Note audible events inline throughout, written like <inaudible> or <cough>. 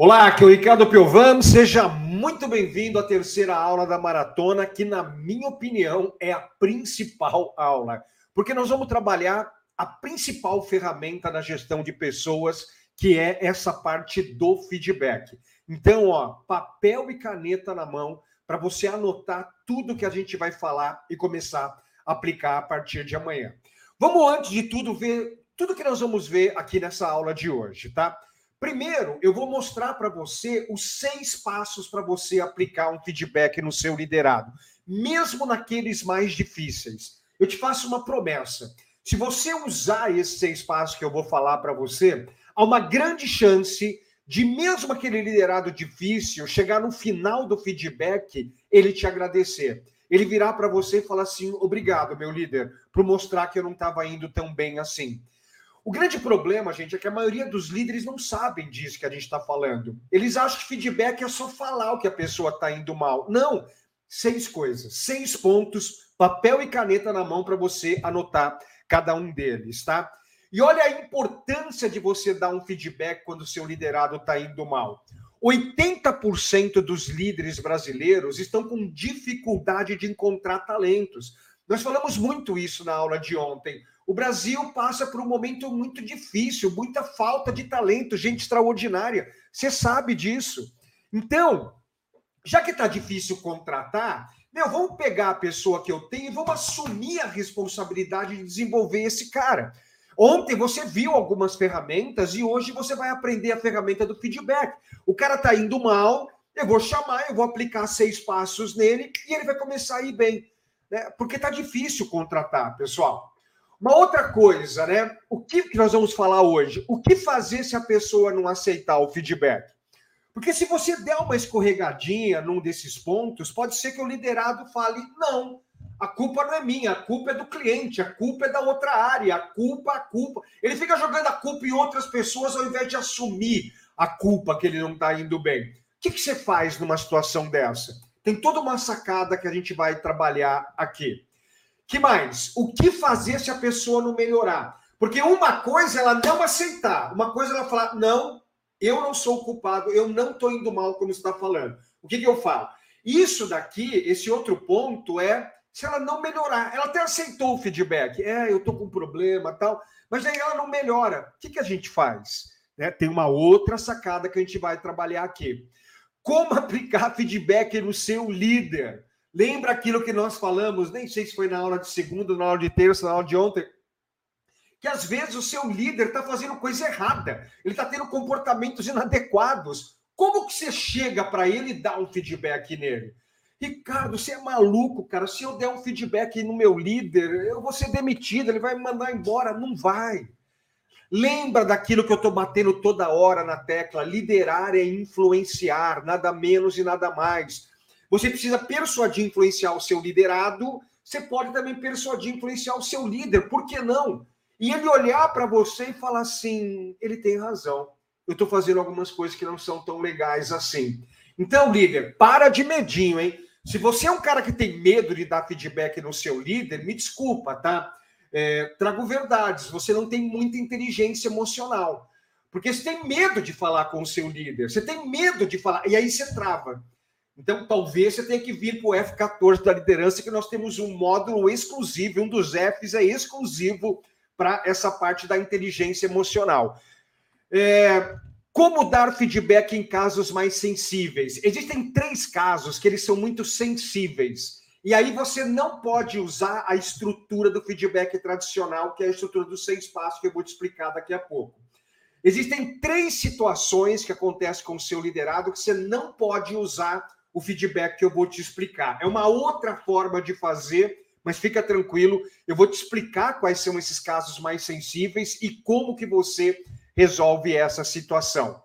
Olá, aqui é o Ricardo Piovan. Seja muito bem-vindo à terceira aula da maratona, que, na minha opinião, é a principal aula, porque nós vamos trabalhar a principal ferramenta na gestão de pessoas, que é essa parte do feedback. Então, ó, papel e caneta na mão para você anotar tudo que a gente vai falar e começar a aplicar a partir de amanhã. Vamos, antes de tudo, ver tudo que nós vamos ver aqui nessa aula de hoje, tá? Primeiro, eu vou mostrar para você os seis passos para você aplicar um feedback no seu liderado, mesmo naqueles mais difíceis. Eu te faço uma promessa. Se você usar esses seis passos que eu vou falar para você, há uma grande chance de, mesmo aquele liderado difícil, chegar no final do feedback, ele te agradecer. Ele virar para você e falar assim: obrigado, meu líder, por mostrar que eu não estava indo tão bem assim. O grande problema, gente, é que a maioria dos líderes não sabem disso que a gente está falando. Eles acham que feedback é só falar o que a pessoa está indo mal. Não. Seis coisas, seis pontos, papel e caneta na mão para você anotar cada um deles, tá? E olha a importância de você dar um feedback quando o seu liderado está indo mal. 80% dos líderes brasileiros estão com dificuldade de encontrar talentos. Nós falamos muito isso na aula de ontem. O Brasil passa por um momento muito difícil, muita falta de talento, gente extraordinária. Você sabe disso. Então, já que está difícil contratar, meu, vamos pegar a pessoa que eu tenho e vamos assumir a responsabilidade de desenvolver esse cara. Ontem você viu algumas ferramentas e hoje você vai aprender a ferramenta do feedback. O cara está indo mal, eu vou chamar, eu vou aplicar seis passos nele e ele vai começar a ir bem. Né? Porque está difícil contratar, pessoal. Uma outra coisa, né? O que nós vamos falar hoje? O que fazer se a pessoa não aceitar o feedback? Porque se você der uma escorregadinha num desses pontos, pode ser que o liderado fale: não, a culpa não é minha, a culpa é do cliente, a culpa é da outra área, a culpa, a culpa. Ele fica jogando a culpa em outras pessoas ao invés de assumir a culpa que ele não está indo bem. O que, que você faz numa situação dessa? Tem toda uma sacada que a gente vai trabalhar aqui. Que mais? O que fazer se a pessoa não melhorar? Porque uma coisa é ela não aceitar, uma coisa é ela falar, não, eu não sou o culpado, eu não estou indo mal como está falando. O que, que eu falo? Isso daqui, esse outro ponto é se ela não melhorar. Ela até aceitou o feedback. É, eu estou com problema tal, mas aí ela não melhora. O que, que a gente faz? Né? Tem uma outra sacada que a gente vai trabalhar aqui. Como <laughs> aplicar feedback no seu líder? Lembra aquilo que nós falamos, nem sei se foi na aula de segunda, na aula de terça, na aula de ontem, que às vezes o seu líder está fazendo coisa errada, ele está tendo comportamentos inadequados. Como que você chega para ele e dá um feedback nele? Ricardo, você é maluco, cara. Se eu der um feedback no meu líder, eu vou ser demitido, ele vai me mandar embora. Não vai. Lembra daquilo que eu estou batendo toda hora na tecla: liderar é influenciar, nada menos e nada mais. Você precisa persuadir, influenciar o seu liderado. Você pode também persuadir, influenciar o seu líder. Por que não? E ele olhar para você e falar assim: ele tem razão. Eu estou fazendo algumas coisas que não são tão legais assim. Então, líder, para de medinho, hein? Se você é um cara que tem medo de dar feedback no seu líder, me desculpa, tá? É, trago verdades. Você não tem muita inteligência emocional. Porque você tem medo de falar com o seu líder. Você tem medo de falar. E aí você trava. Então, talvez você tenha que vir para o F14 da liderança, que nós temos um módulo exclusivo, um dos Fs é exclusivo para essa parte da inteligência emocional. É, como dar feedback em casos mais sensíveis? Existem três casos que eles são muito sensíveis. E aí você não pode usar a estrutura do feedback tradicional, que é a estrutura dos seis passos que eu vou te explicar daqui a pouco. Existem três situações que acontecem com o seu liderado que você não pode usar o feedback que eu vou te explicar. É uma outra forma de fazer, mas fica tranquilo, eu vou te explicar quais são esses casos mais sensíveis e como que você resolve essa situação.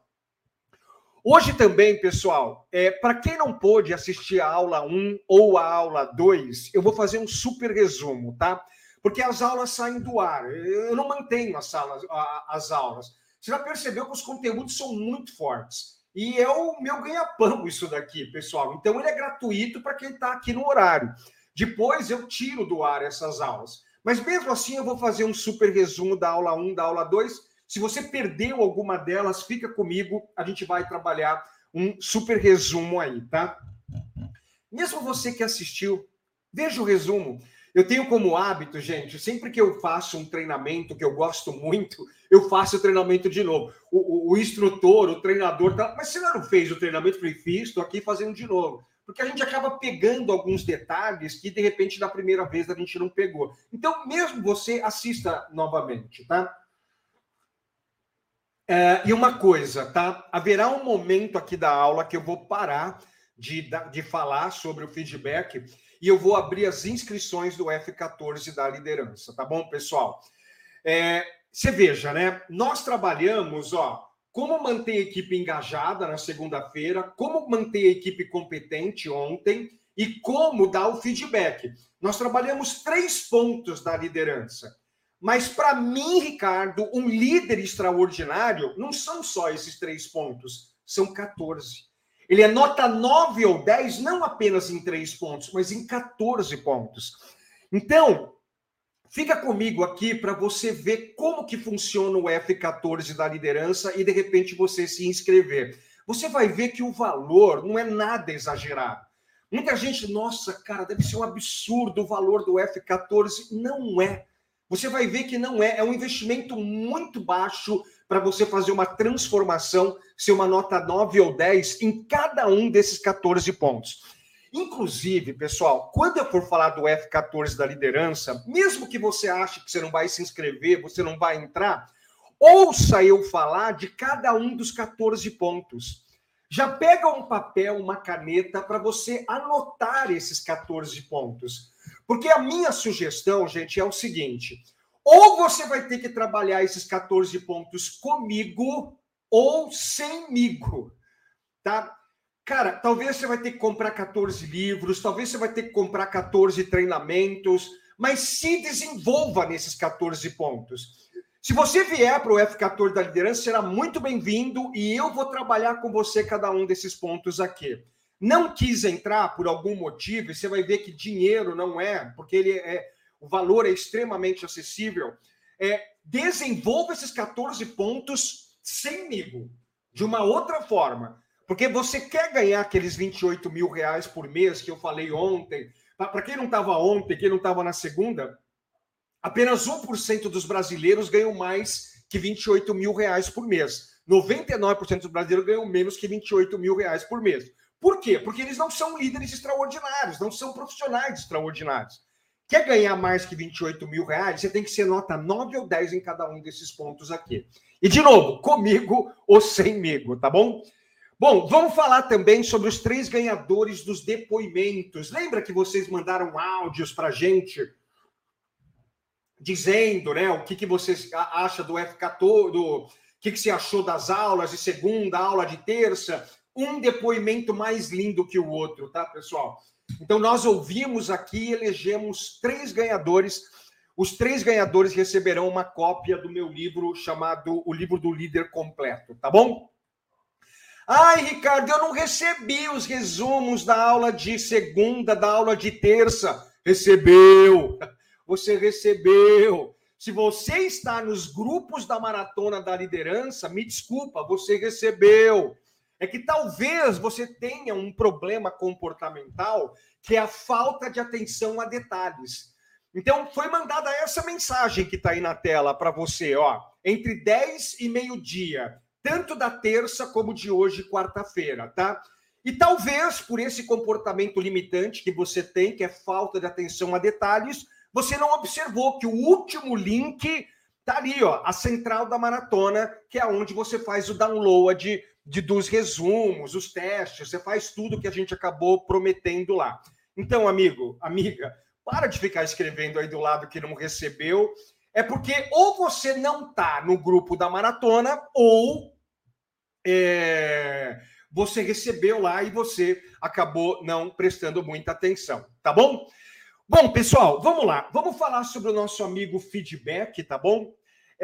Hoje também, pessoal, é, para quem não pôde assistir a aula 1 ou a aula 2, eu vou fazer um super resumo, tá? Porque as aulas saem do ar. Eu não mantenho as, salas, as aulas. Você já percebeu que os conteúdos são muito fortes. E é o meu ganha-pão isso daqui, pessoal. Então ele é gratuito para quem está aqui no horário. Depois eu tiro do ar essas aulas. Mas mesmo assim eu vou fazer um super resumo da aula 1, da aula 2. Se você perdeu alguma delas, fica comigo, a gente vai trabalhar um super resumo aí, tá? Mesmo você que assistiu, veja o resumo. Eu tenho como hábito, gente, sempre que eu faço um treinamento que eu gosto muito, eu faço o treinamento de novo. O, o, o instrutor, o treinador, tá, mas você não fez o treinamento? Eu falei, fiz, estou aqui fazendo de novo. Porque a gente acaba pegando alguns detalhes que, de repente, da primeira vez a gente não pegou. Então, mesmo você, assista novamente, tá? É, e uma coisa, tá? Haverá um momento aqui da aula que eu vou parar de, de falar sobre o feedback e eu vou abrir as inscrições do F14 da liderança, tá bom, pessoal? É, você veja, né? Nós trabalhamos, ó, como manter a equipe engajada na segunda-feira, como manter a equipe competente ontem e como dar o feedback. Nós trabalhamos três pontos da liderança. Mas para mim, Ricardo, um líder extraordinário não são só esses três pontos, são 14. Ele é nota 9 ou 10, não apenas em três pontos, mas em 14 pontos. Então, fica comigo aqui para você ver como que funciona o F14 da liderança e de repente você se inscrever. Você vai ver que o valor não é nada exagerado. Muita gente, nossa, cara, deve ser um absurdo o valor do F14. Não é. Você vai ver que não é, é um investimento muito baixo para você fazer uma transformação, ser uma nota 9 ou 10 em cada um desses 14 pontos. Inclusive, pessoal, quando eu for falar do F14 da liderança, mesmo que você ache que você não vai se inscrever, você não vai entrar, ouça eu falar de cada um dos 14 pontos. Já pega um papel, uma caneta para você anotar esses 14 pontos. Porque a minha sugestão, gente, é o seguinte: ou você vai ter que trabalhar esses 14 pontos comigo ou semigo, tá? Cara, talvez você vai ter que comprar 14 livros, talvez você vai ter que comprar 14 treinamentos, mas se desenvolva nesses 14 pontos. Se você vier para o F14 da liderança, será muito bem-vindo e eu vou trabalhar com você cada um desses pontos aqui não quis entrar por algum motivo, e você vai ver que dinheiro não é, porque ele é, o valor é extremamente acessível, é, desenvolva esses 14 pontos semigo, de uma outra forma. Porque você quer ganhar aqueles 28 mil reais por mês que eu falei ontem. Para quem não estava ontem, quem não estava na segunda, apenas 1% dos brasileiros ganham mais que 28 mil reais por mês. 99% dos brasileiros ganham menos que 28 mil reais por mês. Por quê? Porque eles não são líderes extraordinários, não são profissionais extraordinários. Quer ganhar mais que 28 mil reais? Você tem que ser nota 9 ou 10 em cada um desses pontos aqui. E, de novo, comigo ou semigo, tá bom? Bom, vamos falar também sobre os três ganhadores dos depoimentos. Lembra que vocês mandaram áudios para gente dizendo, né, o que, que você acha do F14, do que, que você achou das aulas de segunda, aula de terça, um depoimento mais lindo que o outro, tá, pessoal? Então, nós ouvimos aqui e elegemos três ganhadores. Os três ganhadores receberão uma cópia do meu livro chamado O Livro do Líder Completo, tá bom? Ai, Ricardo, eu não recebi os resumos da aula de segunda, da aula de terça. Recebeu! Você recebeu! Se você está nos grupos da Maratona da Liderança, me desculpa, você recebeu é que talvez você tenha um problema comportamental que é a falta de atenção a detalhes. Então, foi mandada essa mensagem que está aí na tela para você, ó, entre 10 e meio-dia, tanto da terça como de hoje, quarta-feira, tá? E talvez por esse comportamento limitante que você tem, que é falta de atenção a detalhes, você não observou que o último link tá ali, ó, a central da maratona, que é onde você faz o download de, dos resumos, os testes, você faz tudo que a gente acabou prometendo lá. Então, amigo, amiga, para de ficar escrevendo aí do lado que não recebeu. É porque ou você não está no grupo da maratona, ou é, você recebeu lá e você acabou não prestando muita atenção, tá bom? Bom, pessoal, vamos lá. Vamos falar sobre o nosso amigo feedback, tá bom?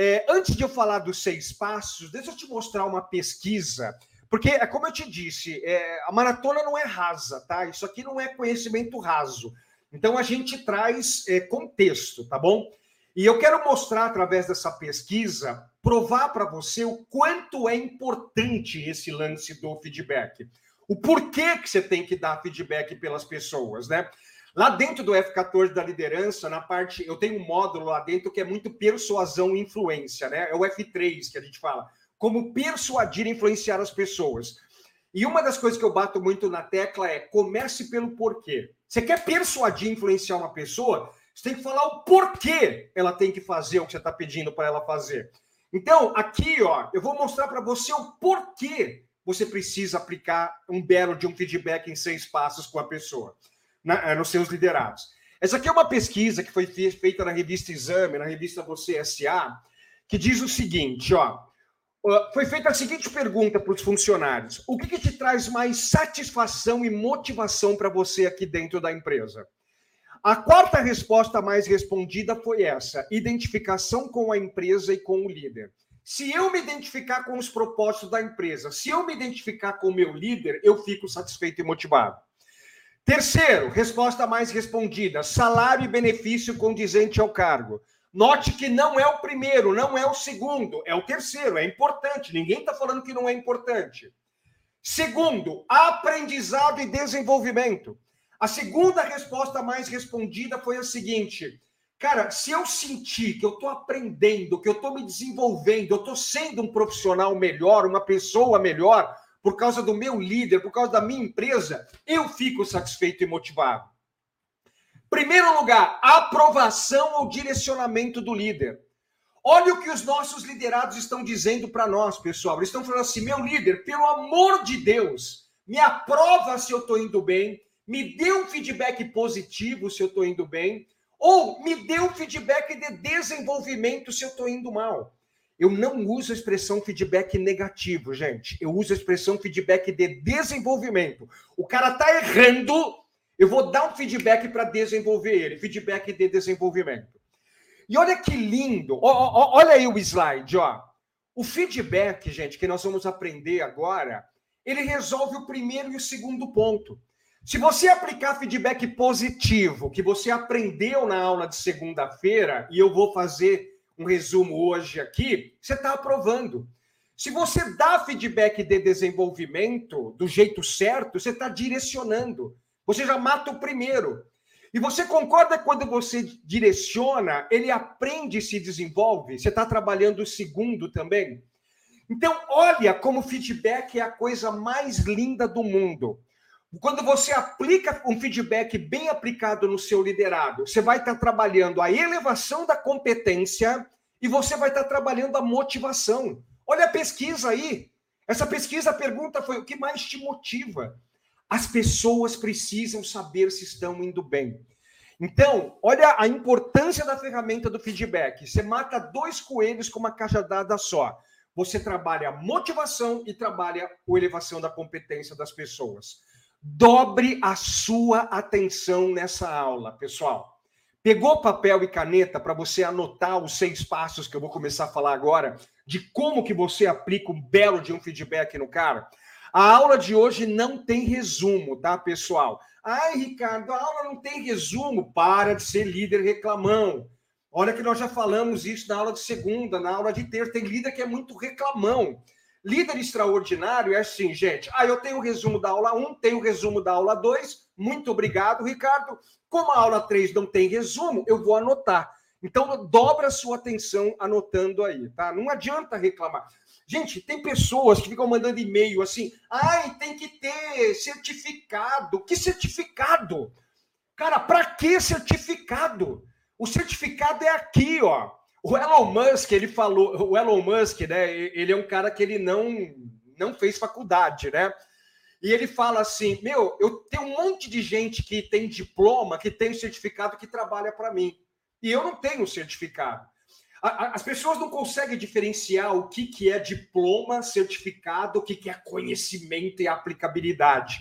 É, antes de eu falar dos seis passos, deixa eu te mostrar uma pesquisa, porque é como eu te disse, é, a maratona não é rasa, tá? Isso aqui não é conhecimento raso. Então a gente traz é, contexto, tá bom? E eu quero mostrar através dessa pesquisa, provar para você o quanto é importante esse lance do feedback. O porquê que você tem que dar feedback pelas pessoas, né? Lá dentro do F14 da liderança, na parte, eu tenho um módulo lá dentro que é muito persuasão e influência, né? É o F3 que a gente fala, como persuadir e influenciar as pessoas. E uma das coisas que eu bato muito na tecla é comece pelo porquê. Você quer persuadir e influenciar uma pessoa, você tem que falar o porquê ela tem que fazer o que você está pedindo para ela fazer. Então, aqui, ó, eu vou mostrar para você o porquê você precisa aplicar um belo de um feedback em seis passos com a pessoa, na, eh, nos seus liderados. Essa aqui é uma pesquisa que foi feita na revista Exame, na revista Você SA, que diz o seguinte, ó, foi feita a seguinte pergunta para os funcionários: o que, que te traz mais satisfação e motivação para você aqui dentro da empresa? A quarta resposta mais respondida foi essa: identificação com a empresa e com o líder. Se eu me identificar com os propósitos da empresa, se eu me identificar com o meu líder, eu fico satisfeito e motivado. Terceiro, resposta mais respondida: salário e benefício condizente ao cargo. Note que não é o primeiro, não é o segundo, é o terceiro, é importante. Ninguém está falando que não é importante. Segundo, aprendizado e desenvolvimento. A segunda resposta mais respondida foi a seguinte: cara, se eu sentir que eu estou aprendendo, que eu estou me desenvolvendo, eu estou sendo um profissional melhor, uma pessoa melhor, por causa do meu líder, por causa da minha empresa, eu fico satisfeito e motivado. Primeiro lugar, aprovação ou direcionamento do líder. Olha o que os nossos liderados estão dizendo para nós, pessoal. Eles estão falando assim: meu líder, pelo amor de Deus, me aprova se eu estou indo bem, me dê um feedback positivo se eu estou indo bem, ou me dê um feedback de desenvolvimento se eu estou indo mal. Eu não uso a expressão feedback negativo, gente. Eu uso a expressão feedback de desenvolvimento. O cara está errando, eu vou dar um feedback para desenvolver ele, feedback de desenvolvimento. E olha que lindo, olha aí o slide, ó. O feedback, gente, que nós vamos aprender agora, ele resolve o primeiro e o segundo ponto. Se você aplicar feedback positivo, que você aprendeu na aula de segunda-feira, e eu vou fazer um resumo hoje aqui, você está aprovando. Se você dá feedback de desenvolvimento do jeito certo, você está direcionando. Você já mata o primeiro. E você concorda quando você direciona, ele aprende e se desenvolve? Você está trabalhando o segundo também? Então, olha como feedback é a coisa mais linda do mundo. Quando você aplica um feedback bem aplicado no seu liderado, você vai estar trabalhando a elevação da competência e você vai estar trabalhando a motivação. Olha a pesquisa aí. Essa pesquisa, a pergunta foi: o que mais te motiva? As pessoas precisam saber se estão indo bem. Então, olha a importância da ferramenta do feedback. Você mata dois coelhos com uma cajadada só. Você trabalha a motivação e trabalha a elevação da competência das pessoas. Dobre a sua atenção nessa aula, pessoal. Pegou papel e caneta para você anotar os seis passos que eu vou começar a falar agora de como que você aplica um belo de um feedback no cara? A aula de hoje não tem resumo, tá, pessoal? Ai, Ricardo, a aula não tem resumo. Para de ser líder reclamão. Olha que nós já falamos isso na aula de segunda, na aula de terça. Tem líder que é muito reclamão. Líder extraordinário é assim, gente. Ah, eu tenho o resumo da aula 1, tenho o resumo da aula 2. Muito obrigado, Ricardo. Como a aula 3 não tem resumo, eu vou anotar. Então, dobra sua atenção anotando aí, tá? Não adianta reclamar. Gente, tem pessoas que ficam mandando e-mail assim, ai, tem que ter certificado. Que certificado? Cara, para que certificado? O certificado é aqui, ó. O Elon Musk, ele falou, o Elon Musk, né, ele é um cara que ele não não fez faculdade, né? E ele fala assim: "Meu, eu tenho um monte de gente que tem diploma, que tem certificado que trabalha para mim, e eu não tenho certificado. As pessoas não conseguem diferenciar o que, que é diploma, certificado, o que, que é conhecimento e aplicabilidade.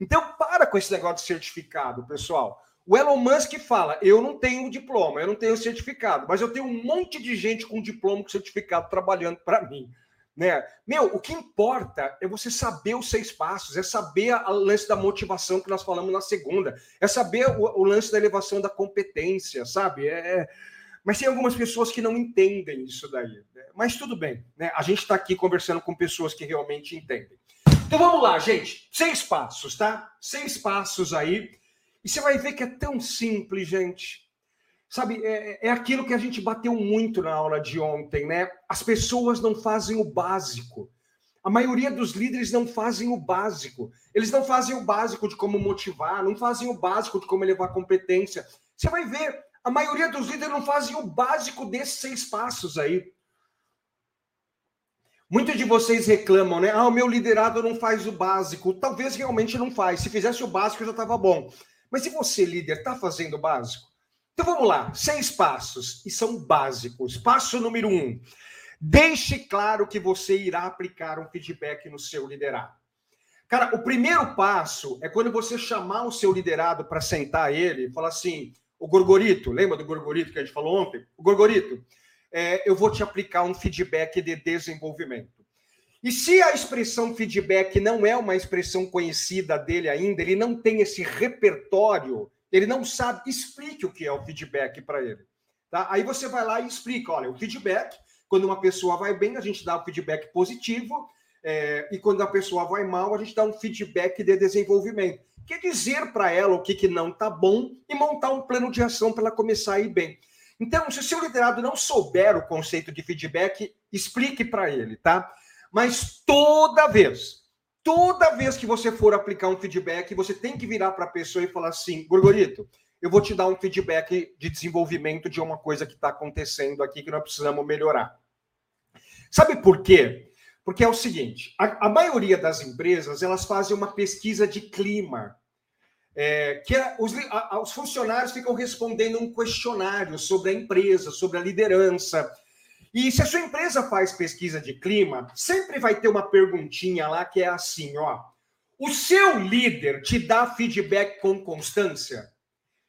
Então, para com esse negócio de certificado, pessoal. O Elon Musk fala: eu não tenho diploma, eu não tenho certificado, mas eu tenho um monte de gente com diploma, com certificado trabalhando para mim. Né? Meu, o que importa é você saber os seis passos, é saber o lance da motivação que nós falamos na segunda, é saber o, o lance da elevação da competência, sabe? É, Mas tem algumas pessoas que não entendem isso daí. Né? Mas tudo bem, né? A gente está aqui conversando com pessoas que realmente entendem. Então vamos lá, gente. Seis passos, tá? Seis passos aí. E você vai ver que é tão simples, gente. Sabe, é, é aquilo que a gente bateu muito na aula de ontem, né? As pessoas não fazem o básico. A maioria dos líderes não fazem o básico. Eles não fazem o básico de como motivar, não fazem o básico de como elevar competência. Você vai ver, a maioria dos líderes não fazem o básico desses seis passos aí. Muitos de vocês reclamam, né? Ah, o meu liderado não faz o básico. Talvez realmente não faz. Se fizesse o básico já estava bom. Mas se você, líder, está fazendo o básico? Então vamos lá, seis passos, e são básicos. Passo número um: deixe claro que você irá aplicar um feedback no seu liderado. Cara, o primeiro passo é quando você chamar o seu liderado para sentar ele e falar assim: o Gorgorito, lembra do Gorgorito que a gente falou ontem? O Gorgorito, é, eu vou te aplicar um feedback de desenvolvimento. E se a expressão feedback não é uma expressão conhecida dele ainda, ele não tem esse repertório, ele não sabe, explique o que é o feedback para ele. Tá? Aí você vai lá e explica: olha, o feedback, quando uma pessoa vai bem, a gente dá o feedback positivo, é, e quando a pessoa vai mal, a gente dá um feedback de desenvolvimento. Quer dizer para ela o que, que não está bom e montar um plano de ação para ela começar a ir bem. Então, se o seu liderado não souber o conceito de feedback, explique para ele, tá? Mas toda vez, toda vez que você for aplicar um feedback, você tem que virar para a pessoa e falar assim: Gorgorito, eu vou te dar um feedback de desenvolvimento de uma coisa que está acontecendo aqui que nós precisamos melhorar. Sabe por quê? Porque é o seguinte: a, a maioria das empresas elas fazem uma pesquisa de clima. É, que é, os, a, os funcionários ficam respondendo um questionário sobre a empresa, sobre a liderança. E se a sua empresa faz pesquisa de clima, sempre vai ter uma perguntinha lá que é assim, ó. O seu líder te dá feedback com constância?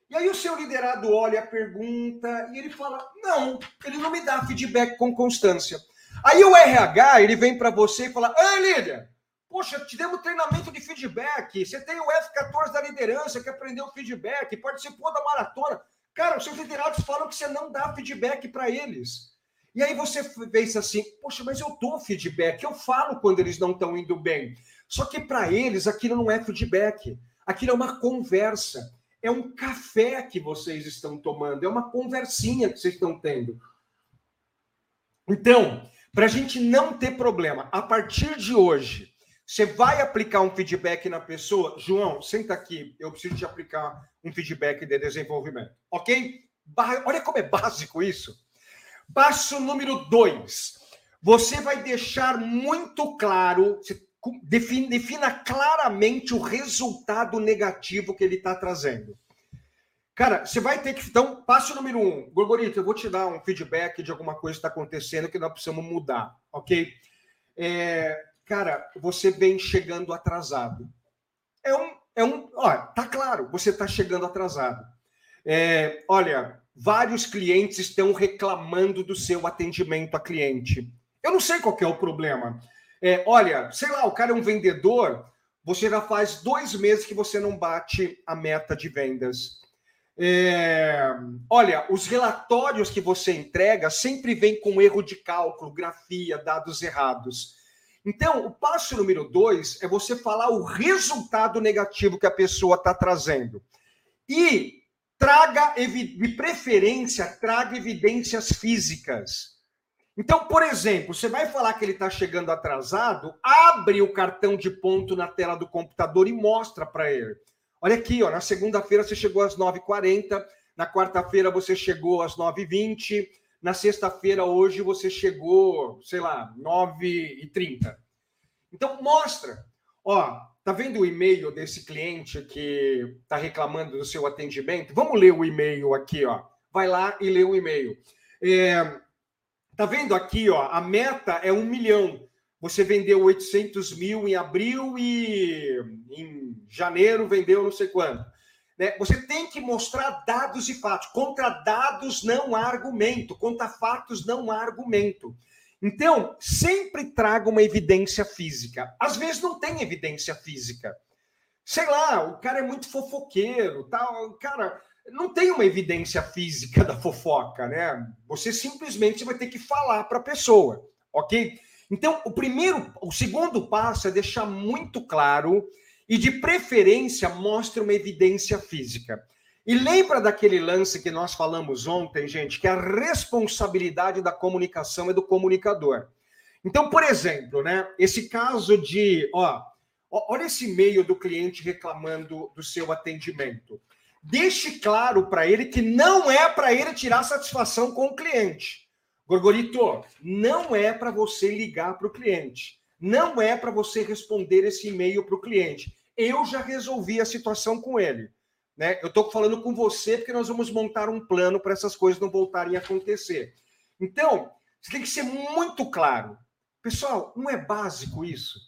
E aí o seu liderado olha a pergunta e ele fala: "Não, ele não me dá feedback com constância". Aí o RH, ele vem para você e fala: "Ah, líder, poxa, te demos treinamento de feedback, você tem o F14 da liderança que aprendeu feedback, participou da maratona. Cara, os seus liderados falam que você não dá feedback para eles. E aí você pensa assim: poxa, mas eu dou feedback, eu falo quando eles não estão indo bem. Só que para eles aquilo não é feedback, aquilo é uma conversa, é um café que vocês estão tomando, é uma conversinha que vocês estão tendo. Então, para a gente não ter problema, a partir de hoje, você vai aplicar um feedback na pessoa? João, senta aqui, eu preciso te aplicar um feedback de desenvolvimento, ok? Olha como é básico isso. Passo número dois. Você vai deixar muito claro, defina, claramente o resultado negativo que ele está trazendo. Cara, você vai ter que. Então, passo número um. Gorgorito, eu vou te dar um feedback de alguma coisa que está acontecendo que nós precisamos mudar, ok? É, cara, você vem chegando atrasado. É um. É um ó, tá claro, você está chegando atrasado. É, olha, vários clientes estão reclamando do seu atendimento a cliente. Eu não sei qual é o problema. É, olha, sei lá, o cara é um vendedor, você já faz dois meses que você não bate a meta de vendas. É, olha, os relatórios que você entrega sempre vêm com erro de cálculo, grafia, dados errados. Então, o passo número dois é você falar o resultado negativo que a pessoa está trazendo. E traga, de preferência, traga evidências físicas. Então, por exemplo, você vai falar que ele está chegando atrasado, abre o cartão de ponto na tela do computador e mostra para ele. Olha aqui, ó, na segunda-feira você chegou às 9h40, na quarta-feira você chegou às 9h20, na sexta-feira hoje você chegou, sei lá, 9h30. Então mostra. Ó, tá vendo o e-mail desse cliente que está reclamando do seu atendimento? Vamos ler o e-mail aqui, ó. Vai lá e lê o e-mail. É, tá vendo aqui, ó? A meta é um milhão. Você vendeu 800 mil em abril e em janeiro vendeu não sei quanto. Né? Você tem que mostrar dados e fatos. Contra dados não há argumento, contra fatos não há argumento. Então, sempre traga uma evidência física. Às vezes não tem evidência física. Sei lá, o cara é muito fofoqueiro, tal. Cara, não tem uma evidência física da fofoca, né? Você simplesmente vai ter que falar para a pessoa, ok? Então, o primeiro, o segundo passo é deixar muito claro e, de preferência, mostre uma evidência física. E lembra daquele lance que nós falamos ontem, gente, que a responsabilidade da comunicação é do comunicador. Então, por exemplo, né, esse caso de, ó, olha esse e-mail do cliente reclamando do seu atendimento. Deixe claro para ele que não é para ele tirar satisfação com o cliente. Gorgorito, não é para você ligar para o cliente. Não é para você responder esse e-mail para o cliente. Eu já resolvi a situação com ele. Né? Eu estou falando com você porque nós vamos montar um plano para essas coisas não voltarem a acontecer. Então, você tem que ser muito claro. Pessoal, não é básico isso.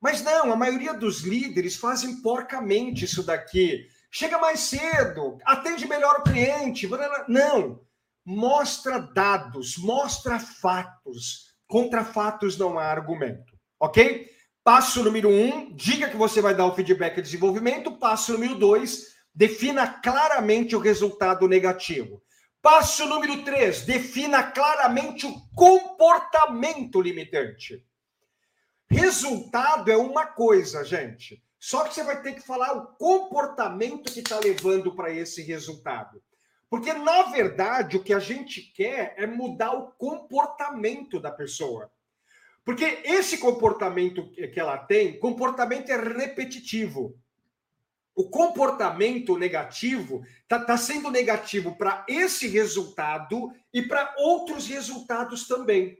Mas não, a maioria dos líderes fazem porcamente isso daqui. Chega mais cedo, atende melhor o cliente. Não. Mostra dados, mostra fatos. Contra fatos não há argumento. Ok? Passo número um, diga que você vai dar o feedback de desenvolvimento. Passo número dois, defina claramente o resultado negativo. Passo número três, defina claramente o comportamento limitante. Resultado é uma coisa, gente. Só que você vai ter que falar o comportamento que está levando para esse resultado. Porque, na verdade, o que a gente quer é mudar o comportamento da pessoa. Porque esse comportamento que ela tem, comportamento é repetitivo. O comportamento negativo está tá sendo negativo para esse resultado e para outros resultados também.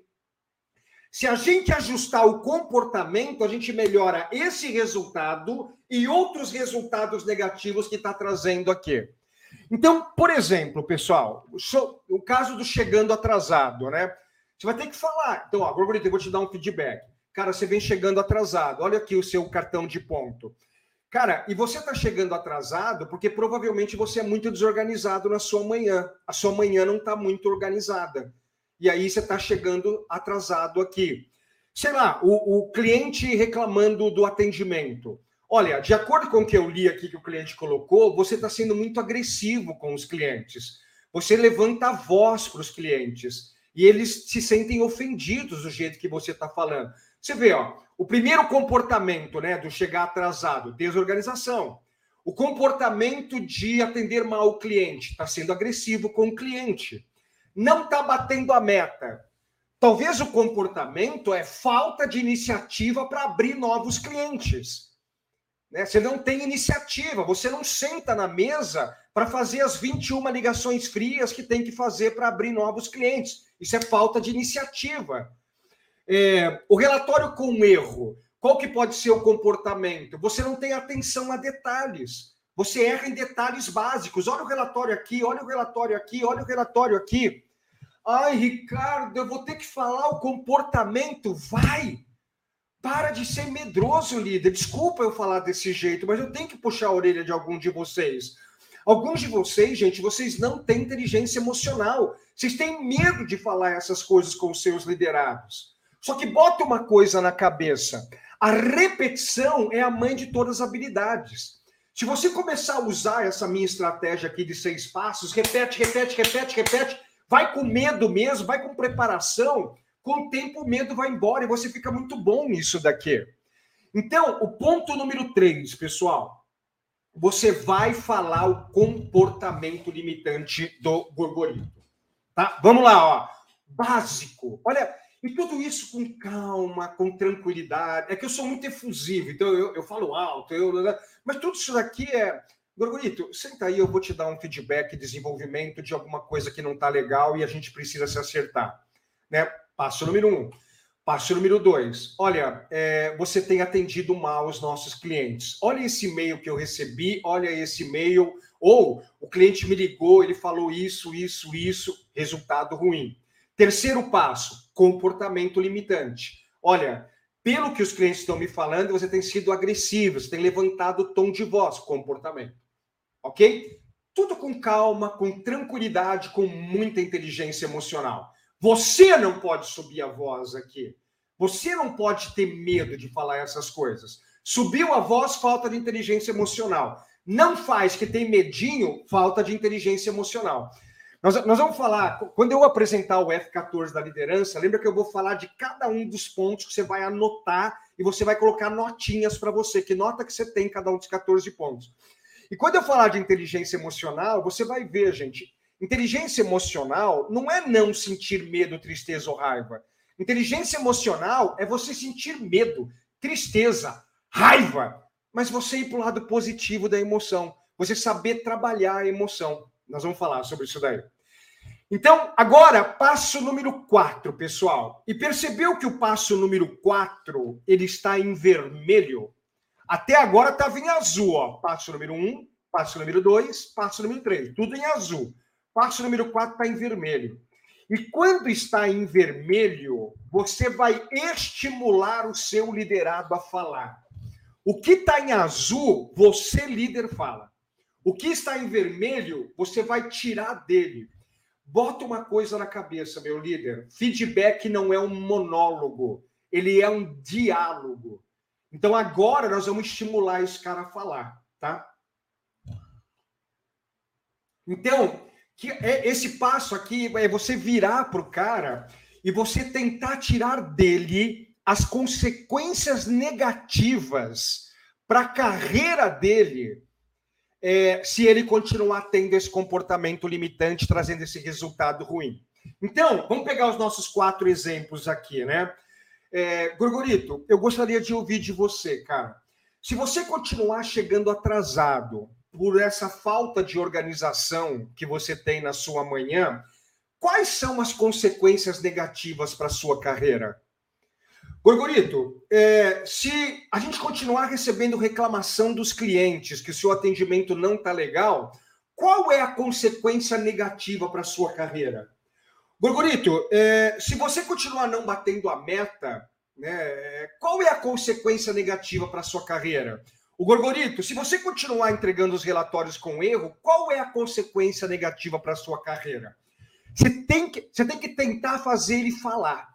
Se a gente ajustar o comportamento, a gente melhora esse resultado e outros resultados negativos que está trazendo aqui. Então, por exemplo, pessoal, o caso do chegando atrasado, né? Você vai ter que falar. Então, ó, eu vou te dar um feedback. Cara, você vem chegando atrasado. Olha aqui o seu cartão de ponto. Cara, e você está chegando atrasado porque provavelmente você é muito desorganizado na sua manhã. A sua manhã não está muito organizada. E aí você está chegando atrasado aqui. Sei lá, o, o cliente reclamando do atendimento. Olha, de acordo com o que eu li aqui que o cliente colocou, você está sendo muito agressivo com os clientes. Você levanta a voz para os clientes e eles se sentem ofendidos do jeito que você está falando. Você vê, ó, o primeiro comportamento, né, do chegar atrasado, desorganização. O comportamento de atender mal o cliente, está sendo agressivo com o cliente. Não está batendo a meta. Talvez o comportamento é falta de iniciativa para abrir novos clientes. Né? Você não tem iniciativa, você não senta na mesa para fazer as 21 ligações frias que tem que fazer para abrir novos clientes. Isso é falta de iniciativa. É, o relatório com erro, qual que pode ser o comportamento? Você não tem atenção a detalhes. Você erra em detalhes básicos. Olha o relatório aqui, olha o relatório aqui, olha o relatório aqui. Ai, Ricardo, eu vou ter que falar o comportamento. Vai! Para de ser medroso, líder. Desculpa eu falar desse jeito, mas eu tenho que puxar a orelha de algum de vocês. Alguns de vocês, gente, vocês não têm inteligência emocional. Vocês têm medo de falar essas coisas com os seus liderados. Só que bota uma coisa na cabeça: a repetição é a mãe de todas as habilidades. Se você começar a usar essa minha estratégia aqui de seis passos, repete, repete, repete, repete, vai com medo mesmo, vai com preparação, com o tempo o medo vai embora e você fica muito bom nisso daqui. Então, o ponto número três, pessoal, você vai falar o comportamento limitante do gorgorito. Tá? Vamos lá, ó. Básico. Olha, e tudo isso com calma, com tranquilidade. É que eu sou muito efusivo, então eu, eu falo alto, eu, mas tudo isso daqui é. Gorgorito, senta aí, eu vou te dar um feedback, desenvolvimento de alguma coisa que não está legal e a gente precisa se acertar. Né? Passo número um. Passo número dois. Olha, é, você tem atendido mal os nossos clientes. Olha esse e-mail que eu recebi, olha esse e-mail. Ou o cliente me ligou, ele falou isso, isso, isso, resultado ruim. Terceiro passo, comportamento limitante. Olha, pelo que os clientes estão me falando, você tem sido agressivo, você tem levantado o tom de voz, comportamento. Ok? Tudo com calma, com tranquilidade, com muita inteligência emocional. Você não pode subir a voz aqui. Você não pode ter medo de falar essas coisas. Subiu a voz, falta de inteligência emocional. não faz que tem medinho, falta de inteligência emocional. Nós, nós vamos falar, quando eu apresentar o F14 da liderança, lembra que eu vou falar de cada um dos pontos que você vai anotar e você vai colocar notinhas para você, que nota que você tem em cada um dos 14 pontos. E quando eu falar de inteligência emocional, você vai ver, gente, inteligência emocional não é não sentir medo, tristeza ou raiva. Inteligência emocional é você sentir medo, tristeza, raiva, mas você ir para o lado positivo da emoção, você saber trabalhar a emoção. Nós vamos falar sobre isso daí. Então, agora, passo número 4, pessoal. E percebeu que o passo número 4, ele está em vermelho? Até agora estava em azul, ó. Passo número 1, passo número 2, passo número 3. Tudo em azul. Passo número 4 está em vermelho. E quando está em vermelho, você vai estimular o seu liderado a falar. O que está em azul, você, líder, fala. O que está em vermelho, você vai tirar dele. Bota uma coisa na cabeça, meu líder. Feedback não é um monólogo, ele é um diálogo. Então agora nós vamos estimular esse cara a falar, tá? Então, que é esse passo aqui é você virar para o cara e você tentar tirar dele as consequências negativas para a carreira dele é, se ele continuar tendo esse comportamento limitante, trazendo esse resultado ruim. Então, vamos pegar os nossos quatro exemplos aqui, né? É, Gorgorito, eu gostaria de ouvir de você, cara. Se você continuar chegando atrasado por essa falta de organização que você tem na sua manhã, quais são as consequências negativas para a sua carreira? Gorgorito, é, se a gente continuar recebendo reclamação dos clientes que o seu atendimento não está legal, qual é a consequência negativa para a sua carreira? Gorgorito, é, se você continuar não batendo a meta, né, qual é a consequência negativa para a sua carreira? O Gorgorito, se você continuar entregando os relatórios com erro, qual é a consequência negativa para a sua carreira? Você tem, que, você tem que tentar fazer ele falar.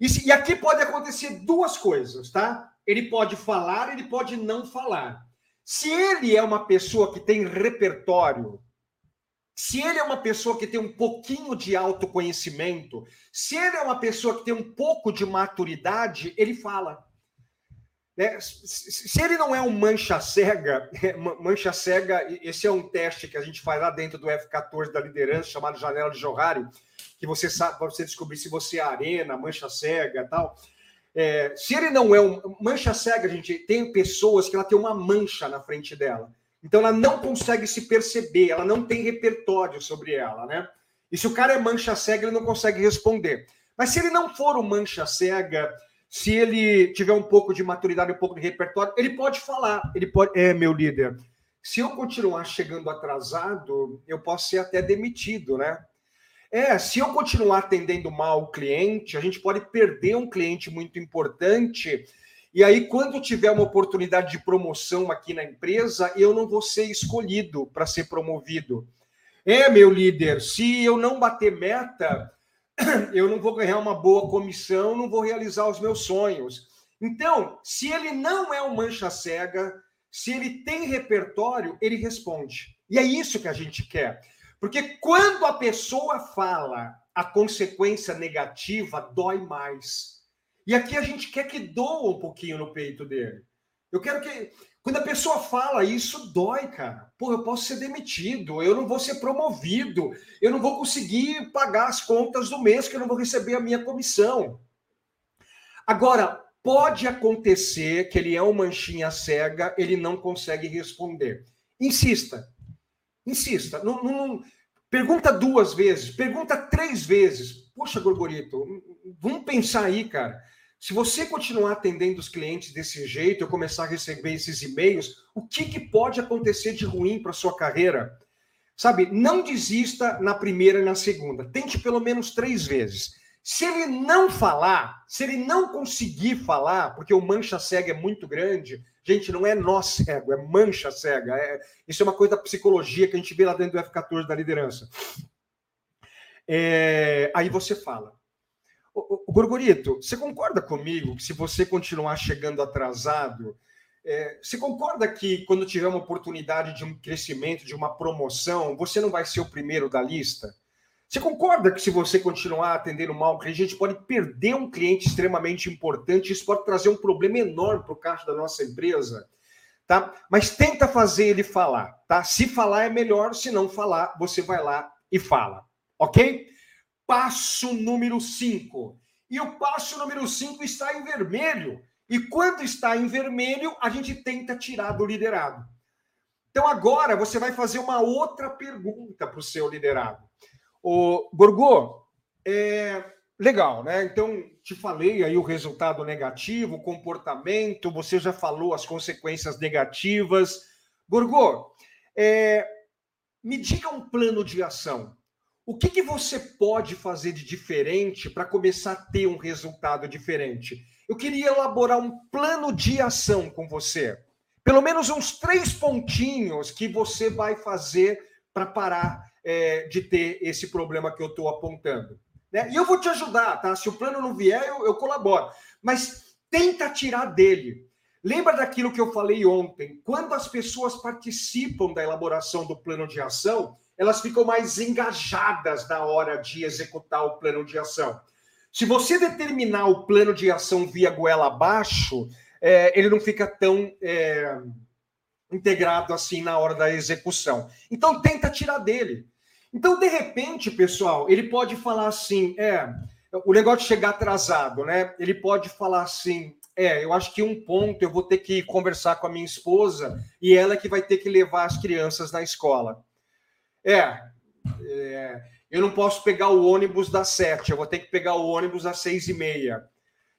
E, e aqui pode acontecer duas coisas, tá? Ele pode falar, ele pode não falar. Se ele é uma pessoa que tem repertório, se ele é uma pessoa que tem um pouquinho de autoconhecimento, se ele é uma pessoa que tem um pouco de maturidade, ele fala. Né? Se ele não é um mancha cega, <laughs> mancha cega, esse é um teste que a gente faz lá dentro do F14 da liderança, chamado Janela de Johari, que você sabe, para você descobrir se você é arena, mancha cega tal. É, se ele não é um. Mancha cega, gente tem pessoas que ela tem uma mancha na frente dela. Então ela não consegue se perceber, ela não tem repertório sobre ela, né? E se o cara é mancha cega, ele não consegue responder. Mas se ele não for um mancha cega, se ele tiver um pouco de maturidade, um pouco de repertório, ele pode falar. Ele pode. É, meu líder. Se eu continuar chegando atrasado, eu posso ser até demitido, né? É, se eu continuar atendendo mal o cliente, a gente pode perder um cliente muito importante. E aí, quando tiver uma oportunidade de promoção aqui na empresa, eu não vou ser escolhido para ser promovido. É, meu líder, se eu não bater meta, <coughs> eu não vou ganhar uma boa comissão, não vou realizar os meus sonhos. Então, se ele não é um mancha cega, se ele tem repertório, ele responde. E é isso que a gente quer. Porque quando a pessoa fala a consequência negativa, dói mais. E aqui a gente quer que doa um pouquinho no peito dele. Eu quero que. Quando a pessoa fala isso, dói, cara. Pô, eu posso ser demitido, eu não vou ser promovido, eu não vou conseguir pagar as contas do mês, que eu não vou receber a minha comissão. Agora, pode acontecer que ele é um manchinha cega, ele não consegue responder. Insista, Insista. Não, não, pergunta duas vezes, pergunta três vezes. Poxa, Gorgorito, vamos pensar aí, cara. Se você continuar atendendo os clientes desse jeito, eu começar a receber esses e-mails, o que, que pode acontecer de ruim para sua carreira? Sabe, não desista na primeira e na segunda. Tente pelo menos três vezes. Se ele não falar, se ele não conseguir falar, porque o mancha cega é muito grande, gente, não é nó cego, é mancha cega. É, isso é uma coisa da psicologia que a gente vê lá dentro do F14 da liderança. É, aí você fala. O, Gorgorito, você concorda comigo que se você continuar chegando atrasado, É, você concorda que quando tiver uma oportunidade de um crescimento, de uma promoção, você não vai ser o primeiro da lista? Você concorda que se você continuar atendendo mal, a gente pode perder um cliente extremamente importante, isso pode trazer um problema enorme para o caixa da nossa empresa? Tá? Mas tenta fazer ele falar, tá? Se falar é melhor, se não falar, você vai lá e fala, ok? Passo número 5. E o passo número 5 está em vermelho. E quando está em vermelho, a gente tenta tirar do liderado. Então agora você vai fazer uma outra pergunta para o seu liderado. O Gorgô, é legal, né? Então, te falei aí o resultado negativo, o comportamento, você já falou as consequências negativas. Gorgô, é, me diga um plano de ação. O que, que você pode fazer de diferente para começar a ter um resultado diferente? Eu queria elaborar um plano de ação com você. Pelo menos uns três pontinhos que você vai fazer para parar é, de ter esse problema que eu estou apontando. Né? E eu vou te ajudar, tá? Se o plano não vier, eu, eu colaboro. Mas tenta tirar dele. Lembra daquilo que eu falei ontem? Quando as pessoas participam da elaboração do plano de ação, elas ficam mais engajadas na hora de executar o plano de ação. Se você determinar o plano de ação via goela abaixo, é, ele não fica tão é, integrado assim na hora da execução. Então tenta tirar dele. Então, de repente, pessoal, ele pode falar assim: é, o negócio de chegar atrasado, né? Ele pode falar assim: é, eu acho que um ponto eu vou ter que conversar com a minha esposa e ela que vai ter que levar as crianças na escola. É, é eu não posso pegar o ônibus das sete, eu vou ter que pegar o ônibus às seis e meia.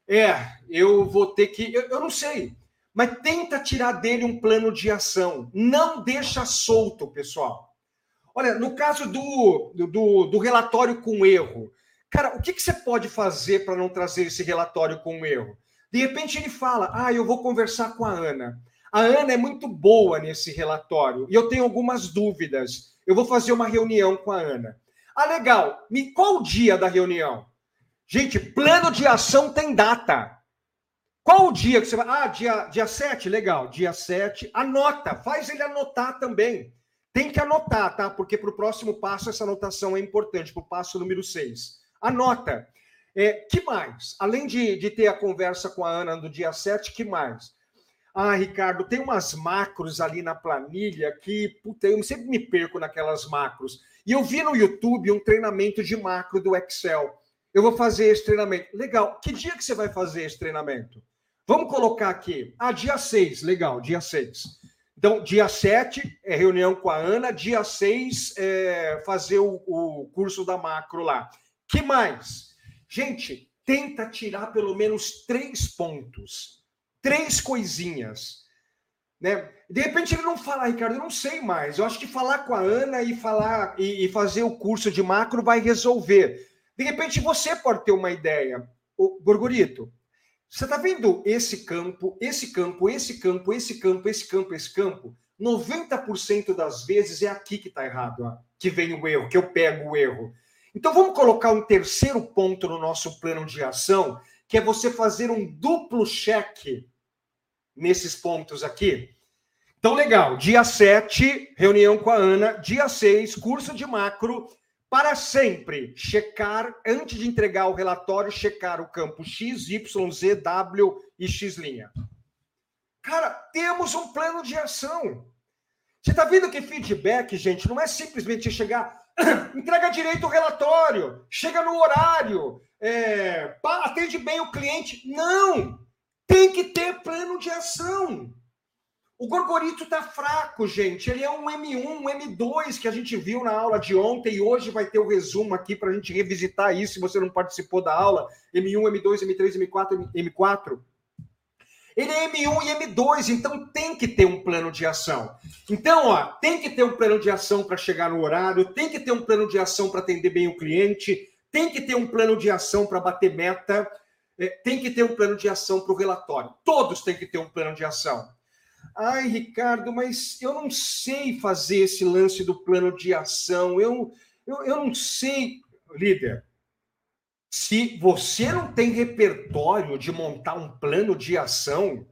É, eu vou ter que. Eu, eu não sei, mas tenta tirar dele um plano de ação. Não deixa solto, pessoal. Olha, no caso do, do, do relatório com erro, cara, o que, que você pode fazer para não trazer esse relatório com erro? De repente ele fala: Ah, eu vou conversar com a Ana. A Ana é muito boa nesse relatório e eu tenho algumas dúvidas. Eu vou fazer uma reunião com a Ana. Ah, legal. Me, qual o dia da reunião? Gente, plano de ação tem data. Qual o dia que você vai? Ah, dia, dia 7, legal. Dia 7, anota, faz ele anotar também. Tem que anotar, tá? Porque para o próximo passo essa anotação é importante, para o passo número 6. Anota. É, que mais? Além de, de ter a conversa com a Ana no dia 7, que mais? Ah, Ricardo, tem umas macros ali na planilha que, puta, eu sempre me perco naquelas macros. E eu vi no YouTube um treinamento de macro do Excel. Eu vou fazer esse treinamento. Legal. Que dia que você vai fazer esse treinamento? Vamos colocar aqui. Ah, dia 6. Legal, dia 6. Então, dia 7 é reunião com a Ana, dia 6 é fazer o, o curso da macro lá. Que mais? Gente, tenta tirar pelo menos três pontos, três coisinhas. Né? De repente ele não fala, Ricardo, eu não sei mais. Eu acho que falar com a Ana e falar e, e fazer o curso de macro vai resolver. De repente você pode ter uma ideia. O Gorgorito, você está vendo esse campo, esse campo, esse campo, esse campo, esse campo, esse campo? 90% das vezes é aqui que está errado, ó, que vem o erro, que eu pego o erro. Então vamos colocar um terceiro ponto no nosso plano de ação, que é você fazer um duplo cheque nesses pontos aqui. Então, legal. Dia 7, reunião com a Ana. Dia 6, curso de macro para sempre checar, antes de entregar o relatório, checar o campo X, Y, Z, W e X'. Cara, temos um plano de ação. Você está vendo que feedback, gente, não é simplesmente chegar, <clears throat> entrega direito o relatório, chega no horário, é, atende bem o cliente. Não! Tem que ter plano de ação. O Gorgorito tá fraco, gente. Ele é um M1, um M2 que a gente viu na aula de ontem e hoje vai ter o resumo aqui para a gente revisitar isso se você não participou da aula. M1, M2, M3, M4, M4. Ele é M1 e M2, então tem que ter um plano de ação. Então, ó, tem que ter um plano de ação para chegar no horário, tem que ter um plano de ação para atender bem o cliente, tem que ter um plano de ação para bater meta, tem que ter um plano de ação para o relatório. Todos têm que ter um plano de ação. Ai, Ricardo, mas eu não sei fazer esse lance do plano de ação. Eu, eu, eu não sei, líder. Se você não tem repertório de montar um plano de ação,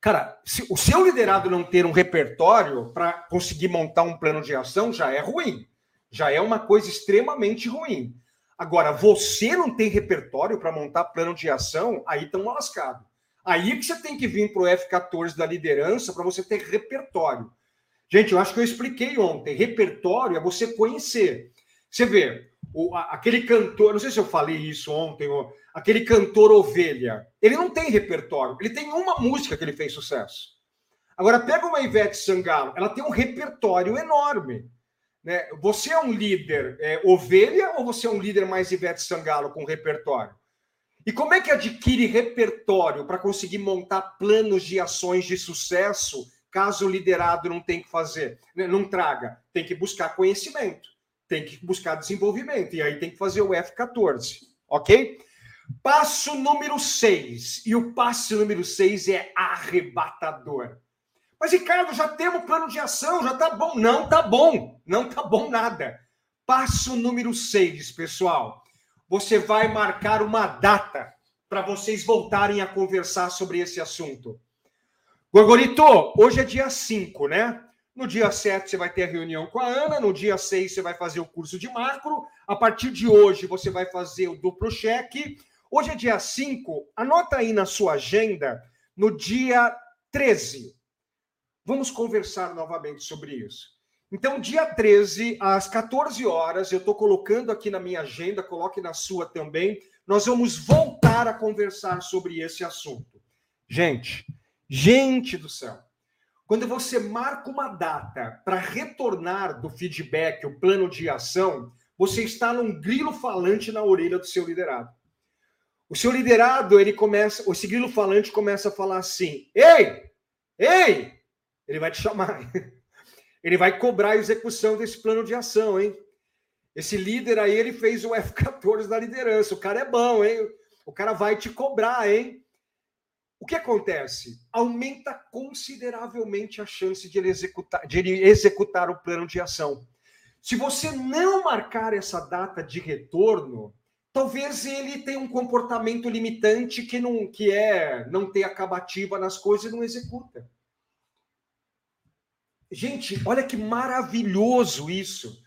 Cara, se o seu liderado não ter um repertório para conseguir montar um plano de ação já é ruim. Já é uma coisa extremamente ruim. Agora, você não tem repertório para montar plano de ação, aí estão lascados. Aí que você tem que vir para o F14 da liderança para você ter repertório. Gente, eu acho que eu expliquei ontem. Repertório é você conhecer. Você vê, o, aquele cantor, não sei se eu falei isso ontem, o, aquele cantor ovelha, ele não tem repertório, ele tem uma música que ele fez sucesso. Agora, pega uma Ivete Sangalo, ela tem um repertório enorme. Né? Você é um líder é, ovelha ou você é um líder mais Ivete Sangalo com repertório? E como é que adquire repertório para conseguir montar planos de ações de sucesso caso o liderado não tem que fazer, né? não traga? Tem que buscar conhecimento tem que buscar desenvolvimento. E aí tem que fazer o F14, ok? Passo número 6. E o passo número 6 é arrebatador. Mas, Ricardo, já temos plano de ação, já tá bom. Não tá bom. Não tá bom nada. Passo número 6, pessoal. Você vai marcar uma data para vocês voltarem a conversar sobre esse assunto. Gorgorito, hoje é dia 5, né? No dia 7 você vai ter a reunião com a Ana, no dia 6 você vai fazer o curso de macro, a partir de hoje você vai fazer o duplo cheque. Hoje é dia 5, anota aí na sua agenda, no dia 13. Vamos conversar novamente sobre isso. Então, dia 13, às 14 horas, eu estou colocando aqui na minha agenda, coloque na sua também, nós vamos voltar a conversar sobre esse assunto. Gente, gente do céu, quando você marca uma data para retornar do feedback, o plano de ação, você está num grilo falante na orelha do seu liderado. O seu liderado, ele começa, esse grilo falante começa a falar assim: "Ei! Ei!" Ele vai te chamar. <laughs> Ele vai cobrar a execução desse plano de ação, hein? Esse líder aí, ele fez o F14 da liderança. O cara é bom, hein? O cara vai te cobrar, hein? O que acontece? Aumenta consideravelmente a chance de ele executar, de ele executar o plano de ação. Se você não marcar essa data de retorno, talvez ele tenha um comportamento limitante que não que é não ter acabativa nas coisas e não executa. Gente, olha que maravilhoso isso.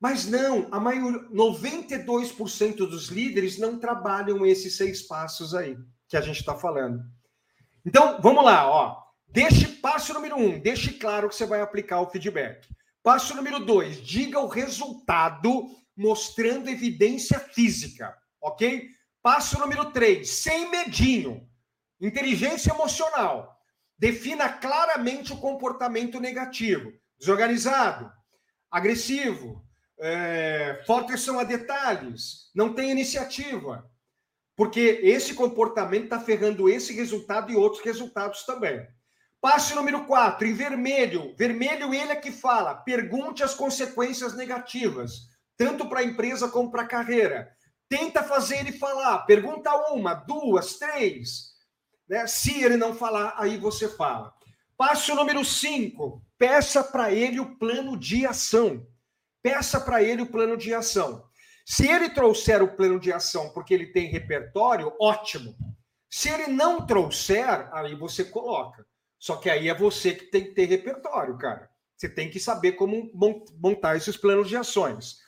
Mas não, a maioria, 92% dos líderes não trabalham esses seis passos aí que a gente está falando. Então, vamos lá, ó. Deixe passo número um, deixe claro que você vai aplicar o feedback. Passo número dois, diga o resultado mostrando evidência física, ok? Passo número três, sem medinho, inteligência emocional. Defina claramente o comportamento negativo, desorganizado, agressivo, é, forte atenção a detalhes, não tem iniciativa, porque esse comportamento está ferrando esse resultado e outros resultados também. Passo número 4, em vermelho. Vermelho, ele é que fala: pergunte as consequências negativas, tanto para a empresa como para a carreira. Tenta fazer ele falar. Pergunta uma, duas, três. Né? Se ele não falar, aí você fala. Passo número 5, peça para ele o plano de ação. Peça para ele o plano de ação. Se ele trouxer o plano de ação porque ele tem repertório, ótimo. Se ele não trouxer, aí você coloca. Só que aí é você que tem que ter repertório, cara. Você tem que saber como montar esses planos de ações.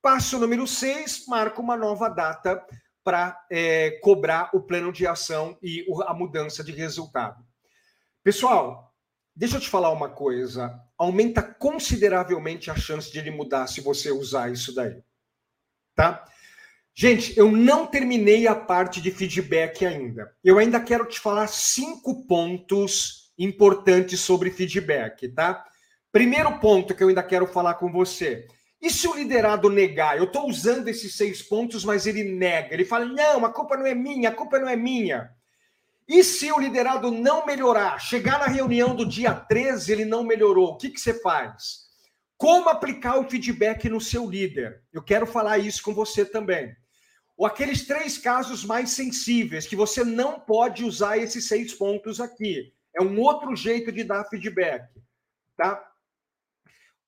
Passo número 6, marca uma nova data para é, cobrar o plano de ação e a mudança de resultado. Pessoal, deixa eu te falar uma coisa. Aumenta consideravelmente a chance de ele mudar se você usar isso daí tá? Gente, eu não terminei a parte de feedback ainda. Eu ainda quero te falar cinco pontos importantes sobre feedback, tá? Primeiro ponto que eu ainda quero falar com você. E se o liderado negar? Eu estou usando esses seis pontos, mas ele nega. Ele fala: não, a culpa não é minha, a culpa não é minha. E se o liderado não melhorar? Chegar na reunião do dia 13, ele não melhorou, o que, que você faz? Como aplicar o feedback no seu líder? Eu quero falar isso com você também. Ou aqueles três casos mais sensíveis que você não pode usar esses seis pontos aqui. É um outro jeito de dar feedback, tá?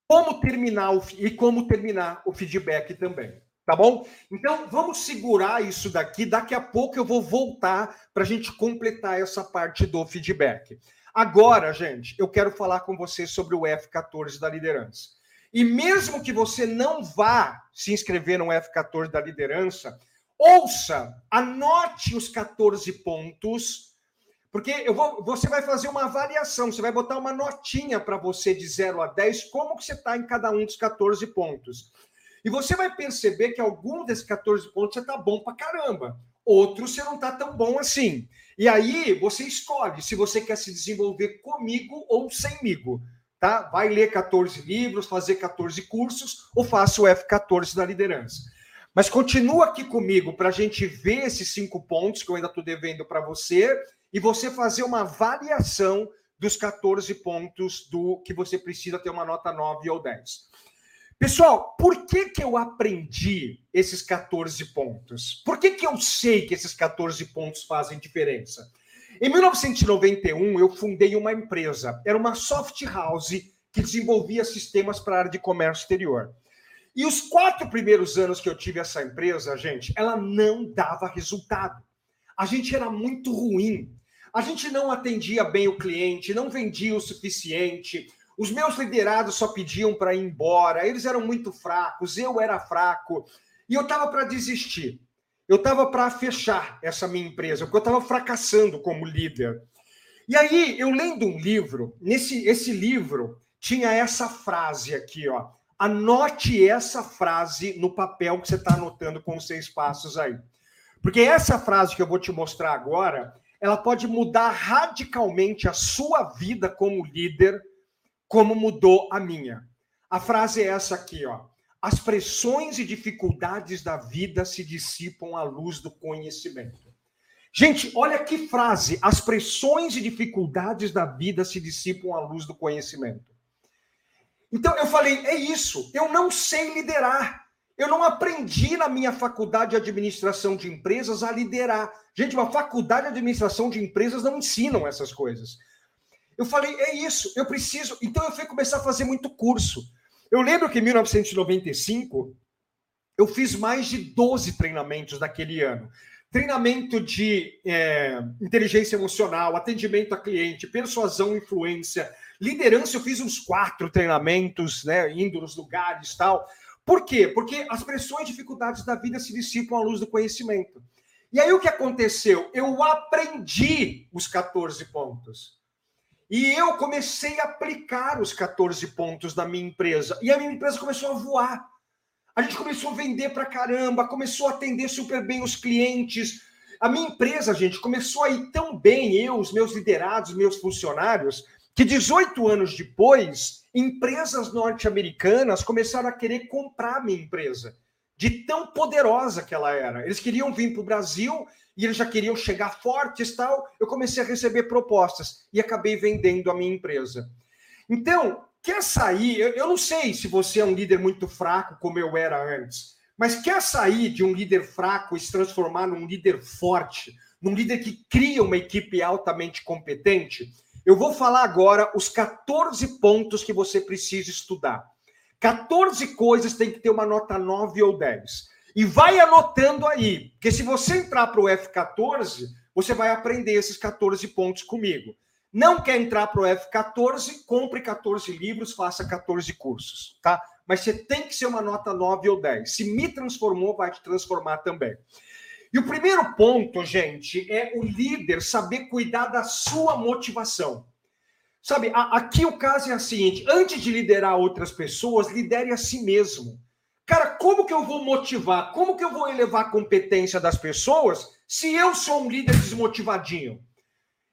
Como terminar o, e como terminar o feedback também. Tá bom? Então vamos segurar isso daqui. Daqui a pouco eu vou voltar para a gente completar essa parte do feedback. Agora, gente, eu quero falar com você sobre o F14 da liderança. E mesmo que você não vá se inscrever no F14 da liderança, ouça, anote os 14 pontos, porque vou, você vai fazer uma avaliação, você vai botar uma notinha para você de 0 a 10, como que você está em cada um dos 14 pontos. E você vai perceber que algum desses 14 pontos você está bom para caramba. Outros você não está tão bom assim. E aí você escolhe se você quer se desenvolver comigo ou semigo. Tá? Vai ler 14 livros, fazer 14 cursos ou faça o F14 da liderança. Mas continua aqui comigo para a gente ver esses cinco pontos que eu ainda estou devendo para você e você fazer uma avaliação dos 14 pontos do que você precisa ter uma nota 9 ou 10. Pessoal, por que, que eu aprendi esses 14 pontos? Por que, que eu sei que esses 14 pontos fazem diferença? Em 1991, eu fundei uma empresa. Era uma soft house que desenvolvia sistemas para a área de comércio exterior. E os quatro primeiros anos que eu tive essa empresa, gente, ela não dava resultado. A gente era muito ruim. A gente não atendia bem o cliente, não vendia o suficiente, os meus liderados só pediam para ir embora, eles eram muito fracos, eu era fraco, e eu estava para desistir. Eu estava para fechar essa minha empresa, porque eu estava fracassando como líder. E aí, eu lendo um livro, nesse esse livro tinha essa frase aqui, ó. Anote essa frase no papel que você está anotando com os seis passos aí. Porque essa frase que eu vou te mostrar agora, ela pode mudar radicalmente a sua vida como líder como mudou a minha. A frase é essa aqui, ó. As pressões e dificuldades da vida se dissipam à luz do conhecimento. Gente, olha que frase. As pressões e dificuldades da vida se dissipam à luz do conhecimento. Então eu falei, é isso. Eu não sei liderar. Eu não aprendi na minha faculdade de administração de empresas a liderar. Gente, uma faculdade de administração de empresas não ensinam essas coisas. Eu falei, é isso, eu preciso. Então eu fui começar a fazer muito curso. Eu lembro que em 1995 eu fiz mais de 12 treinamentos naquele ano. Treinamento de é, inteligência emocional, atendimento a cliente, persuasão, influência, liderança. Eu fiz uns quatro treinamentos, né, indo nos lugares tal. Por quê? Porque as pressões e dificuldades da vida se dissipam à luz do conhecimento. E aí o que aconteceu? Eu aprendi os 14 pontos. E eu comecei a aplicar os 14 pontos da minha empresa. E a minha empresa começou a voar. A gente começou a vender para caramba, começou a atender super bem os clientes. A minha empresa, gente, começou a ir tão bem, eu, os meus liderados, meus funcionários, que 18 anos depois, empresas norte-americanas começaram a querer comprar a minha empresa, de tão poderosa que ela era. Eles queriam vir para o Brasil e eles já queriam chegar fortes tal. Eu comecei a receber propostas e acabei vendendo a minha empresa. Então, quer sair? Eu, eu não sei se você é um líder muito fraco, como eu era antes, mas quer sair de um líder fraco e se transformar num líder forte, num líder que cria uma equipe altamente competente? Eu vou falar agora os 14 pontos que você precisa estudar. 14 coisas tem que ter uma nota 9 ou 10. E vai anotando aí, porque se você entrar para o F14, você vai aprender esses 14 pontos comigo. Não quer entrar para o F14, compre 14 livros, faça 14 cursos, tá? Mas você tem que ser uma nota 9 ou 10. Se me transformou, vai te transformar também. E o primeiro ponto, gente, é o líder saber cuidar da sua motivação. Sabe, aqui o caso é o seguinte: antes de liderar outras pessoas, lidere a si mesmo. Cara, como que eu vou motivar? Como que eu vou elevar a competência das pessoas se eu sou um líder desmotivadinho?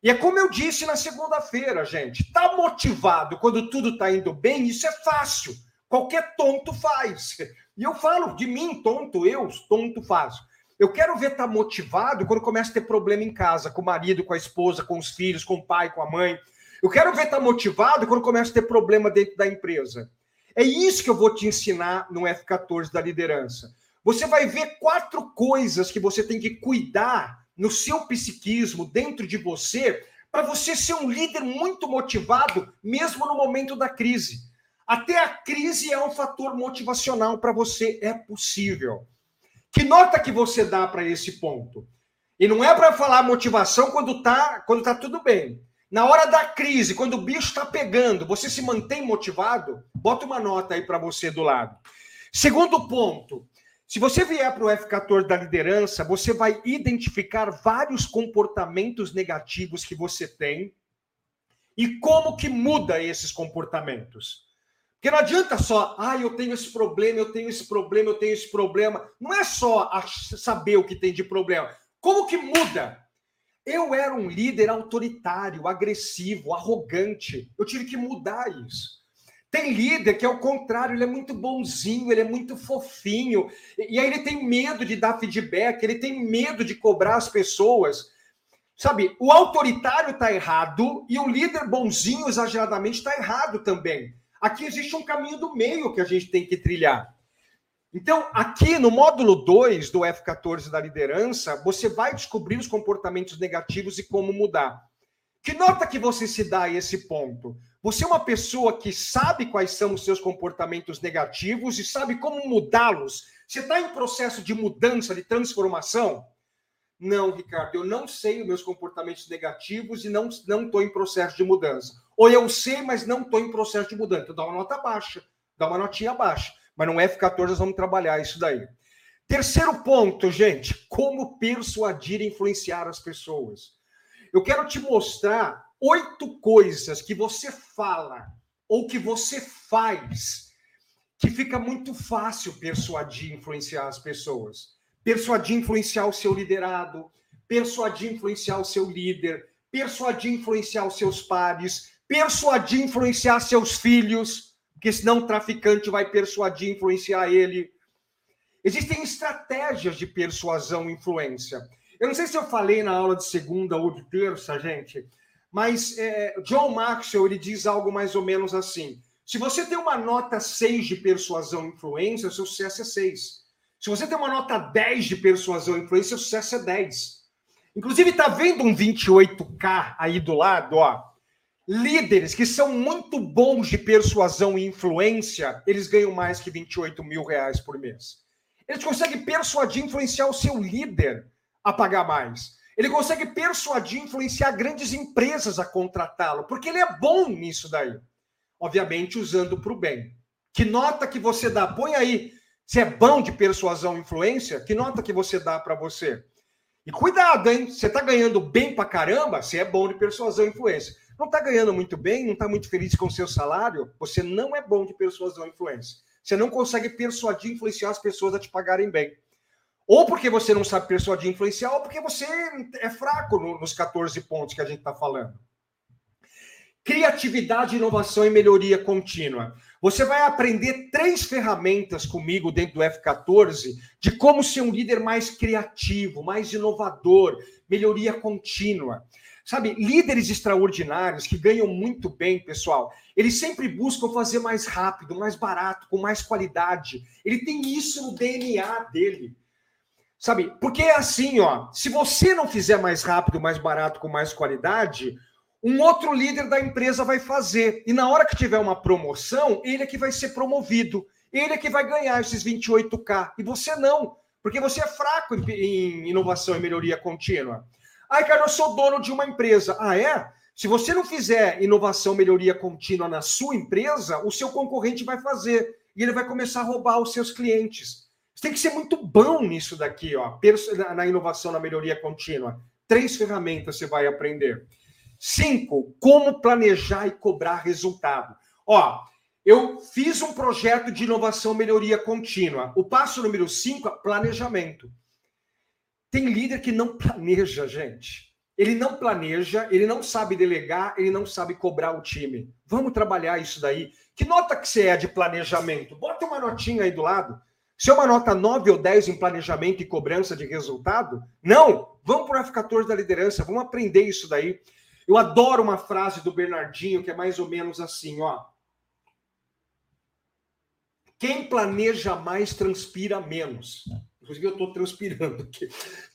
E é como eu disse na segunda-feira, gente. Tá motivado quando tudo tá indo bem, isso é fácil. Qualquer tonto faz. E eu falo de mim, tonto, eu, tonto faço. Eu quero ver estar tá motivado quando começa a ter problema em casa, com o marido, com a esposa, com os filhos, com o pai, com a mãe. Eu quero ver estar tá motivado quando começa a ter problema dentro da empresa. É isso que eu vou te ensinar no F14 da liderança. Você vai ver quatro coisas que você tem que cuidar no seu psiquismo, dentro de você, para você ser um líder muito motivado, mesmo no momento da crise. Até a crise é um fator motivacional para você, é possível. Que nota que você dá para esse ponto? E não é para falar motivação quando tá, quando tá tudo bem. Na hora da crise, quando o bicho está pegando, você se mantém motivado? Bota uma nota aí para você do lado. Segundo ponto, se você vier para o F14 da liderança, você vai identificar vários comportamentos negativos que você tem e como que muda esses comportamentos. Porque não adianta só, ah, eu tenho esse problema, eu tenho esse problema, eu tenho esse problema. Não é só saber o que tem de problema. Como que muda? Eu era um líder autoritário, agressivo, arrogante. Eu tive que mudar isso. Tem líder que é o contrário, ele é muito bonzinho, ele é muito fofinho, e aí ele tem medo de dar feedback, ele tem medo de cobrar as pessoas. Sabe, o autoritário está errado e o líder bonzinho, exageradamente, está errado também. Aqui existe um caminho do meio que a gente tem que trilhar. Então, aqui no módulo 2 do F14 da liderança, você vai descobrir os comportamentos negativos e como mudar. Que nota que você se dá a esse ponto? Você é uma pessoa que sabe quais são os seus comportamentos negativos e sabe como mudá-los? Você está em processo de mudança, de transformação? Não, Ricardo, eu não sei os meus comportamentos negativos e não estou em processo de mudança. Ou eu sei, mas não estou em processo de mudança. Então dá uma nota baixa, dá uma notinha baixa. Mas no F14 nós vamos trabalhar isso daí. Terceiro ponto, gente, como persuadir e influenciar as pessoas. Eu quero te mostrar oito coisas que você fala ou que você faz que fica muito fácil persuadir e influenciar as pessoas. Persuadir e influenciar o seu liderado, persuadir e influenciar o seu líder, persuadir e influenciar os seus pares, persuadir influenciar seus filhos, porque senão o traficante vai persuadir influenciar ele. Existem estratégias de persuasão e influência. Eu não sei se eu falei na aula de segunda ou de terça, gente, mas é, John Maxwell ele diz algo mais ou menos assim: se você tem uma nota 6 de persuasão e influência, seu sucesso é 6. Se você tem uma nota 10 de persuasão e influência, seu sucesso é 10. Inclusive, está vendo um 28K aí do lado, ó? Líderes que são muito bons de persuasão e influência, eles ganham mais que 28 mil reais por mês. Eles conseguem persuadir influenciar o seu líder a pagar mais. Ele consegue persuadir influenciar grandes empresas a contratá-lo, porque ele é bom nisso daí. Obviamente, usando para o bem. Que nota que você dá? Põe aí. Se é bom de persuasão e influência, que nota que você dá para você? E cuidado, hein? Você está ganhando bem para caramba, você é bom de persuasão e influência não está ganhando muito bem, não está muito feliz com o seu salário, você não é bom de persuasão e influência. Você não consegue persuadir e influenciar as pessoas a te pagarem bem. Ou porque você não sabe persuadir e influenciar, ou porque você é fraco nos 14 pontos que a gente está falando. Criatividade, inovação e melhoria contínua. Você vai aprender três ferramentas comigo dentro do F14 de como ser um líder mais criativo, mais inovador, melhoria contínua. Sabe, líderes extraordinários que ganham muito bem, pessoal, eles sempre buscam fazer mais rápido, mais barato, com mais qualidade. Ele tem isso no DNA dele. Sabe, porque é assim, ó, se você não fizer mais rápido, mais barato, com mais qualidade, um outro líder da empresa vai fazer. E na hora que tiver uma promoção, ele é que vai ser promovido. Ele é que vai ganhar esses 28K. E você não, porque você é fraco em inovação e melhoria contínua. Ai, cara, eu sou dono de uma empresa. Ah, é? Se você não fizer inovação, melhoria contínua na sua empresa, o seu concorrente vai fazer. E ele vai começar a roubar os seus clientes. Você tem que ser muito bom nisso daqui, ó, na inovação, na melhoria contínua. Três ferramentas você vai aprender. Cinco, como planejar e cobrar resultado. Ó, eu fiz um projeto de inovação, melhoria contínua. O passo número cinco é planejamento. Tem líder que não planeja, gente. Ele não planeja, ele não sabe delegar, ele não sabe cobrar o time. Vamos trabalhar isso daí. Que nota que você é de planejamento? Bota uma notinha aí do lado. Se é uma nota 9 ou 10 em planejamento e cobrança de resultado? Não! Vamos para o F14 da liderança, vamos aprender isso daí. Eu adoro uma frase do Bernardinho que é mais ou menos assim, ó. Quem planeja mais transpira menos. Inclusive, eu estou transpirando aqui.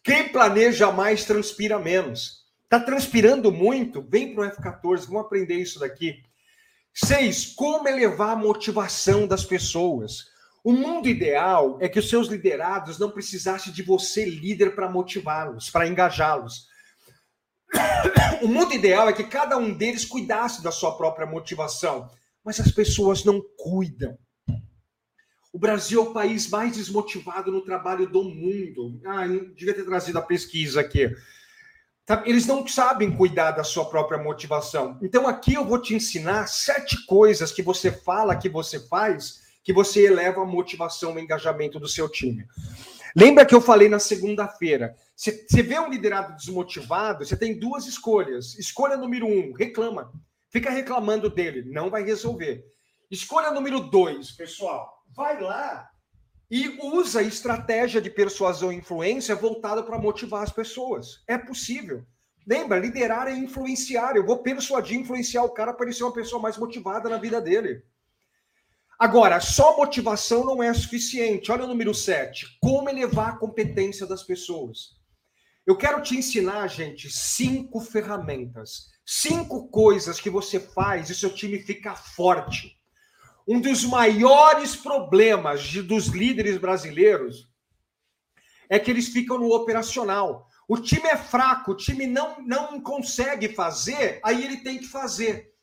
Quem planeja mais transpira menos. Está transpirando muito? Vem para o F14, vamos aprender isso daqui. Seis, como elevar a motivação das pessoas. O mundo ideal é que os seus liderados não precisassem de você, líder, para motivá-los, para engajá-los. <coughs> O mundo ideal é que cada um deles cuidasse da sua própria motivação, mas as pessoas não cuidam. O Brasil é o país mais desmotivado no trabalho do mundo. Ah, eu devia ter trazido a pesquisa aqui. Tá, eles não sabem cuidar da sua própria motivação. Então, aqui eu vou te ensinar sete coisas que você fala, que você faz, que você eleva a motivação, o engajamento do seu time. Lembra que eu falei na segunda-feira? Você vê um liderado desmotivado, você tem duas escolhas. Escolha número um, reclama. Fica reclamando dele, não vai resolver. Escolha número dois, pessoal, vai lá e usa estratégia de persuasão e influência voltada para motivar as pessoas. É possível. Lembra, liderar é influenciar. Eu vou persuadir, influenciar o cara para ele ser uma pessoa mais motivada na vida dele. Agora, só motivação não é suficiente. Olha o número 7. Como elevar a competência das pessoas. Eu quero te ensinar, gente, cinco ferramentas, cinco coisas que você faz e seu time fica forte um dos maiores problemas de, dos líderes brasileiros é que eles ficam no operacional. O time é fraco, o time não, não consegue fazer, aí ele tem que fazer.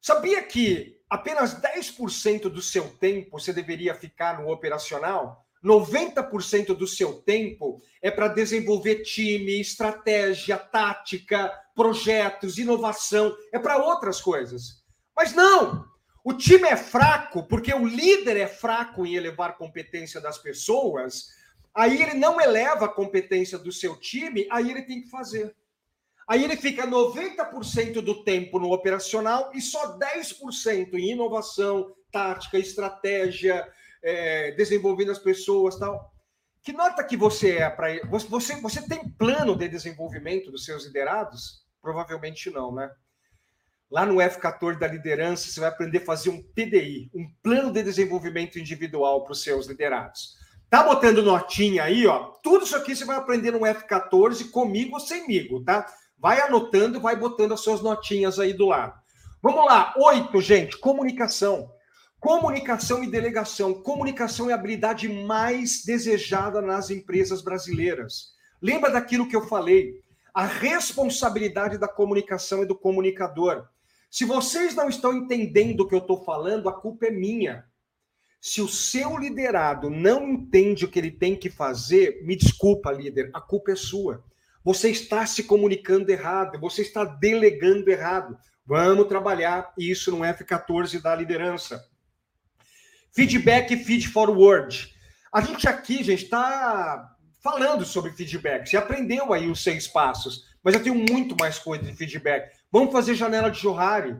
Sabia que apenas 10% do seu tempo você deveria ficar no operacional? 90% do seu tempo é para desenvolver time, estratégia, tática, projetos, inovação, é para outras coisas. Mas não! O time é fraco porque o líder é fraco em elevar a competência das pessoas, aí ele não eleva a competência do seu time, aí ele tem que fazer. Aí ele fica 90% do tempo no operacional e só 10% em inovação, tática, estratégia, é, desenvolvendo as pessoas tal. Que nota que você é para você, você tem plano de desenvolvimento dos seus liderados? Provavelmente não, né? Lá no F14 da liderança, você vai aprender a fazer um PDI, um plano de desenvolvimento individual para os seus liderados. Tá botando notinha aí, ó. Tudo isso aqui você vai aprender no F14 comigo ou semigo, tá? Vai anotando, vai botando as suas notinhas aí do lado. Vamos lá, oito, gente, comunicação. Comunicação e delegação. Comunicação é a habilidade mais desejada nas empresas brasileiras. Lembra daquilo que eu falei? A responsabilidade da comunicação e do comunicador. Se vocês não estão entendendo o que eu estou falando, a culpa é minha. Se o seu liderado não entende o que ele tem que fazer, me desculpa, líder, a culpa é sua. Você está se comunicando errado, você está delegando errado. Vamos trabalhar isso no F14 da liderança. Feedback e feed forward. A gente aqui, gente, está falando sobre feedback. Você aprendeu aí os seis passos, mas eu tenho muito mais coisa de feedback. Vamos fazer janela de Johari.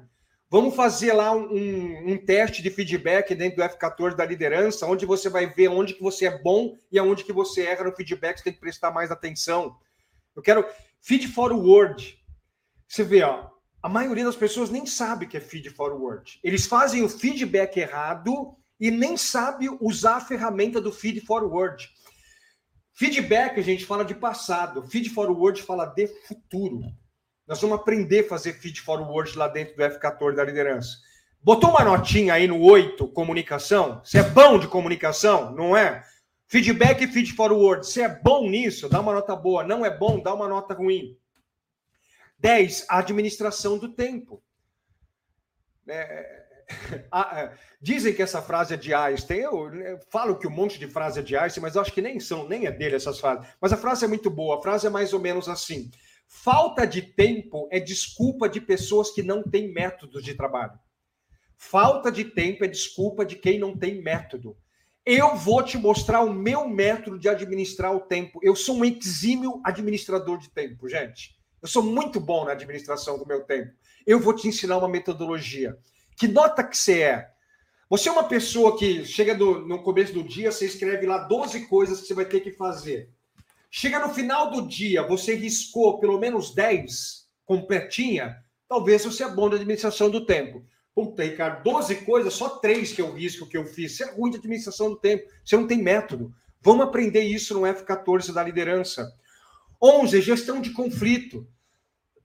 Vamos fazer lá um, um, um, teste de feedback dentro do F14 da liderança, onde você vai ver onde que você é bom e aonde que você erra no feedback, você tem que prestar mais atenção. Eu quero feed forward. Você vê, ó, a maioria das pessoas nem sabe que é feed forward. Eles fazem o feedback errado e nem sabe usar a ferramenta do feed forward. Feedback, a gente fala de passado. Feed forward fala de futuro. Nós vamos aprender a fazer feed forward lá dentro do F14 da liderança. Botou uma notinha aí no 8, comunicação? Você é bom de comunicação, não é? Feedback e feed forward. Você é bom nisso? Dá uma nota boa. Não é bom? Dá uma nota ruim. 10. Administração do tempo. É... <laughs> É, dizem que essa frase é de Einstein. Eu falo que um monte de frase é de Einstein, mas eu acho que nem são, nem é dele essas frases. Mas a frase é muito boa. A frase é mais ou menos assim: Falta de tempo é desculpa de pessoas que não têm método de trabalho. Falta de tempo é desculpa de quem não tem método. Eu vou te mostrar o meu método de administrar o tempo. Eu sou um exímio administrador de tempo, gente. Eu sou muito bom na administração do meu tempo. Eu vou te ensinar uma metodologia. Que nota que você é? Você é uma pessoa que chega do, no começo do dia, você escreve lá 12 coisas que você vai ter que fazer. Chega no final do dia, você riscou pelo menos 10 completinha, talvez você é bom de administração do tempo. Puta, Ricardo, 12 coisas, só três que eu risco que eu fiz. Você é ruim de administração do tempo, você não tem método. Vamos aprender isso no F14 da liderança. 11, gestão de conflito.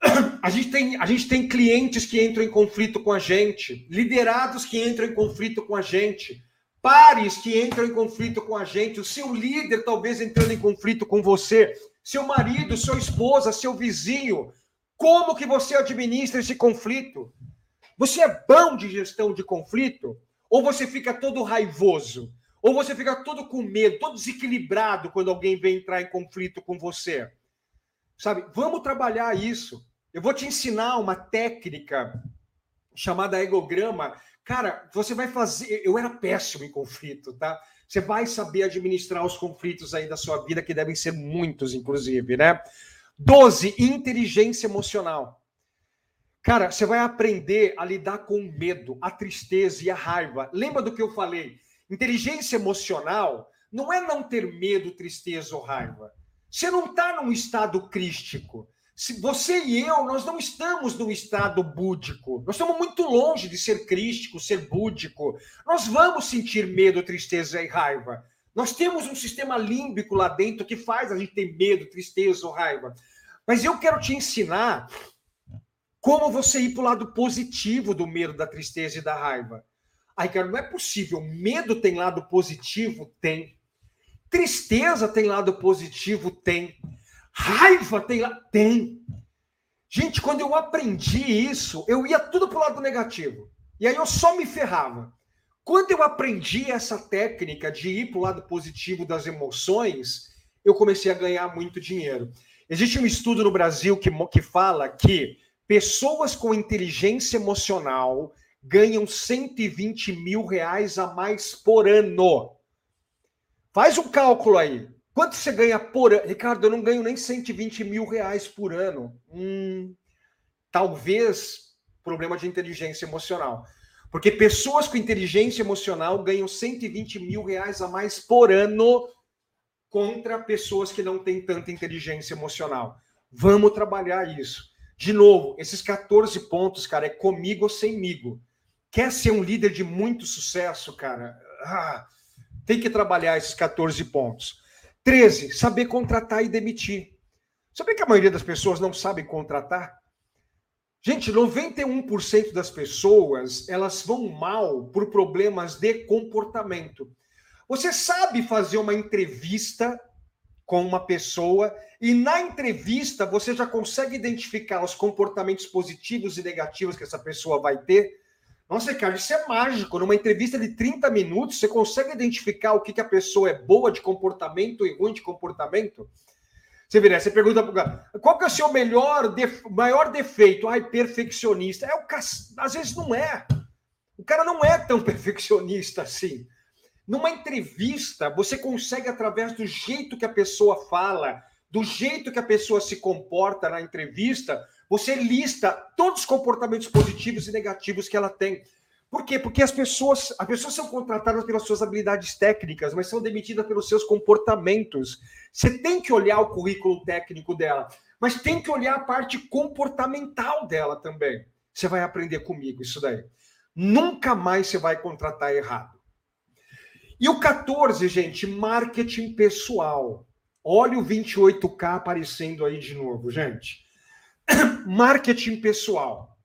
<clears throat> A gente, tem, a gente tem clientes que entram em conflito com a gente, liderados que entram em conflito com a gente. pares que entram em conflito com a gente, o seu líder talvez entrando em conflito com você, seu marido, sua esposa, seu vizinho. Como que você administra esse conflito? Você é bom de gestão de conflito? Ou você fica todo raivoso? Ou você fica todo com medo, todo desequilibrado quando alguém vem entrar em conflito com você? Sabe? Vamos trabalhar isso. Eu vou te ensinar uma técnica chamada egograma. Cara, você vai fazer. Eu era péssimo em conflito, tá? Você vai saber administrar os conflitos aí da sua vida, que devem ser muitos, inclusive, né? 12, inteligência emocional. Cara, você vai aprender a lidar com o medo, a tristeza e a raiva. Lembra do que eu falei? Inteligência emocional não é não ter medo, tristeza ou raiva. Você não está num estado crístico. Você e eu, nós não estamos num estado búdico. Nós estamos muito longe de ser crístico, ser búdico. Nós vamos sentir medo, tristeza e raiva. Nós temos um sistema límbico lá dentro que faz a gente ter medo, tristeza ou raiva. Mas eu quero te ensinar como você ir para o lado positivo do medo, da tristeza e da raiva. Aí, cara, não é possível. Medo tem lado positivo? Tem. Tristeza tem lado positivo? Tem. Raiva tem lado? Tem. Gente, quando eu aprendi isso, eu ia tudo para o lado negativo. E aí eu só me ferrava. Quando eu aprendi essa técnica de ir para o lado positivo das emoções, eu comecei a ganhar muito dinheiro. Existe um estudo no Brasil que, que fala que pessoas com inteligência emocional ganham 120 mil reais a mais por ano. Faz um cálculo aí. Quanto você ganha por ano? Ricardo, eu não ganho nem 120 mil reais por ano. Hum, talvez problema de inteligência emocional. Porque pessoas com inteligência emocional ganham 120 mil reais a mais por ano contra pessoas que não têm tanta inteligência emocional. Vamos trabalhar isso. De novo, esses 14 pontos, cara, é comigo ou semigo. Quer ser um líder de muito sucesso, cara? Ah, tem que trabalhar esses 14 pontos. 13, saber contratar e demitir. Sabe que a maioria das pessoas não sabe contratar? Gente, 91% das pessoas, elas vão mal por problemas de comportamento. Você sabe fazer uma entrevista com uma pessoa e na entrevista você já consegue identificar os comportamentos positivos e negativos que essa pessoa vai ter? Nossa, cara, isso é mágico. Numa entrevista de 30 minutos, você consegue identificar o que, que a pessoa é boa de comportamento e ruim de comportamento? Você vira, você pergunta cara, qual que é o seu melhor, def... maior defeito? Ai, perfeccionista. É o ca... Às vezes não é. O cara não é tão <laughs> perfeccionista assim. Numa entrevista, você consegue, através do jeito que a pessoa fala, do jeito que a pessoa se comporta na entrevista, você lista todos os comportamentos positivos e negativos que ela tem. Por quê? Porque as pessoas, as pessoas são contratadas pelas suas habilidades técnicas, mas são demitidas pelos seus comportamentos. Você tem que olhar o currículo técnico dela, mas tem que olhar a parte comportamental dela também. Você vai aprender comigo isso daí. Nunca mais você vai contratar errado. E o 14, gente, marketing pessoal. Olha o 28K aparecendo aí de novo, gente. <clears throat> marketing pessoal.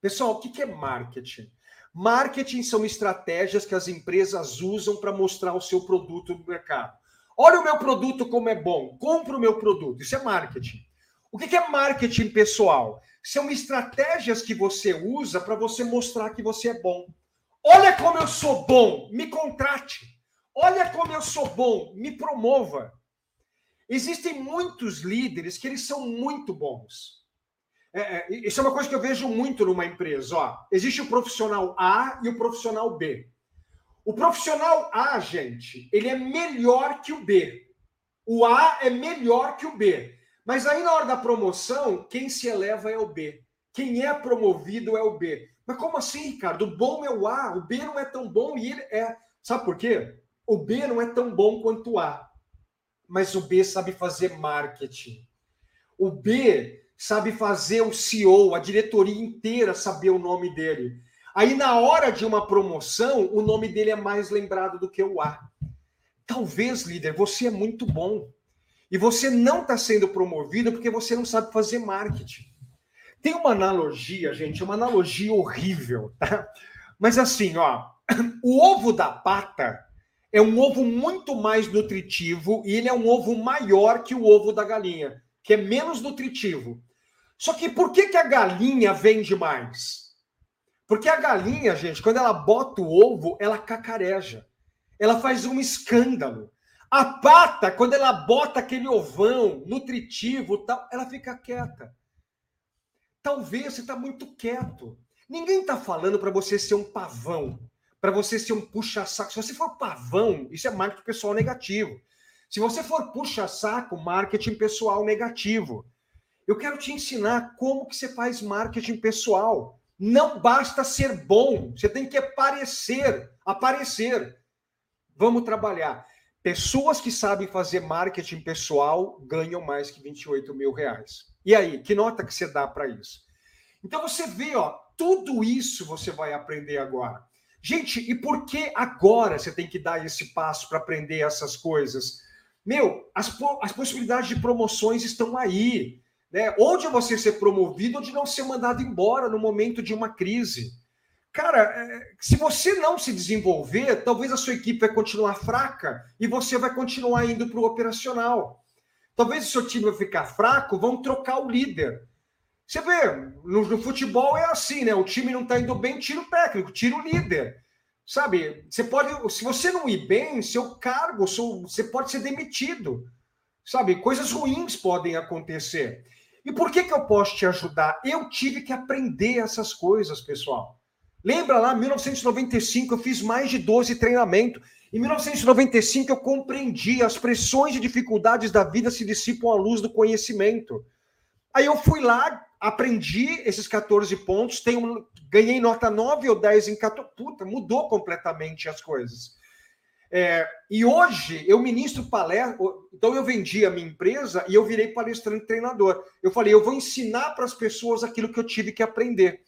Pessoal, o que é marketing? Marketing são estratégias que as empresas usam para mostrar o seu produto no mercado. Olha o meu produto como é bom, compra o meu produto. Isso é marketing. O que é marketing pessoal? São estratégias que você usa para você mostrar que você é bom. Olha como eu sou bom, me contrate. Olha como eu sou bom, me promova. Existem muitos líderes que eles são muito bons. É, é, isso é uma coisa que eu vejo muito numa empresa. Ó, existe o profissional A e o profissional B. O profissional A, gente, ele é melhor que o B. O A é melhor que o B. Mas aí na hora da promoção, quem se eleva é o B. Quem é promovido é o B. Mas como assim, Ricardo? O bom é o A, o B não é tão bom e ele é. Sabe por quê? O B não é tão bom quanto o A mas o B sabe fazer marketing. O B sabe fazer o CEO, a diretoria inteira saber o nome dele. Aí, na hora de uma promoção, o nome dele é mais lembrado do que o A. Talvez, líder, você é muito bom. E você não está sendo promovido porque você não sabe fazer marketing. Tem uma analogia, gente, uma analogia horrível, tá? Mas assim, ó, <clears throat> o ovo da pata é um ovo muito mais nutritivo e ele é um ovo maior que o ovo da galinha, que é menos nutritivo. Só que por que, que a galinha vende mais? Porque a galinha, gente, quando ela bota o ovo, ela cacareja. Ela faz um escândalo. A pata, quando ela bota aquele ovão nutritivo, tal, ela fica quieta. Talvez você está muito quieto. Ninguém está falando para você ser um pavão, para você ser um puxa-saco. Se você for pavão, isso é marketing pessoal negativo. Se você for puxa-saco, marketing pessoal negativo. Eu quero te ensinar como que você faz marketing pessoal. Não basta ser bom, você tem que aparecer, aparecer. Vamos trabalhar. Pessoas que sabem fazer marketing pessoal ganham mais que 28 mil reais. E aí, que nota que você dá para isso? Então você vê, ó, tudo isso você vai aprender agora. Gente, e por que agora você tem que dar esse passo para aprender essas coisas? Meu, as, as possibilidades de promoções estão aí. Né? Ou de você ser promovido ou de não ser mandado embora no momento de uma crise. Cara, é, se você não se desenvolver, talvez a sua equipe vai continuar fraca e você vai continuar indo para o operacional. Talvez o seu time vai ficar fraco, vão trocar o líder. Você vê, no, no futebol é assim, né? O time não está indo bem, tira o técnico, tira o líder. Sabe? Você pode, se você não ir bem, seu cargo, seu, você pode ser demitido. Sabe? Coisas ruins podem acontecer. E por que, que eu posso te ajudar? Eu tive que aprender essas coisas, pessoal. Lembra lá, 1995, eu fiz mais de 12 treinamentos. Em 1995, eu compreendi as pressões e dificuldades da vida se dissipam à luz do conhecimento. Aí eu fui lá, aprendi esses 14 pontos, tenho, ganhei nota 9 ou 10 em 14. Puta, mudou completamente as coisas. É, e hoje eu ministro palestra. Então eu vendi a minha empresa e eu virei palestrante treinador. Eu falei, eu vou ensinar para as pessoas aquilo que eu tive que aprender.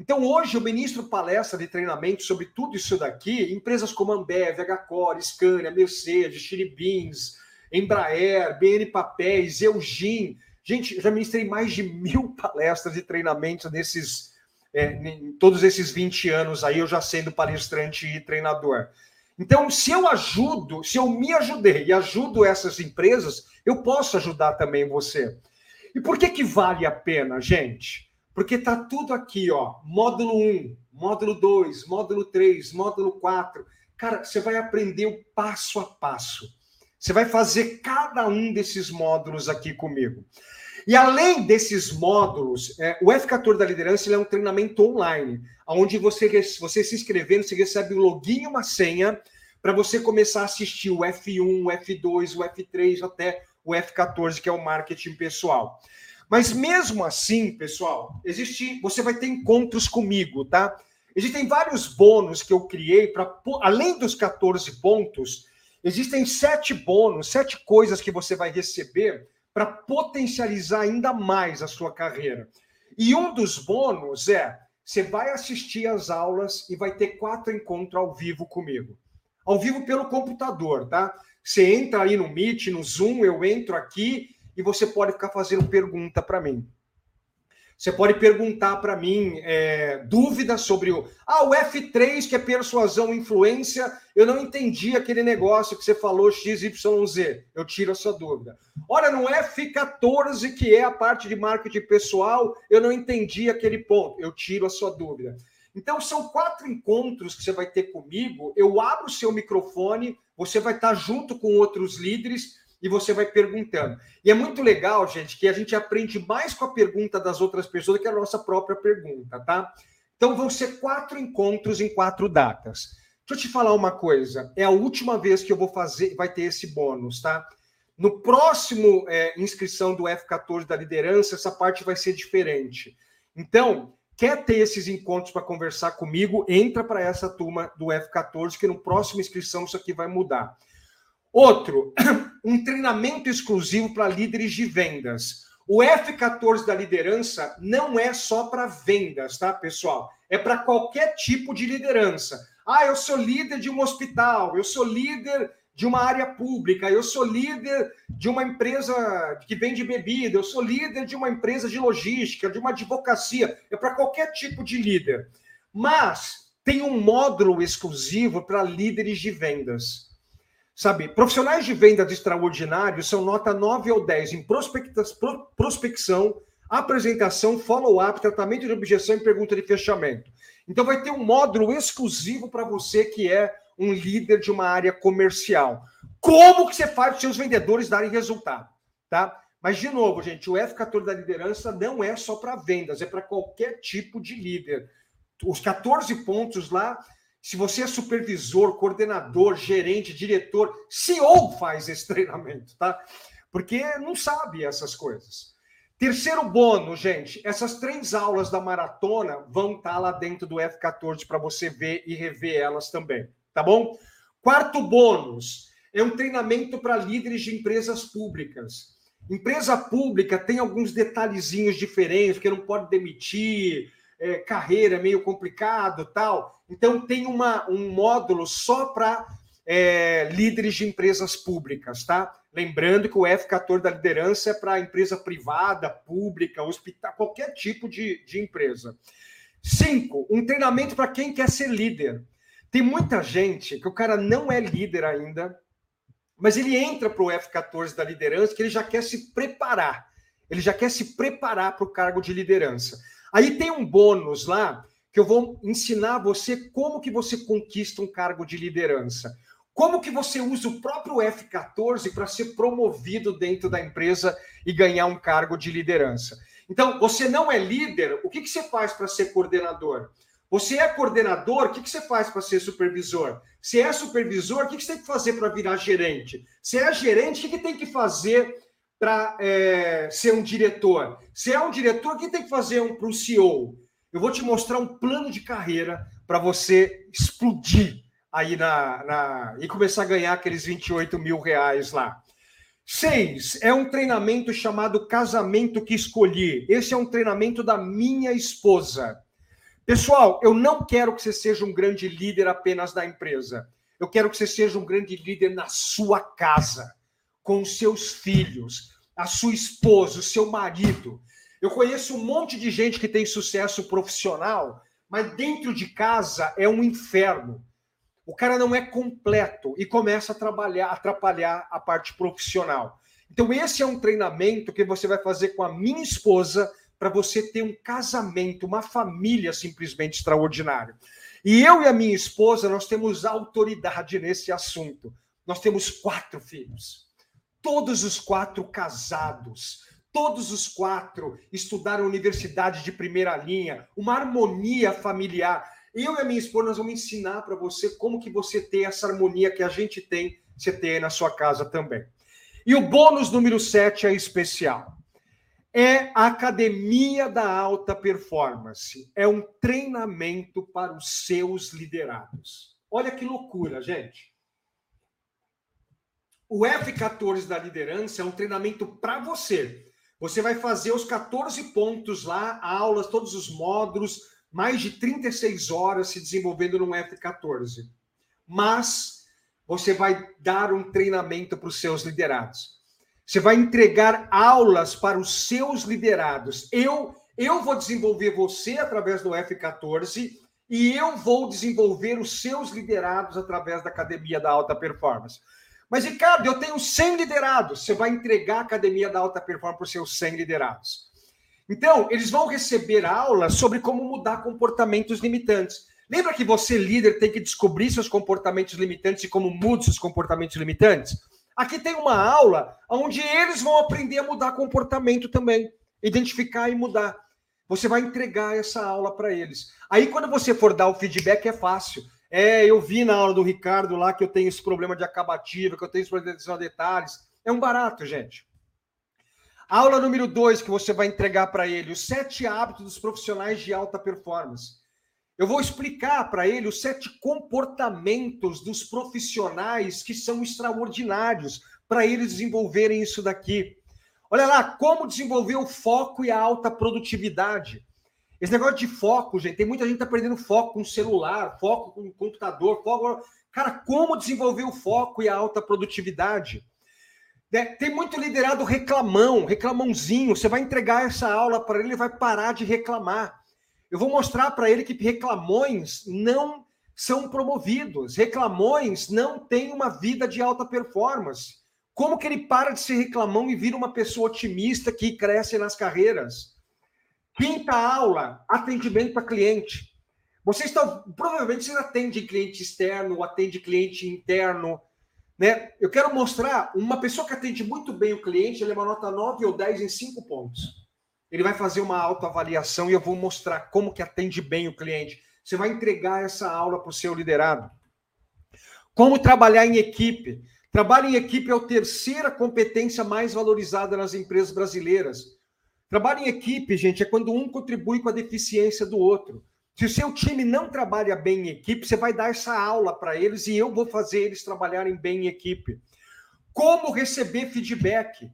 Então, hoje eu ministro palestra de treinamento sobre tudo isso daqui, empresas como Ambev, Hcore, Scania, Mercedes, Chili Beans, Embraer, BN Papéis, Eugin. Gente, já ministrei mais de mil <laughs> palestras de treinamento nesses, é, em todos esses 20 anos aí, eu já sendo palestrante e treinador. Então, se eu ajudo, se eu me ajudei e ajudo essas empresas, eu posso ajudar também você. E por que que vale a pena, gente? Porque está tudo aqui, ó. Módulo 1, módulo 2, módulo 3, módulo 4. Cara, você vai aprender o passo a passo. Você vai fazer cada um desses módulos aqui comigo. E além desses módulos, é, o F14 da liderança é um treinamento online, onde você, você se inscrevendo, você recebe um login e uma senha para você começar a assistir o F1, o F2, o F3 até o F14, que é o marketing pessoal. Mas mesmo assim, pessoal, existe, você vai ter encontros comigo, tá? Existem vários bônus que eu criei para além dos 14 pontos, existem sete bônus, sete coisas que você vai receber para potencializar ainda mais a sua carreira. E um dos bônus é você vai assistir às aulas e vai ter quatro encontros ao vivo comigo. Ao vivo pelo computador, tá? Você entra aí no Meet, no Zoom, eu entro aqui e você pode ficar fazendo pergunta para mim. Você pode perguntar para mim é, dúvidas sobre o. Ah, o F3, que é persuasão influência, eu não entendi aquele negócio que você falou XYZ. Eu tiro a sua dúvida. Olha, no F14, que é a parte de marketing pessoal, eu não entendi aquele ponto. Eu tiro a sua dúvida. Então, são quatro encontros que você vai ter comigo. Eu abro o seu microfone, você vai estar junto com outros líderes e você vai perguntando. E é muito legal, gente, que a gente aprende mais com a pergunta das outras pessoas do que a nossa própria pergunta, tá? Então vão ser quatro encontros em quatro datas. Deixa eu te falar uma coisa. É a última vez que eu vou fazer, vai ter esse bônus, tá? No próximo é, inscrição do F14 da liderança, essa parte vai ser diferente. Então, quer ter esses encontros para conversar comigo? Entra para essa turma do F14, que no próximo inscrição isso aqui vai mudar. Outro, <clears throat> um treinamento exclusivo para líderes de vendas. O F14 da liderança não é só para vendas, tá, pessoal? É para qualquer tipo de liderança. Ah, eu sou líder de um hospital, eu sou líder de uma área pública, eu sou líder de uma empresa que vende bebida, eu sou líder de uma empresa de logística, de uma advocacia, é para qualquer tipo de líder. Mas tem um módulo exclusivo para líderes de vendas. Sabe, profissionais de vendas extraordinários são nota 9 ou 10 em prospecção, apresentação, follow-up, tratamento de objeção e pergunta de fechamento. Então vai ter um módulo exclusivo para você que é um líder de uma área comercial. Como que você faz os seus vendedores darem resultado, tá? Mas de novo, gente, o F14 da liderança não é só para vendas, é para qualquer tipo de líder. Os 14 pontos lá, se você é supervisor, coordenador, gerente, diretor, CEO faz esse treinamento, tá? Porque não sabe essas coisas. Terceiro bônus, gente, essas três aulas da maratona vão estar tá lá dentro do F14 para você ver e rever elas também, tá bom? Quarto bônus é um treinamento para líderes de empresas públicas. Empresa pública tem alguns detalhezinhos diferentes, porque não pode demitir, é, carreira meio complicado tal. Então tem uma, um módulo só para é, líderes de empresas públicas, tá? Lembrando que o F14 da liderança é para empresa privada, pública, hospital, qualquer tipo de, de empresa. Cinco, um treinamento para quem quer ser líder. Tem muita gente que o cara não é líder ainda, mas ele entra para o F14 da liderança que ele já quer se preparar. Ele já quer se preparar para o cargo de liderança. Aí tem um bônus lá que eu vou ensinar você como que você conquista um cargo de liderança. Como que você usa o próprio F14 para ser promovido dentro da empresa e ganhar um cargo de liderança? Então, você não é líder, o que, que você faz para ser coordenador? Você é coordenador, o que, que você faz para ser supervisor? Se é supervisor, o que, que você tem que fazer para virar gerente? Se é gerente, o que, que tem que fazer para é, ser um diretor? Se é um diretor, o que tem que fazer um, para o CEO? Eu vou te mostrar um plano de carreira para você explodir aí na, na, e começar a ganhar aqueles 28 mil reais lá. Seis, é um treinamento chamado Casamento que Escolhi. Esse é um treinamento da minha esposa. Pessoal, eu não quero que você seja um grande líder apenas da empresa. Eu quero que você seja um grande líder na sua casa, com os seus filhos, a sua esposa, o seu marido. Eu conheço um monte de gente que tem sucesso profissional, mas dentro de casa é um inferno o cara não é completo e começa a trabalhar, atrapalhar a parte profissional. Então, esse é um treinamento que você vai fazer com a minha esposa para você ter um casamento, uma família simplesmente extraordinária. E eu e a minha esposa, nós temos autoridade nesse assunto. Nós temos quatro filhos, todos os quatro casados, todos os quatro estudaram universidade de primeira linha, uma harmonia familiar. Eu e a minha esposa, nós vamos ensinar para você como que você tem essa harmonia que a gente tem, você tem aí na sua casa também. E o bônus número 7 é especial. É a Academia da Alta Performance. É um treinamento para os seus liderados. Olha que loucura, gente. O F14 da liderança é um treinamento para você. Você vai fazer os 14 pontos lá, aulas, todos os módulos, mais de 36 horas se desenvolvendo num F14. Mas você vai dar um treinamento para os seus liderados. Você vai entregar aulas para os seus liderados. Eu eu vou desenvolver você através do F14 e eu vou desenvolver os seus liderados através da Academia da Alta Performance. Mas, Ricardo, eu tenho 100 liderados. Você vai entregar a Academia da Alta Performance para os seus 100 liderados. Então, eles vão receber aulas sobre como mudar comportamentos limitantes. Lembra que você, líder, tem que descobrir seus comportamentos limitantes e como muda seus comportamentos limitantes? Aqui tem uma aula onde eles vão aprender a mudar comportamento também, identificar e mudar. Você vai entregar essa aula para eles. Aí, quando você for dar o feedback, é fácil. É, eu vi na aula do Ricardo lá que eu tenho esse problema de acabativa, que eu tenho esse problema de detalhes. É um barato, gente. Aula número dois que você vai entregar para ele: os sete hábitos dos profissionais de alta performance. Eu vou explicar para ele os sete comportamentos dos profissionais que são extraordinários para eles desenvolverem isso daqui. Olha lá, como desenvolver o foco e a alta produtividade. Esse negócio de foco, gente, tem muita gente que tá perdendo foco com celular, foco com computador, foco. Cara, como desenvolver o foco e a alta produtividade? Né? Tem muito liderado reclamão, reclamãozinho. Você vai entregar essa aula para ele, ele vai parar de reclamar. Eu vou mostrar para ele que reclamões não são promovidos, reclamões não têm uma vida de alta performance. Como que ele para de ser reclamão e vira uma pessoa otimista que cresce nas carreiras? Quinta aula, atendimento a cliente. Vocês estão, provavelmente vocês atendem cliente externo, atende cliente interno, né? Eu quero mostrar uma pessoa que atende muito bem o cliente, ele é uma nota 9 ou 10 em 5 pontos. Ele vai fazer uma autoavaliação e eu vou mostrar como que atende bem o cliente. Você vai entregar essa aula para o seu liderado. Como trabalhar em equipe. Trabalho em equipe é a terceira competência mais valorizada nas empresas brasileiras. Trabalho em equipe, gente, é quando um contribui com a deficiência do outro. Se o seu time não trabalha bem em equipe, você vai dar essa aula para eles e eu vou fazer eles trabalharem bem em equipe. Como receber feedback?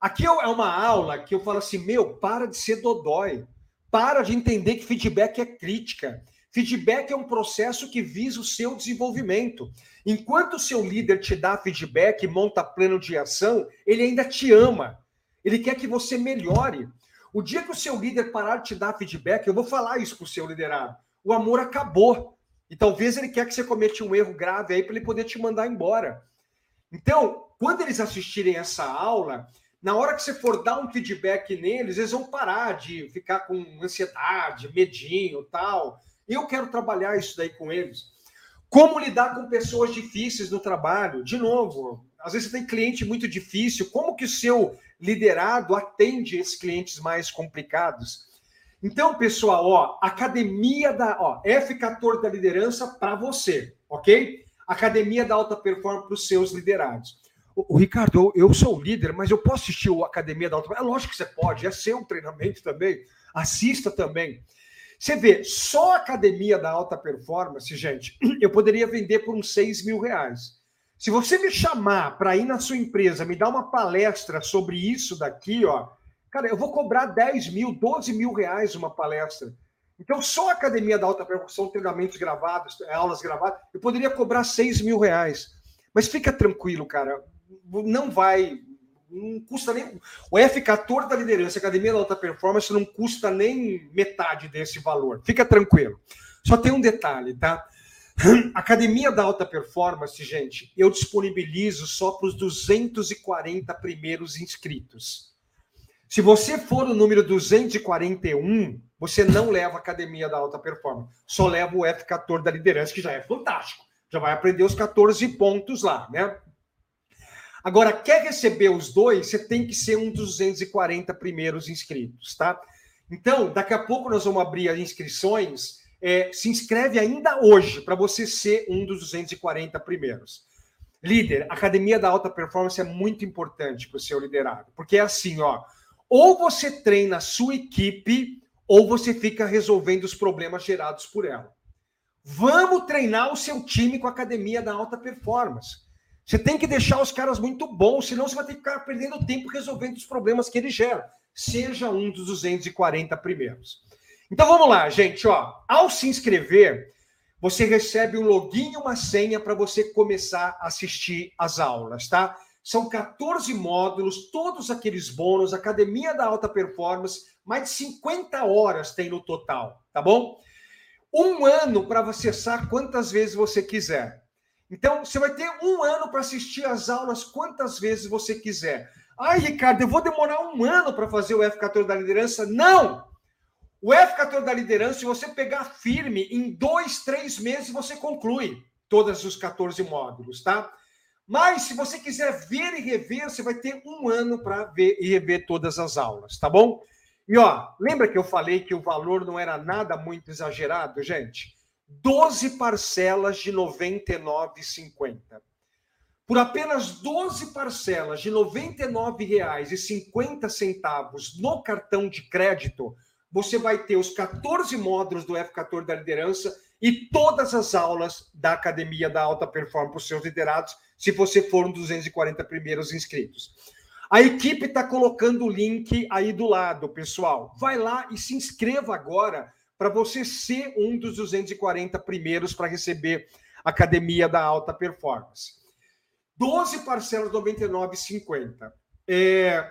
Aqui é uma aula que eu falo assim: meu, para de ser dodói. Para de entender que feedback é crítica. Feedback é um processo que visa o seu desenvolvimento. Enquanto o seu líder te dá feedback, monta plano de ação, ele ainda te ama. Ele quer que você melhore. O dia que o seu líder parar de te dar feedback, eu vou falar isso para o seu liderado. O amor acabou. E talvez ele quer que você cometa um erro grave aí para ele poder te mandar embora. Então, quando eles assistirem essa aula, na hora que você for dar um feedback neles, eles vão parar de ficar com ansiedade, medinho, tal. Eu quero trabalhar isso daí com eles. Como lidar com pessoas difíceis no trabalho? De novo, às vezes você tem cliente muito difícil. Como que o seu liderado atende esses clientes mais complicados. Então, pessoal, ó, academia da ó, F14 da liderança para você, ok? Academia da alta performance para os seus liderados. O, o Ricardo, eu, eu, sou líder, mas eu posso assistir o Academia da Alta É lógico que você pode, é seu treinamento também. Assista também. Você vê, só a Academia da Alta Performance, gente, <clears throat> eu poderia vender por uns 6 mil reais. Se você me chamar para ir na sua empresa, me dar uma palestra sobre isso daqui, ó, cara, eu vou cobrar 10 mil, 12 mil reais uma palestra. Então, só a Academia da Alta Percussão, treinamentos gravados, aulas gravadas, eu poderia cobrar 6 mil reais. Mas fica tranquilo, cara, não vai, não custa nem. O F14 da liderança, Academia da Alta Performance, não custa nem metade desse valor. Fica tranquilo. Só tem um detalhe, tá? Academia da Alta Performance, gente, eu disponibilizo só para os 240 primeiros inscritos. Se você for o número 241, você não leva a Academia da Alta Performance, só leva o F14 da liderança, que já é fantástico. Já vai aprender os 14 pontos lá, né? Agora, quer receber os dois, você tem que ser um dos 240 primeiros inscritos, tá? Então, daqui a pouco nós vamos abrir as inscrições é, se inscreve ainda hoje para você ser um dos 240 primeiros. Líder, academia da alta performance é muito importante para o seu liderado, porque é assim, ó, ou você treina a sua equipe ou você fica resolvendo os problemas gerados por ela. Vamos treinar o seu time com a academia da alta performance. Você tem que deixar os caras muito bons, senão você vai ter que ficar perdendo tempo resolvendo os problemas que ele gera. Seja um dos 240 primeiros. Então vamos lá, gente. Ó, ao se inscrever, você recebe um login e uma senha para você começar a assistir as aulas, tá? São 14 módulos, todos aqueles bônus, Academia da Alta Performance, mais de 50 horas tem no total, tá bom? Um ano para acessar quantas vezes você quiser. Então, você vai ter um ano para assistir as aulas quantas vezes você quiser. Ai, Ricardo, eu vou demorar um ano para fazer o F14 da liderança? Não! O F14 da liderança, se você pegar firme, em dois, três meses você conclui todos os 14 módulos, tá? Mas se você quiser ver e rever, você vai ter um ano para ver e rever todas as aulas, tá bom? E ó, lembra que eu falei que o valor não era nada muito exagerado, gente? 12 parcelas de R$ 99,50. Por apenas 12 parcelas de R$ 99,50 no cartão de crédito, você vai ter os 14 módulos do F14 da liderança e todas as aulas da Academia da Alta Performance para os seus liderados, se você for um dos 240 primeiros inscritos. A equipe está colocando o link aí do lado, pessoal. Vai lá e se inscreva agora para você ser um dos 240 primeiros para receber a Academia da Alta Performance. 12 parcelas, R$ 99,50. É,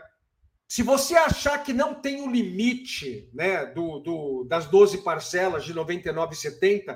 Se você achar que não tem o limite né, do, do, das 12 parcelas de R$ 99,70,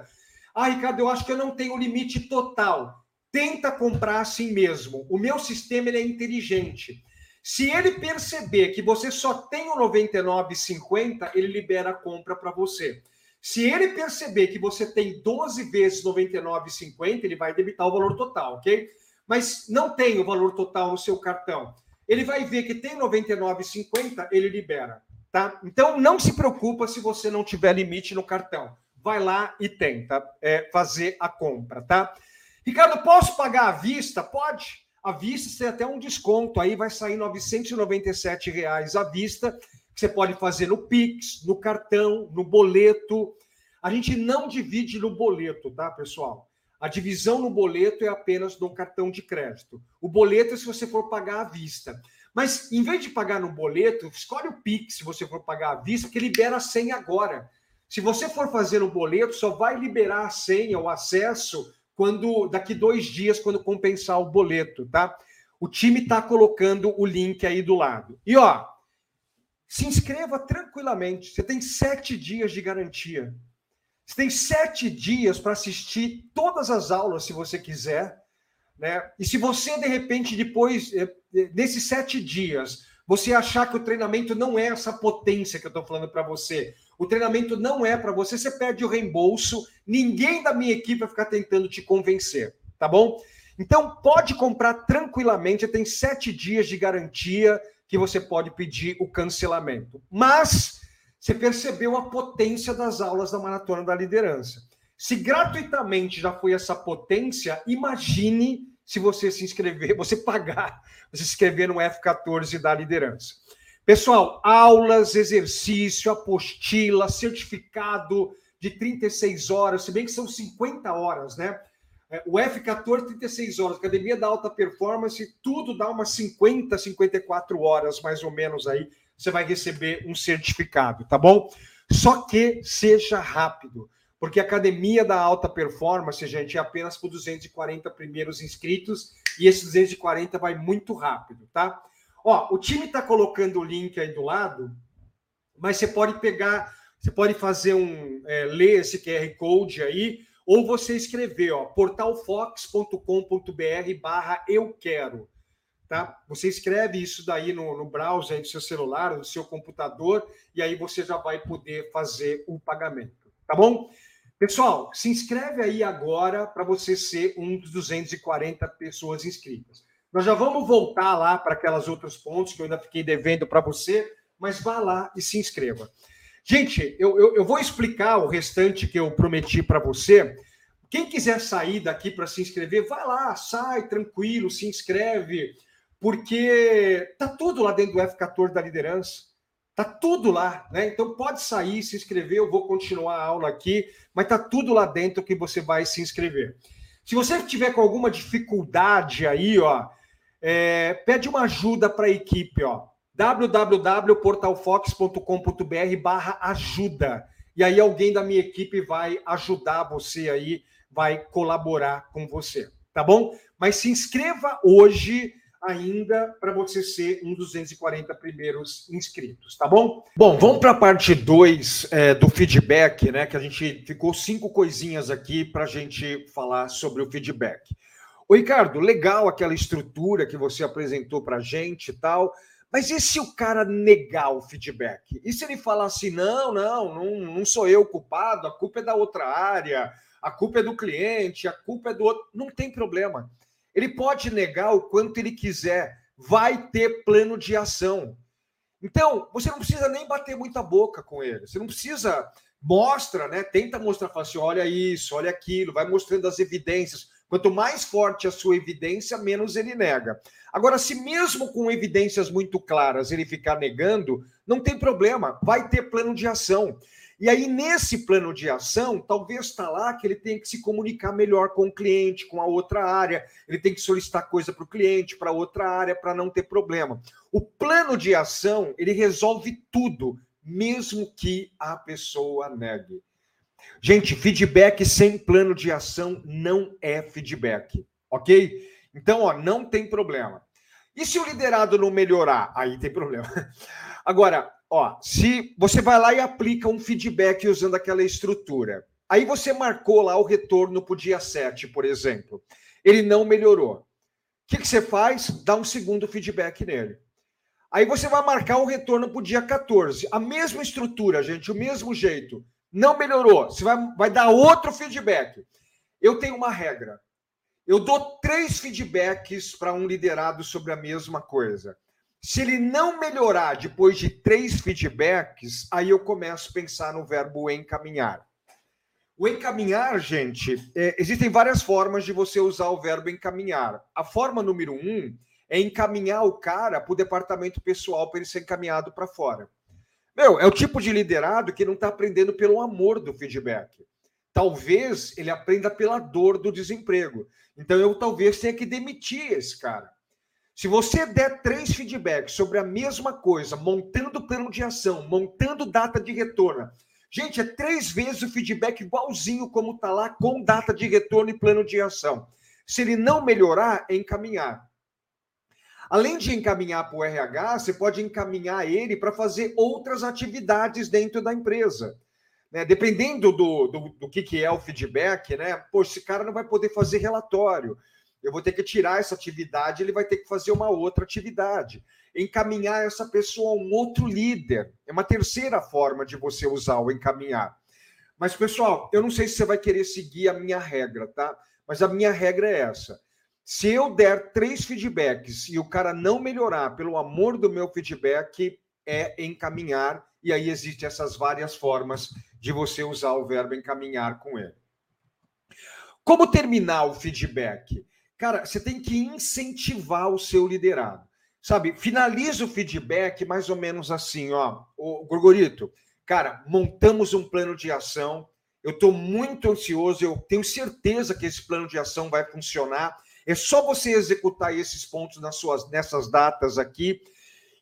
ah, Ricardo, eu acho que eu não tenho o limite total. Tenta comprar assim mesmo. O meu sistema ele é inteligente. Se ele perceber que você só tem o 99,50, ele libera a compra para você. Se ele perceber que você tem 12 vezes 99,50, ele vai debitar o valor total, ok? Mas não tem o valor total no seu cartão. Ele vai ver que tem 99,50, ele libera, tá? Então não se preocupa se você não tiver limite no cartão. Vai lá e tenta é, fazer a compra, tá? Ricardo, posso pagar à vista? Pode à vista tem até um desconto aí, vai sair 997 reais à vista, que você pode fazer no Pix, no cartão, no boleto. A gente não divide no boleto, tá, pessoal? A divisão no boleto é apenas no cartão de crédito. O boleto é se você for pagar à vista. Mas em vez de pagar no boleto, escolhe o Pix se você for pagar à vista, que libera a senha agora. Se você for fazer no boleto, só vai liberar a senha, o acesso, quando daqui dois dias, quando compensar o boleto, tá? O time está colocando o link aí do lado. E ó, se inscreva tranquilamente. Você tem sete dias de garantia. Você tem sete dias para assistir todas as aulas, se você quiser. Né? E se você, de repente, depois, eh, eh, nesses sete dias, você achar que o treinamento não é essa potência que eu estou falando para você, o treinamento não é para você, você perde o reembolso, ninguém da minha equipe vai ficar tentando te convencer, tá bom? Então pode comprar tranquilamente, tem sete dias de garantia que você pode pedir o cancelamento. Mas você percebeu a potência das aulas da Maratona da Liderança. Se gratuitamente já foi essa potência, imagine se você se inscrever, <laughs> você pagar, você se inscrever no F14 da liderança. Pessoal, aulas, exercício, apostila, certificado de 36 horas, se bem que são 50 horas, né? É, o F14, 36 horas, Academia da Alta Performance, tudo dá umas 50, 54 horas, mais ou menos aí, você vai receber um certificado, tá bom? Só que seja rápido, porque a Academia da Alta Performance, gente, é apenas para 240 primeiros inscritos, e esses 240 vai muito rápido, tá? Ó, o time está colocando o link aí do lado, mas você pode pegar, você pode fazer um, é, ler esse QR Code aí, ou você escrever, ó, portalfox.com.br barra eu quero, tá? Você escreve isso daí no, no browser do seu celular, do seu computador, e aí você já vai poder fazer o pagamento, tá bom? Pessoal, se inscreve aí agora para você ser um dos 240 pessoas inscritas. Nós já vamos voltar lá para aquelas outros pontos que eu ainda fiquei devendo para você, mas vá lá e se inscreva. Gente, eu, eu, eu vou explicar o restante que eu prometi para você. Quem quiser sair daqui para se inscrever, vai lá, sai tranquilo, se inscreve, porque tá tudo lá dentro do F14 da liderança. Tá tudo lá, né? Então pode sair, se inscrever, eu vou continuar a aula aqui, mas tá tudo lá dentro que você vai se inscrever. Se você tiver com alguma dificuldade aí, ó, é, pede uma ajuda para a equipe, ó. www.portalfox.com.br barra ajuda. E aí alguém da minha equipe vai ajudar você aí, vai colaborar com você, tá bom? Mas se inscreva hoje ainda para você ser um dos 240 primeiros inscritos, tá bom? Bom, vamos para a parte 2 é, do feedback, né? Que a gente ficou cinco coisinhas aqui para a gente falar sobre o feedback. Ô, Ricardo, legal aquela estrutura que você apresentou para a gente e tal, mas e se o cara negar o feedback? E se ele falar assim, não, não, não, não sou eu culpado, a culpa é da outra área, a culpa é do cliente, a culpa é do outro. Não tem problema. Ele pode negar o quanto ele quiser, vai ter plano de ação. Então, você não precisa nem bater muita boca com ele. Você não precisa mostra, né? Tenta mostrar, fala assim, olha isso, olha aquilo, vai mostrando as evidências. Quanto mais forte a sua evidência, menos ele nega. Agora, se mesmo com evidências muito claras ele ficar negando, não tem problema, vai ter plano de ação. E aí, nesse plano de ação, talvez está lá que ele tem que se comunicar melhor com o cliente, com a outra área, ele tem que solicitar coisa para o cliente, para outra área, para não ter problema. O plano de ação, ele resolve tudo, mesmo que a pessoa negue. Gente, feedback sem plano de ação não é feedback, ok? Então, ó, não tem problema. E se o liderado não melhorar? Aí tem problema. <laughs> Agora, ó, se você vai lá e aplica um feedback usando aquela estrutura, aí você marcou lá o retorno para o dia 7, por exemplo, ele não melhorou. O que, que você faz? Dá um segundo feedback nele. Aí você vai marcar o retorno para o dia 14. A mesma estrutura, gente, o mesmo jeito. Não melhorou. Você vai, vai dar outro feedback. Eu tenho uma regra. Eu dou três feedbacks para um liderado sobre a mesma coisa. Se ele não melhorar depois de três feedbacks, aí eu começo a pensar no verbo encaminhar. O encaminhar, gente, é, existem várias formas de você usar o verbo encaminhar. A forma número um é encaminhar o cara para o departamento pessoal para ele ser encaminhado para fora. Meu, é o tipo de liderado que não está aprendendo pelo amor do feedback. Talvez ele aprenda pela dor do desemprego. Então eu talvez tenha que demitir esse cara. Se você der três feedbacks sobre a mesma coisa, montando plano de ação, montando data de retorno, gente, é três vezes o feedback igualzinho como está lá, com data de retorno e plano de ação. Se ele não melhorar, é encaminhar. Além de encaminhar para o RH, você pode encaminhar ele para fazer outras atividades dentro da empresa. Né? Dependendo do, do, do, que, que é o feedback, né? Pô, esse cara não vai poder fazer relatório. Eu vou ter que tirar essa atividade, ele vai ter que fazer uma outra atividade. Encaminhar essa pessoa a um outro líder. É uma terceira forma de você usar o encaminhar. Mas, pessoal, eu não sei se você vai querer seguir a minha regra, tá? Mas a minha regra é essa se eu der três feedbacks e o cara não melhorar, pelo amor do meu feedback, é encaminhar. E aí existem essas várias formas de você usar o verbo encaminhar com ele. Como terminar o feedback? Cara, você tem que incentivar o seu liderado. Sabe, finaliza o feedback mais ou menos assim, ó. O Gorgorito, cara, montamos um plano de ação. Eu estou muito ansioso, eu tenho certeza que esse plano de ação vai funcionar é só você executar esses pontos nas suas, nessas datas aqui.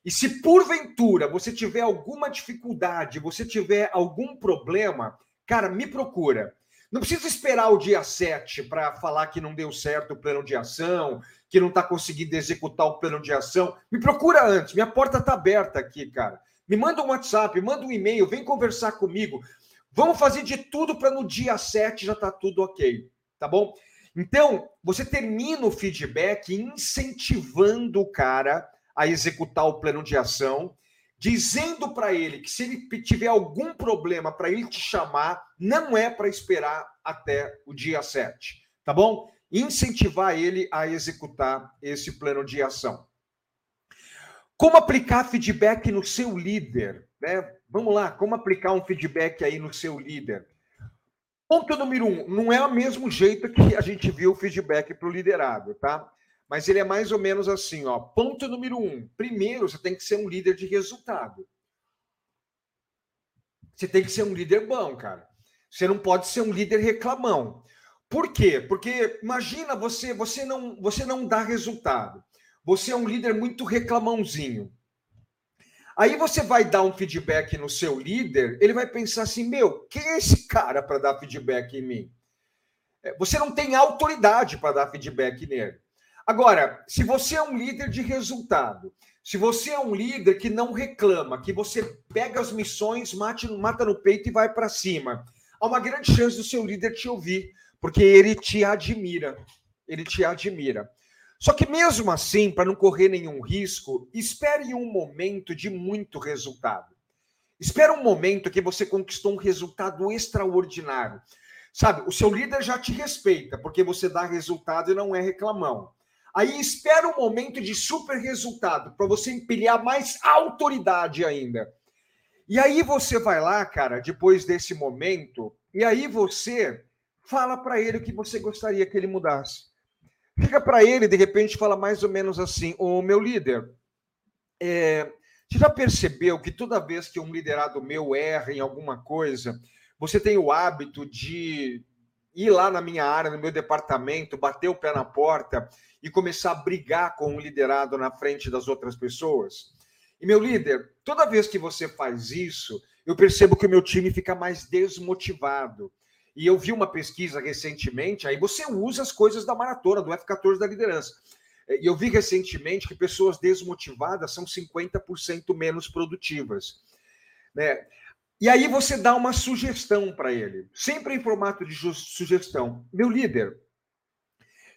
E se porventura você tiver alguma dificuldade, você tiver algum problema, cara, me procura. Não precisa esperar o dia 7 para falar que não deu certo o plano de ação, que não está conseguindo executar o plano de ação. Me procura antes, minha porta está aberta aqui, cara. Me manda um WhatsApp, manda um e-mail, vem conversar comigo. Vamos fazer de tudo para no dia 7 já tá tudo ok, tá bom? Então, você termina o feedback incentivando o cara a executar o plano de ação, dizendo para ele que se ele tiver algum problema para ele te chamar, não é para esperar até o dia 7, tá bom? Incentivar ele a executar esse plano de ação. Como aplicar feedback no seu líder? Né? Vamos lá, como aplicar um feedback aí no seu líder? Ponto número um, não é o mesmo jeito que a gente viu o feedback para o liderado, tá? Mas ele é mais ou menos assim, ó. Ponto número um. Primeiro, você tem que ser um líder de resultado. Você tem que ser um líder bom, cara. Você não pode ser um líder reclamão. Por quê? Porque imagina você, você não, você não dá resultado. Você é um líder muito reclamãozinho. Aí você vai dar um feedback no seu líder, ele vai pensar assim: meu, quem é esse cara para dar feedback em mim? É, você não tem autoridade para dar feedback nele. Agora, se você é um líder de resultado, se você é um líder que não reclama, que você pega as missões, mate, mata no peito e vai para cima, há uma grande chance do seu líder te ouvir, porque ele te admira. Ele te admira. Só que mesmo assim, para não correr nenhum risco, espere um momento de muito resultado. Espere um momento que você conquistou um resultado extraordinário. Sabe, o seu líder já te respeita, porque você dá resultado e não é reclamão. Aí espera um momento de super resultado, para você empilhar mais autoridade ainda. E aí você vai lá, cara, depois desse momento, e aí você fala para ele o que você gostaria que ele mudasse. Fica para ele, de repente, fala mais ou menos assim: Ô meu líder, é, você já percebeu que toda vez que um liderado meu erra em alguma coisa, você tem o hábito de ir lá na minha área, no meu departamento, bater o pé na porta e começar a brigar com o liderado na frente das outras pessoas? E meu líder, toda vez que você faz isso, eu percebo que o meu time fica mais desmotivado. E eu vi uma pesquisa recentemente, aí você usa as coisas da maratona, do F14 da liderança. E eu vi recentemente que pessoas desmotivadas são 50% menos produtivas. Né? E aí você dá uma sugestão para ele, sempre em formato de sugestão. Meu líder,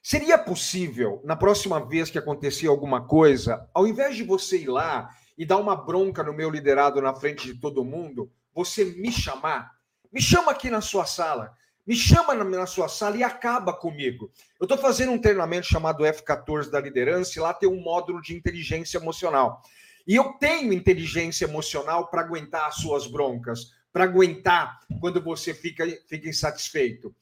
seria possível, na próxima vez que acontecer alguma coisa, ao invés de você ir lá e dar uma bronca no meu liderado na frente de todo mundo, você me chamar? Me chama aqui na sua sala. Me chama na, sua sala e acaba comigo. Eu estou fazendo um treinamento chamado F14 da liderança e lá tem um módulo de inteligência emocional. E eu tenho inteligência emocional para aguentar as suas broncas, para aguentar quando você fica, fica insatisfeito.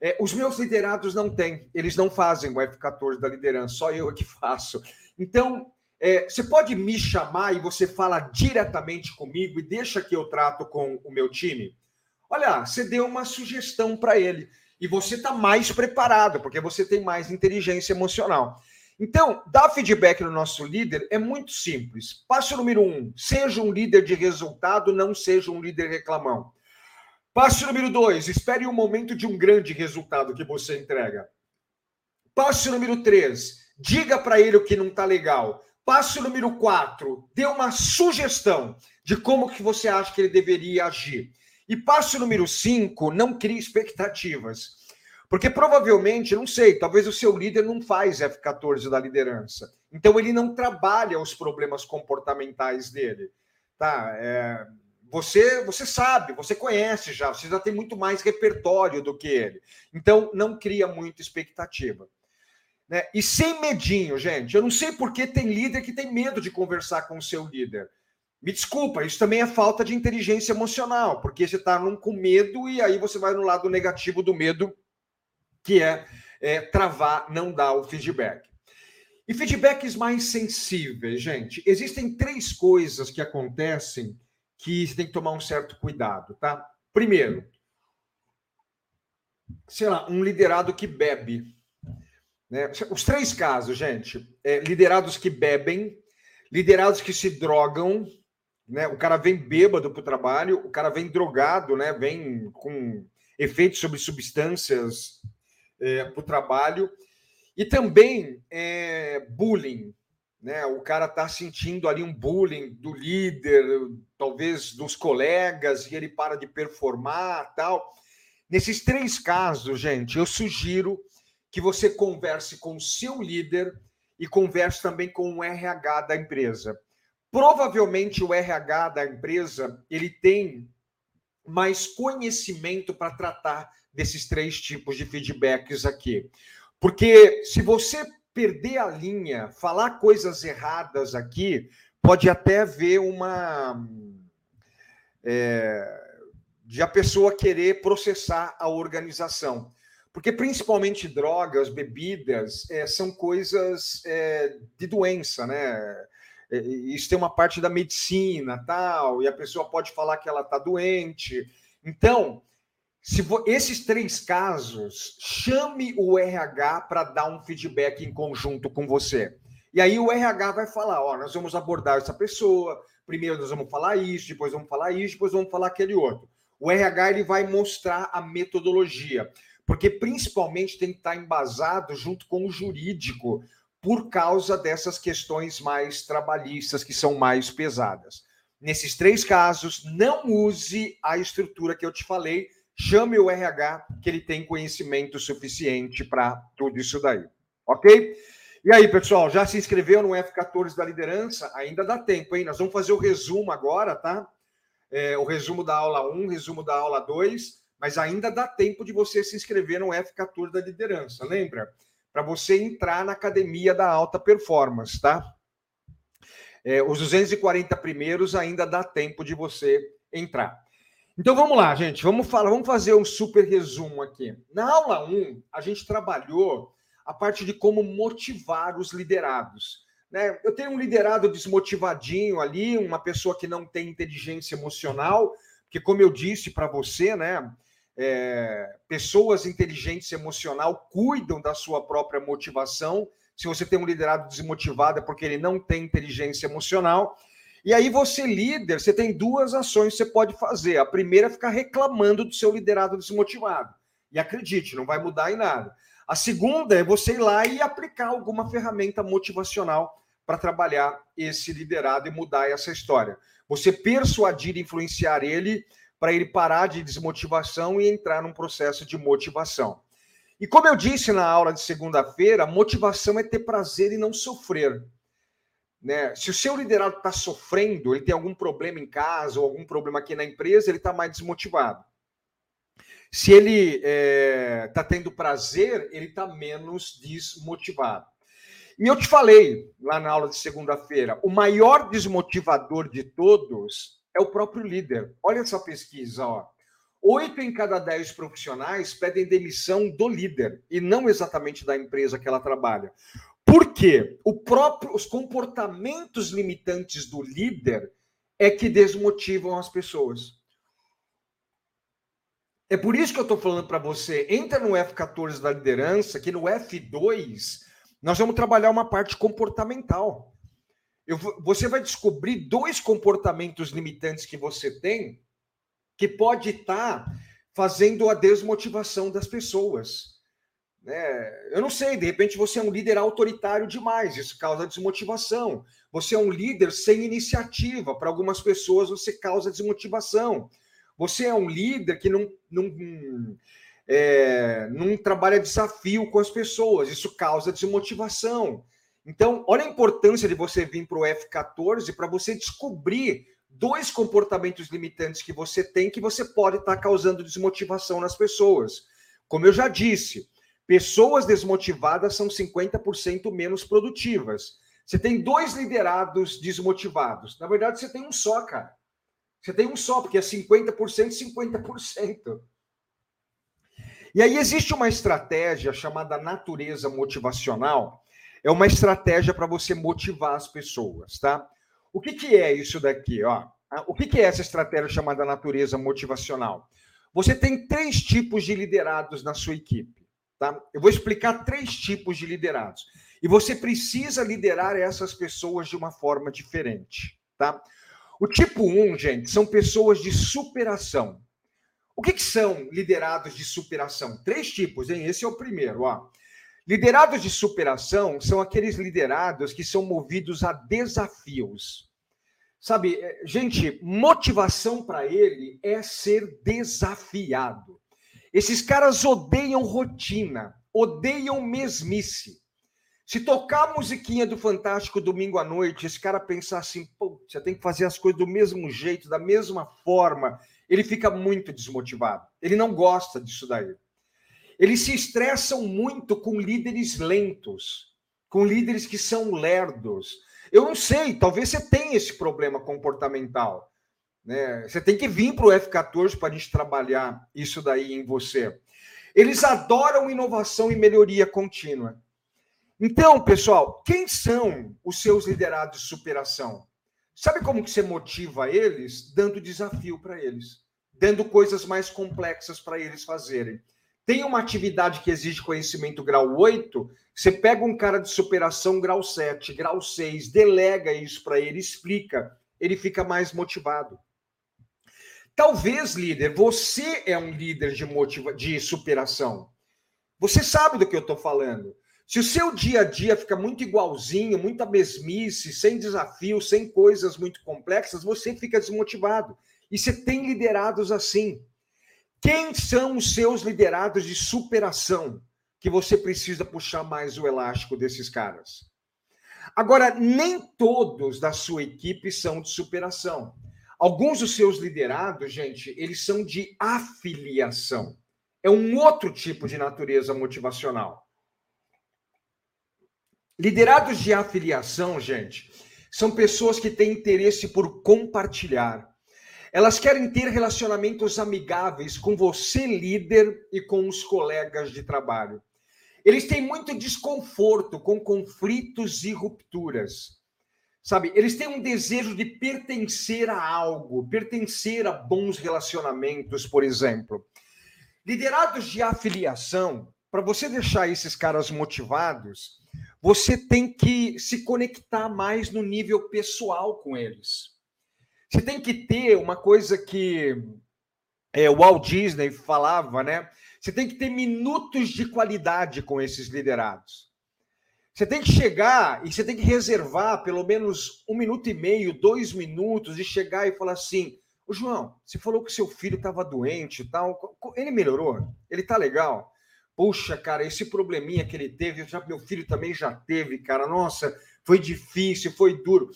É, os meus liderados não têm, eles não fazem o F14 da liderança, só eu é que <laughs> faço. Então, é, você pode me chamar e você fala diretamente comigo e deixa que eu trato com o meu time? Olha, você deu uma sugestão para ele e você está mais preparado, porque você tem mais inteligência emocional. Então, dar feedback no nosso líder é muito simples. Passo número um: seja um líder de resultado, não seja um líder reclamão. Passo número dois: espere o um momento de um grande resultado que você entrega. Passo número três: diga para ele o que não está legal. Passo número quatro: dê uma sugestão de como que você acha que ele deveria agir. E passo número cinco: não crie expectativas. Porque provavelmente, não sei, talvez o seu líder não faz F14 da liderança. Então ele não trabalha os problemas comportamentais dele. Tá? É, você, você sabe, você conhece já, você já tem muito mais repertório do que ele. Então não cria muita expectativa. Né? E sem medinho, gente. Eu não sei por que tem líder que tem medo de conversar com o seu líder. Me desculpa, isso também é falta de inteligência emocional, porque você está com medo e aí você vai no lado negativo do medo que é, é travar, não dar o feedback. E feedbacks mais sensíveis, gente. Existem três coisas que acontecem que você tem que tomar um certo cuidado, tá? Primeiro, sei lá, um liderado que bebe. Né? Os três casos, gente: é, liderados que bebem, liderados que se drogam, né? O cara vem bêbado para o trabalho, o cara vem drogado, né? Vem com efeitos sobre substâncias é, para o trabalho. E também é, bullying. Né? O cara está sentindo ali um bullying do líder, talvez dos colegas, e ele para de performar tal. Nesses três casos, gente, eu sugiro que você converse com o seu líder e converse também com o RH da empresa. Provavelmente o RH da empresa ele tem mais conhecimento para tratar desses três tipos de feedbacks aqui. Porque se você perder a linha, falar coisas erradas aqui, pode até ver uma. É, de a pessoa querer processar a organização. Porque principalmente drogas, bebidas, é, são coisas é, de doença, né? É, isso tem uma parte da medicina, tal, e a pessoa pode falar que ela está doente. Então, se esses três casos, chame o RH para dar um feedback em conjunto com você. E aí o RH vai falar: ó, nós vamos abordar essa pessoa, primeiro nós vamos falar isso, depois vamos falar isso, depois vamos falar aquele outro. O RH ele vai mostrar a metodologia, porque principalmente tem que estar embasado junto com o jurídico, por causa dessas questões mais trabalhistas que são mais pesadas. Nesses três casos, não use a estrutura que eu te falei chame o RH, que ele tem conhecimento suficiente para tudo isso daí. Ok? E aí, pessoal, já se inscreveu no F14 da liderança? Ainda dá tempo, hein? Nós vamos fazer o resumo agora, tá? É, o resumo da aula 1, resumo da aula 2, mas ainda dá tempo de você se inscrever no F14 da liderança, lembra? Para você entrar na academia da alta performance, tá? É, os 240 primeiros ainda dá tempo de você entrar. Então vamos lá, gente. Vamos falar, vamos fazer um super resumo aqui. Na aula 1, a gente trabalhou a parte de como motivar os liderados. Né? Eu tenho um liderado desmotivadinho ali, uma pessoa que não tem inteligência emocional, que, como eu disse para você, né? É, pessoas inteligentes emocional cuidam da sua própria motivação. Se você tem um liderado desmotivado é porque ele não tem inteligência emocional. E aí você, líder, você tem duas ações que você pode fazer. A primeira é ficar reclamando do seu liderado desmotivado. E acredite, não vai mudar em nada. A segunda é você ir lá e aplicar alguma ferramenta motivacional para trabalhar esse liderado e mudar essa história. Você persuadir, influenciar ele para ele parar de desmotivação e entrar num processo de motivação. E como eu disse na aula de segunda-feira, motivação é ter prazer e não sofrer. Né? Se o seu liderado está sofrendo, ele tem algum problema em casa ou algum problema aqui na empresa, ele está mais desmotivado. Se ele está é, tá tendo prazer, ele está menos desmotivado. E eu te falei lá na aula de segunda-feira, o maior desmotivador de todos é o próprio líder. Olha essa pesquisa, ó. Oito em cada dez profissionais pedem demissão do líder e não exatamente da empresa que ela trabalha. Por quê? O próprio, os comportamentos limitantes do líder é que desmotivam as pessoas. É por isso que eu estou falando para você, entra no F14 da liderança, que no F2 nós vamos trabalhar uma parte comportamental. Eu, você vai descobrir dois comportamentos limitantes que você tem que pode estar tá fazendo a desmotivação das pessoas. Né? Eu não sei, de repente você é um líder autoritário demais, isso causa desmotivação. Você é um líder sem iniciativa, para algumas pessoas você causa desmotivação. Você é um líder que não, não, é, não trabalha desafio com as pessoas, isso causa desmotivação. Então, olha a importância de você vir para o F14 para você descobrir dois comportamentos limitantes que você tem que você pode estar tá causando desmotivação nas pessoas. Como eu já disse, Pessoas desmotivadas são 50% menos produtivas. Você tem dois liderados desmotivados. Na verdade, você tem um só, cara. Você tem um só, porque é 50%, 50%. E aí existe uma estratégia chamada natureza motivacional. É uma estratégia para você motivar as pessoas, tá? O que, que é isso daqui, ó? O que, que é essa estratégia chamada natureza motivacional? Você tem três tipos de liderados na sua equipe. Tá? Eu vou explicar três tipos de liderados. E você precisa liderar essas pessoas de uma forma diferente. Tá? O tipo 1, um, gente, são pessoas de superação. O que, que, são liderados de superação? Três tipos, hein? Esse é o primeiro. Ó. Liderados de superação são aqueles liderados que são movidos a desafios. Sabe, é, gente, motivação para ele é ser desafiado. Esses caras odeiam rotina, odeiam mesmice. Se tocar a musiquinha do Fantástico domingo à noite, esse cara pensar assim, pô, você tem que fazer as coisas do mesmo jeito, da mesma forma, ele fica muito desmotivado. Ele não gosta disso daí. Eles se estressam muito com líderes lentos, com líderes que são lerdos. Eu não sei, talvez você tenha esse problema comportamental. Né? Você tem que vir para o F14 para a gente trabalhar isso daí em você. Eles adoram inovação e melhoria contínua. Então, pessoal, quem são os seus liderados de superação? Sabe como que você motiva eles? Dando desafio para eles, dando coisas mais complexas para eles fazerem. Tem uma atividade que exige conhecimento grau 8, você pega um cara de superação grau 7, grau 6, delega isso para ele, explica, ele fica mais motivado. Talvez, líder, você é um líder de, motiva de superação. Você sabe do que eu estou falando. Se o seu dia a dia fica muito igualzinho, muita mesmice, sem desafio, sem coisas muito complexas, você fica desmotivado. E você tem liderados assim. Quem são os seus liderados de superação que você precisa puxar mais o elástico desses caras? Agora, nem todos da sua equipe são de superação. Alguns dos seus liderados, gente, eles são de afiliação. É um outro tipo de natureza motivacional. Liderados de afiliação, gente, são pessoas que têm interesse por compartilhar. Elas querem ter relacionamentos amigáveis com você, líder, e com os colegas de trabalho. Eles têm muito desconforto com conflitos e rupturas. Sabe, eles têm um desejo de pertencer a algo, pertencer a bons relacionamentos, por exemplo. Liderados de afiliação, para você deixar esses caras motivados, você tem que se conectar mais no nível pessoal com eles. Você tem que ter uma coisa que é, o Walt Disney falava, né? Você tem que ter minutos de qualidade com esses liderados. Você tem que chegar e você tem que reservar pelo menos um minuto e meio, dois minutos, e chegar e falar assim: Ô João, você falou que seu filho estava doente e tal. Ele melhorou? Ele tá legal? Puxa, cara, esse probleminha que ele teve, já, meu filho também já teve, cara. Nossa, foi difícil, foi duro.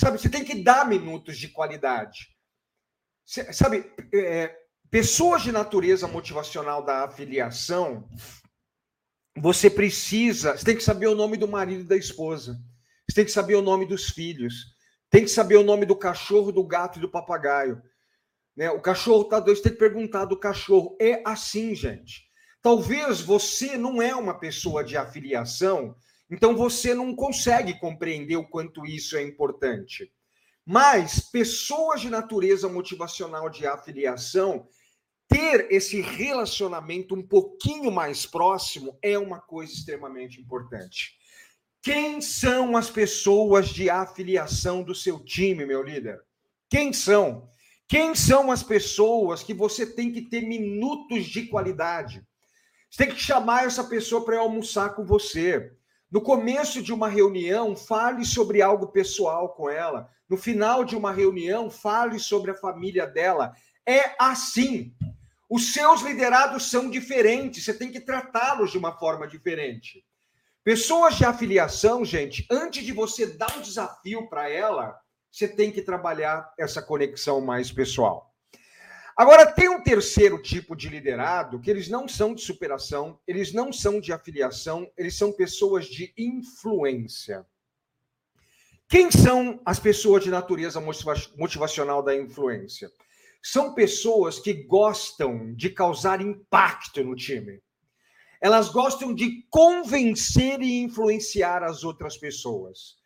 Sabe, você tem que dar minutos de qualidade. Sabe, é, pessoas de natureza motivacional da afiliação, você precisa, você tem que saber o nome do marido e da esposa. Você tem que saber o nome dos filhos. Tem que saber o nome do cachorro, do gato e do papagaio. Né? O cachorro tá dois, tem que perguntar do cachorro. É assim, gente. Talvez você não é uma pessoa de afiliação, então você não consegue compreender o quanto isso é importante. Mas pessoas de natureza motivacional de afiliação, ter esse relacionamento um pouquinho mais próximo é uma coisa extremamente importante. Quem são as pessoas de afiliação do seu time, meu líder? Quem são? Quem são as pessoas que você tem que ter minutos de qualidade? Você tem que chamar essa pessoa para almoçar com você. No começo de uma reunião, fale sobre algo pessoal com ela. No final de uma reunião, fale sobre a família dela. É assim. Os seus liderados são diferentes, você tem que tratá-los de uma forma diferente. Pessoas de afiliação, gente, antes de você dar um desafio para ela, você tem que trabalhar essa conexão mais pessoal. Agora, tem um terceiro tipo de liderado que eles não são de superação, eles não são de afiliação, eles são pessoas de influência. Quem são as pessoas de natureza motivacional da influência? São pessoas que gostam de causar impacto no time. Elas gostam de convencer e influenciar as outras pessoas.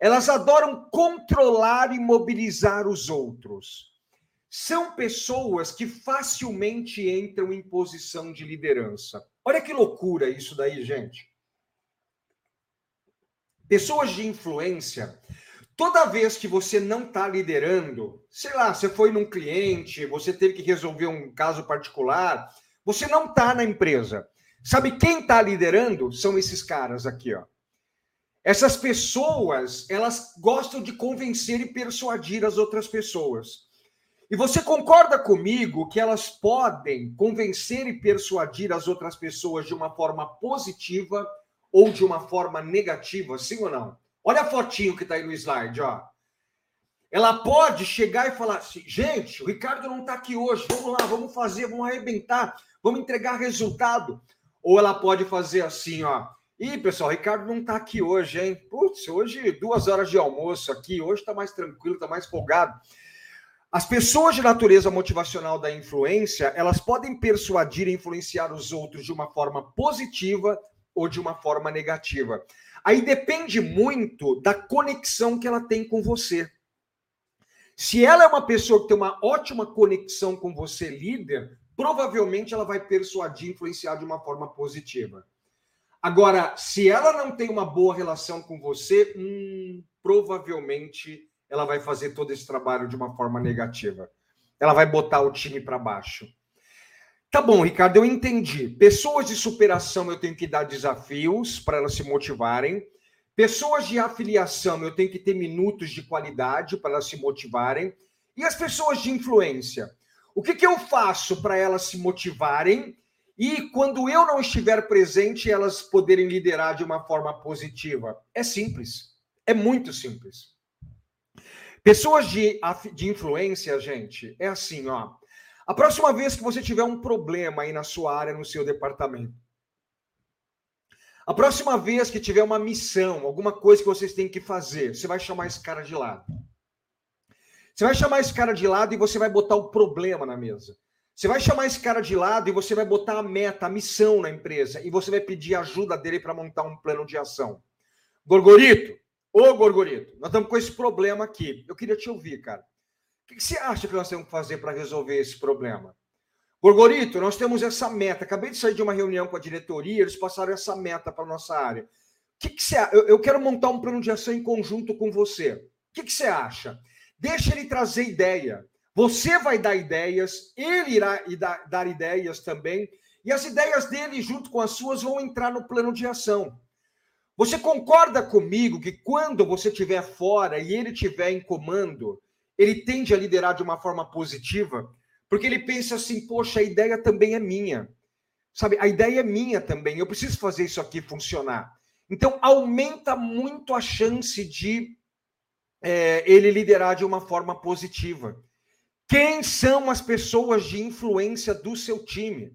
Elas adoram controlar e mobilizar os outros. São pessoas que facilmente entram em posição de liderança. Olha que loucura isso daí, gente. Pessoas de influência, toda vez que você não está liderando, sei lá, você foi num cliente, você teve que resolver um caso particular, você não está na empresa. Sabe quem está liderando? São esses caras aqui, ó. Essas pessoas, elas gostam de convencer e persuadir as outras pessoas. E você concorda comigo que elas podem convencer e persuadir as outras pessoas de uma forma positiva ou de uma forma negativa, sim ou não? Olha a fotinho que está aí no slide, ó. Ela pode chegar e falar assim: gente, o Ricardo não está aqui hoje, vamos lá, vamos fazer, vamos arrebentar, vamos entregar resultado. Ou ela pode fazer assim, ó. Ih, pessoal, o Ricardo não está aqui hoje, hein? Putz, hoje duas horas de almoço aqui, hoje está mais tranquilo, está mais folgado. As pessoas de natureza motivacional da influência, elas podem persuadir e influenciar os outros de uma forma positiva ou de uma forma negativa. Aí depende muito da conexão que ela tem com você. Se ela é uma pessoa que tem uma ótima conexão com você, líder, provavelmente ela vai persuadir e influenciar de uma forma positiva. Agora, se ela não tem uma boa relação com você, hum, provavelmente ela vai fazer todo esse trabalho de uma forma negativa. Ela vai botar o time para baixo. Tá bom, Ricardo, eu entendi. Pessoas de superação eu tenho que dar desafios para elas se motivarem. Pessoas de afiliação eu tenho que ter minutos de qualidade para elas se motivarem. E as pessoas de influência? O que, que eu faço para elas se motivarem e quando eu não estiver presente, elas poderem liderar de uma forma positiva. É simples. É muito simples. Pessoas de, de influência, gente, é assim, ó. A próxima vez que você tiver um problema aí na sua área, no seu departamento, a próxima vez que tiver uma missão, alguma coisa que vocês têm que fazer, você vai chamar esse cara de lado. Você vai chamar esse cara de lado e você vai botar o problema na mesa. Você vai chamar esse cara de lado e você vai botar a meta, a missão na empresa e você vai pedir ajuda dele para montar um plano de ação. Gorgorito, ô Gorgorito, nós estamos com esse problema aqui. Eu queria te ouvir, cara. O que você acha que nós temos que fazer para resolver esse problema? Gorgorito, nós temos essa meta. Acabei de sair de uma reunião com a diretoria, eles passaram essa meta para nossa área. O que, você eu, eu quero montar um plano de ação em conjunto com você. O que, que você acha? Deixa ele trazer ideia. Você vai dar ideias, ele irá dar ideias também, E as ideias dele, junto com as suas, vão entrar no plano de ação. Você concorda comigo que quando você estiver fora e ele estiver em comando, ele tende a liderar de uma forma positiva? Porque ele pensa assim: poxa, a ideia também é minha. Sabe, a ideia é minha também. Eu preciso fazer isso aqui funcionar. Então, aumenta muito a chance de é, ele liderar de uma forma positiva. Quem são as pessoas de influência do seu time?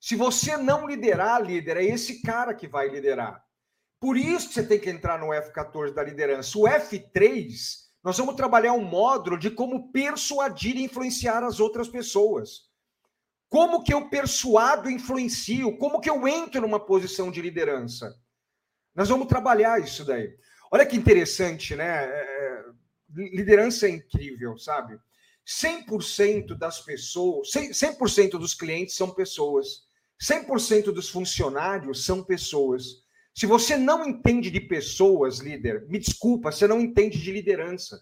Se você não liderar, líder, é esse cara que vai liderar. Por isso que você tem que entrar no F14 da liderança. O F3, nós vamos trabalhar um módulo de como persuadir e influenciar as outras pessoas. Como que eu persuado e influencio? Como que eu entro numa posição de liderança? Nós vamos trabalhar isso daí. Olha que interessante, né? É, é liderança é incrível, sabe? 100% das pessoas, 100% dos clientes são pessoas. 100% dos funcionários são pessoas. Se você não entende de pessoas, líder, me desculpa, você não entende de liderança.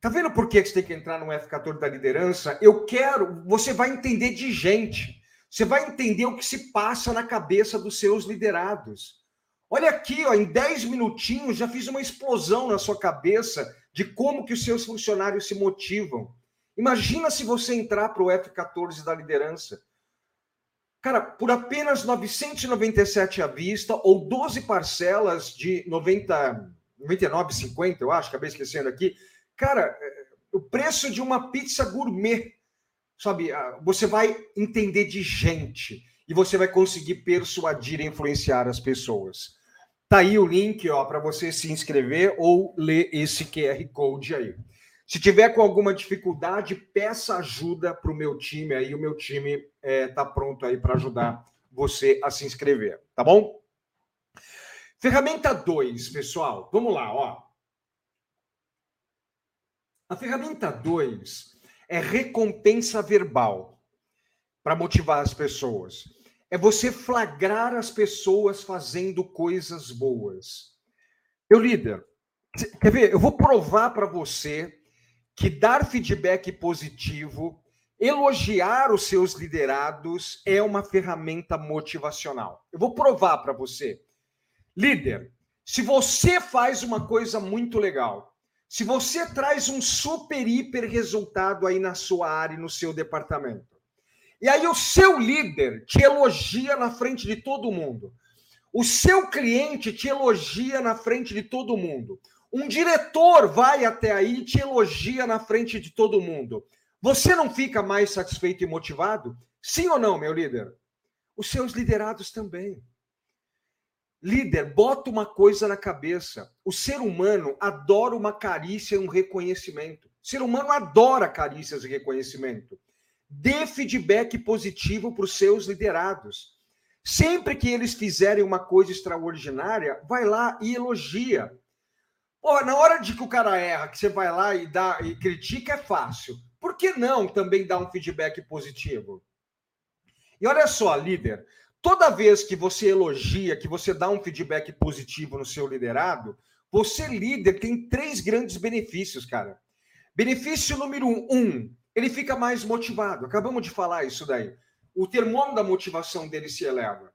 Tá vendo por que você tem que entrar no F14 da liderança? Eu quero, você vai entender de gente. Você vai entender o que se passa na cabeça dos seus liderados. Olha aqui, ó, em 10 minutinhos já fiz uma explosão na sua cabeça de como que os seus funcionários se motivam. Imagina se você entrar para o F14 da liderança. Cara, por apenas 997 à vista ou 12 parcelas de 90, 99,50, eu acho, acabei esquecendo aqui. Cara, é, o preço de uma pizza gourmet, sabe? Ah, você vai entender de gente e você vai conseguir persuadir e influenciar as pessoas. Tá aí o link, ó, para você se inscrever ou ler esse QR Code aí. Se tiver com alguma dificuldade, peça ajuda para o meu time aí. O meu time está é, tá pronto aí para ajudar você a se inscrever, tá bom? Ferramenta 2, pessoal. Vamos lá, ó. A ferramenta 2 é recompensa verbal para motivar as pessoas é você flagrar as pessoas fazendo coisas boas. Meu líder, quer ver? Eu vou provar para você que dar feedback positivo, elogiar os seus liderados é uma ferramenta motivacional. Eu vou provar para você. Líder, se você faz uma coisa muito legal, se você traz um super hiper resultado aí na sua área e no seu departamento, e aí o seu líder te elogia na frente de todo mundo. O seu cliente te elogia na frente de todo mundo. Um diretor vai até aí e te elogia na frente de todo mundo. Você não fica mais satisfeito e motivado? Sim ou não, meu líder? Os seus liderados também. Líder, bota uma coisa na cabeça. O ser humano adora uma carícia e um reconhecimento. O ser humano adora carícias e reconhecimento. Dê feedback positivo para os seus liderados. Sempre que eles fizerem uma coisa extraordinária, vai lá e elogia. Pô, na hora de que o cara erra, que você vai lá e dá e critica, é fácil. Por que não também dar um feedback positivo? E olha só, líder, toda vez que você elogia, que você dá um feedback positivo no seu liderado, você, líder, tem três grandes benefícios, cara. Benefício número um, ele fica mais motivado. Acabamos de falar isso daí. O termômetro da motivação dele se eleva.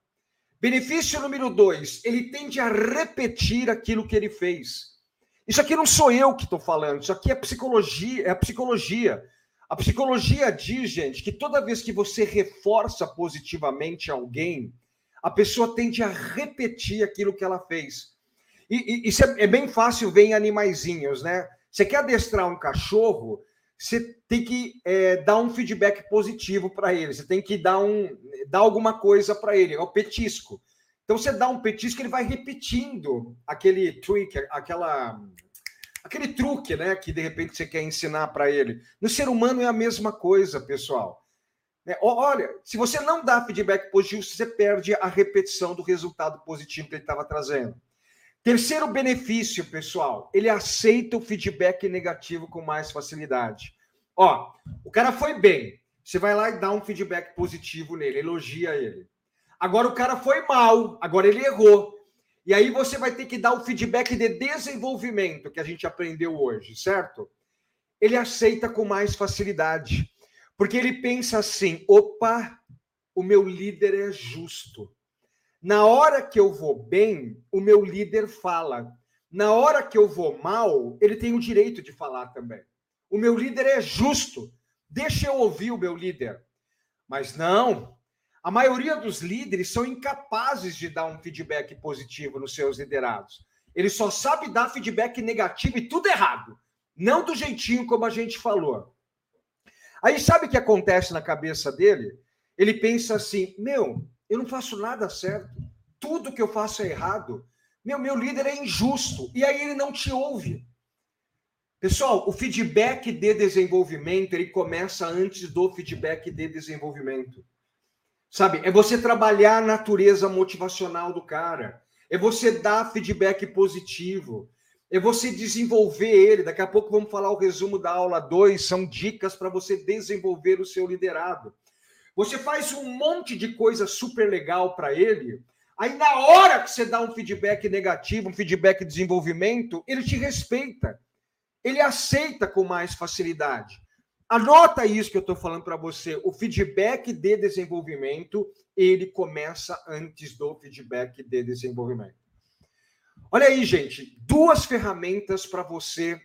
Benefício número dois, ele tende a repetir aquilo que ele fez. Isso aqui não sou eu que estou falando, isso aqui é psicologia, é a psicologia. A psicologia diz, gente, que toda vez que você reforça positivamente alguém, a pessoa tende a repetir aquilo que ela fez. E, e isso é, é bem fácil ver em animaizinhos, né? Você quer adestrar um cachorro, você tem que é, dar um feedback positivo para ele, você tem que dar, um, dar alguma coisa para ele, é o petisco. Então você dá um petisco, ele vai repetindo aquele trick, aquela, aquele truque, né, que de repente você quer ensinar para ele. No ser humano é a mesma coisa, pessoal. É, olha, se você não dá feedback positivo, você perde a repetição do resultado positivo que ele estava trazendo. Terceiro benefício, pessoal, ele aceita o feedback negativo com mais facilidade. Ó, o cara foi bem, você vai lá e dá um feedback positivo nele, elogia ele. Agora o cara foi mal, agora ele errou. E aí você vai ter que dar o feedback de desenvolvimento que a gente aprendeu hoje, certo? Ele aceita com mais facilidade, porque ele pensa assim: opa, o meu líder é justo. Na hora que eu vou bem, o meu líder fala. Na hora que eu vou mal, ele tem o direito de falar também. O meu líder é justo. Deixa eu ouvir o meu líder. Mas não. A maioria dos líderes são incapazes de dar um feedback positivo nos seus liderados. Ele só sabe dar feedback negativo e tudo errado. Não do jeitinho como a gente falou. Aí sabe o que acontece na cabeça dele? Ele pensa assim: meu, eu não faço nada certo. Tudo que eu faço é errado. Meu, meu líder é injusto. E aí ele não te ouve. Pessoal, o feedback de desenvolvimento, ele começa antes do feedback de desenvolvimento. Sabe? É você trabalhar a natureza motivacional do cara. É você dar feedback positivo. É você desenvolver ele. Daqui a pouco vamos falar o resumo da aula 2, são dicas para você desenvolver o seu liderado. Você faz um monte de coisa super legal para ele. Aí, na hora que você dá um feedback negativo, um feedback de desenvolvimento, ele te respeita. Ele aceita com mais facilidade. Anota isso que eu estou falando para você. O feedback de desenvolvimento, ele começa antes do feedback de desenvolvimento. Olha aí, gente, duas ferramentas para você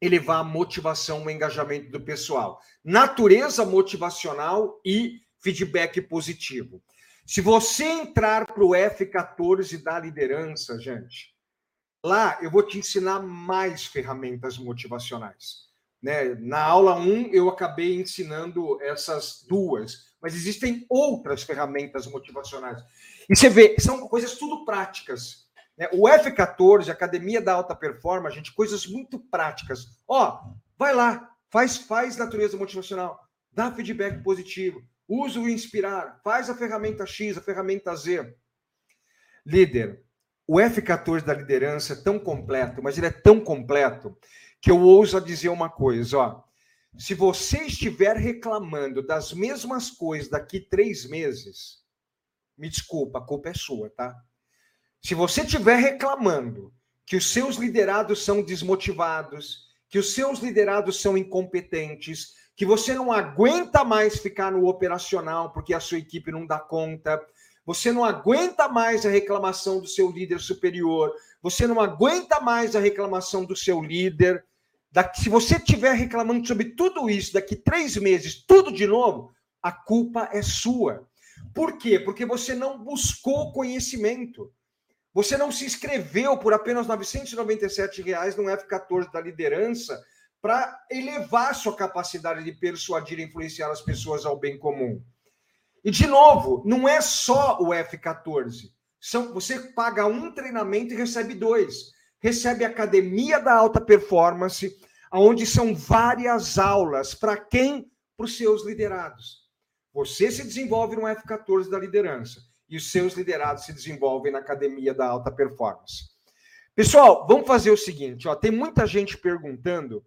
elevar a motivação, o engajamento do pessoal. Natureza motivacional e feedback positivo. Se você entrar para o F14 da liderança, gente, lá eu vou te ensinar mais ferramentas motivacionais. Né? Na aula 1, eu acabei ensinando essas duas, mas existem outras ferramentas motivacionais. E você vê, são coisas tudo práticas. Né? O F14, Academia da Alta Performance, gente, coisas muito práticas. Ó, vai lá, faz, faz natureza motivacional, dá feedback positivo, usa o inspirar, faz a ferramenta X, a ferramenta Z. Líder, o F14 da liderança é tão completo, mas ele é tão completo que eu ouso dizer uma coisa, ó. Se você estiver reclamando das mesmas coisas daqui três meses, me desculpa, a culpa é sua, tá? Se você estiver reclamando que os seus liderados são desmotivados, que os seus liderados são incompetentes, que você não aguenta mais ficar no operacional porque a sua equipe não dá conta, você não aguenta mais a reclamação do seu líder superior, você não aguenta mais a reclamação do seu líder. Se você estiver reclamando sobre tudo isso daqui três meses, tudo de novo, a culpa é sua. Por quê? Porque você não buscou conhecimento. Você não se inscreveu por apenas 997 reais no F14 da liderança para elevar sua capacidade de persuadir e influenciar as pessoas ao bem comum. E, de novo, não é só o F14. São, você paga um treinamento e recebe dois. Recebe a Academia da Alta Performance, onde são várias aulas. Para quem? Para os seus liderados. Você se desenvolve no F14 da liderança e os seus liderados se desenvolvem na academia da alta performance. Pessoal, vamos fazer o seguinte, ó, tem muita gente perguntando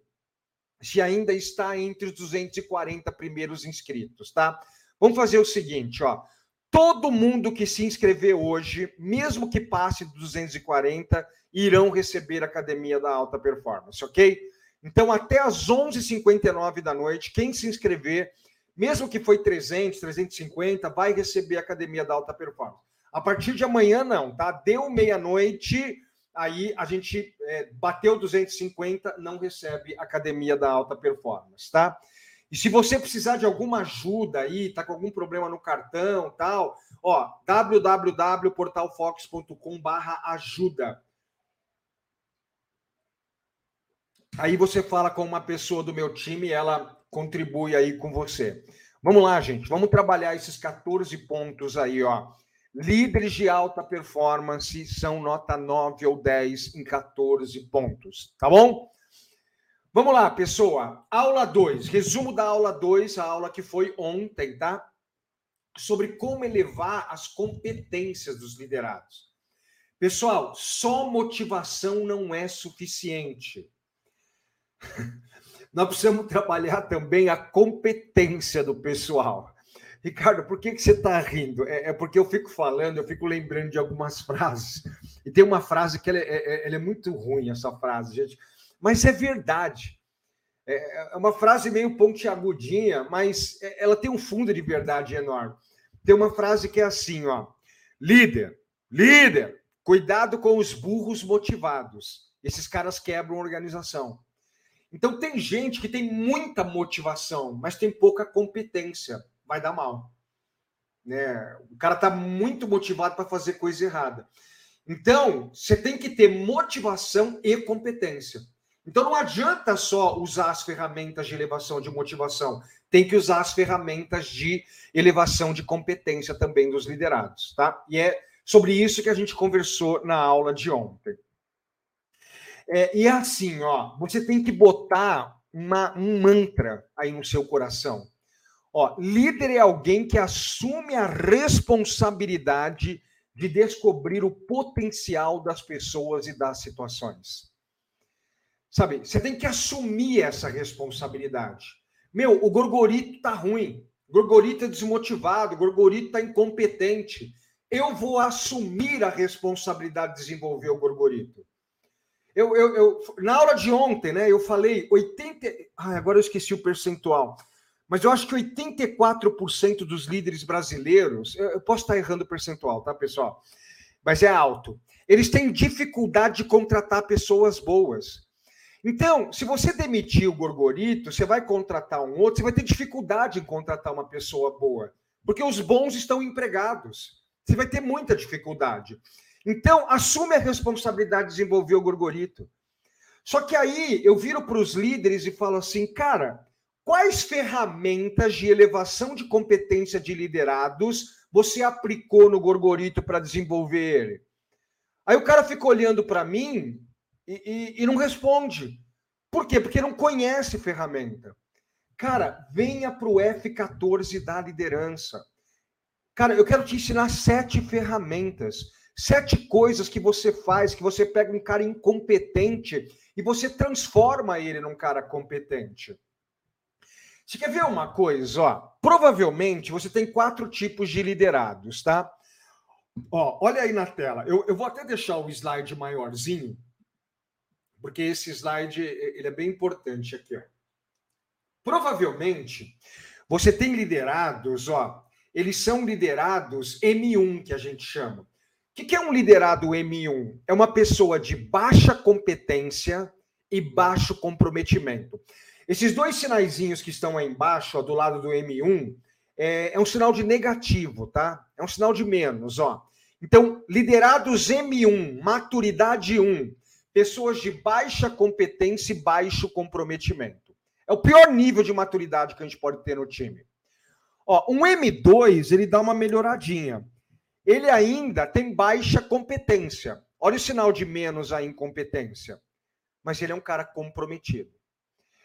se ainda está entre os 240 primeiros inscritos, tá? Vamos fazer o seguinte, ó, todo mundo que se inscrever hoje, mesmo que passe de 240, irão receber a academia da alta performance, OK? Então, até às 11h59 da noite, quem se inscrever mesmo que foi 300, 350, vai receber a academia da alta performance. A partir de amanhã, não, tá? Deu meia-noite, aí a gente é, bateu 250, não recebe academia da alta performance, tá? E se você precisar de alguma ajuda aí, tá com algum problema no cartão, tal, ó, www.portalfox.com/ajuda. Aí você fala com uma pessoa do meu time, ela contribui aí com você. Vamos lá, gente. Vamos trabalhar esses 14 pontos aí, ó. Líderes de alta performance são nota 9 ou 10 em 14 pontos, tá bom? Vamos lá, pessoa. Aula 2, resumo da aula 2, a aula que foi ontem, tá? Sobre como elevar as competências dos liderados. Pessoal, só motivação não é suficiente. <laughs> nós precisamos trabalhar também a competência do pessoal. Ricardo, por que, que você está rindo? É, é, porque eu fico falando, eu fico lembrando de algumas <laughs> frases. E tem uma frase que ela é, é, ela é muito ruim, essa frase, gente. Mas é verdade. É, é uma frase meio pontiagudinha, mas é, ela tem um fundo de verdade enorme. tem uma frase que é assim, ó: líder, líder, cuidado com os burros motivados. Esses caras quebram a organização. Então tem gente que tem muita motivação, mas tem pouca competência, vai dar mal. Né? O cara está muito motivado para fazer coisa errada. Então, você tem que ter motivação e competência. Então não adianta só usar as ferramentas de elevação de motivação, tem que usar as ferramentas de elevação de competência também dos liderados, tá? E é sobre isso que a gente conversou na aula de ontem. É, e é assim, ó, você tem que botar uma, um mantra aí no seu coração. Ó, líder é alguém que assume a responsabilidade de descobrir o potencial das pessoas e das situações. Sabe, você tem que assumir essa responsabilidade. Meu, o Gorgorito tá ruim, o Gorgorito é desmotivado, o Gorgorito tá incompetente. Eu vou assumir a responsabilidade de desenvolver o Gorgorito. Eu, eu, eu, na aula de ontem, né, eu falei 80. Ai, agora eu esqueci o percentual. Mas eu acho que 84% dos líderes brasileiros, eu, eu posso estar errando o percentual, tá, pessoal? Mas é alto. Eles têm dificuldade de contratar pessoas boas. Então, se você demitir o Gorgorito, você vai contratar um outro, você vai ter dificuldade em contratar uma pessoa boa, porque os bons estão empregados. Você vai ter muita dificuldade. Então, assume a responsabilidade de desenvolver o gorgorito. Só que aí eu viro para os líderes e falo assim, cara, quais ferramentas de elevação de competência de liderados você aplicou no gorgorito para desenvolver ele? Aí o cara fica olhando para mim e, e, e não responde. Por quê? Porque não conhece ferramenta. Cara, venha para o F14 da liderança. Cara, eu quero te ensinar sete ferramentas Sete coisas que você faz, que você pega um cara incompetente e você transforma ele num cara competente. Você quer ver uma coisa? Ó, provavelmente você tem quatro tipos de liderados, tá? Ó, olha aí na tela. Eu, eu vou até deixar o slide maiorzinho, porque esse slide ele é bem importante aqui. Ó. Provavelmente você tem liderados, ó, eles são liderados M1 que a gente chama que, que é um liderado M1? É uma pessoa de baixa competência e baixo comprometimento. Esses dois sinaizinhos que estão aí embaixo, ó, do lado do M1, é, é, um sinal de negativo, tá? É um sinal de menos, ó. Então, liderados M1, maturidade 1, pessoas de baixa competência e baixo comprometimento. É o pior nível de maturidade que a gente pode ter no time. Ó, um M2, ele dá uma melhoradinha ele ainda tem baixa competência. Olha o sinal de menos a incompetência. Mas ele é um cara comprometido.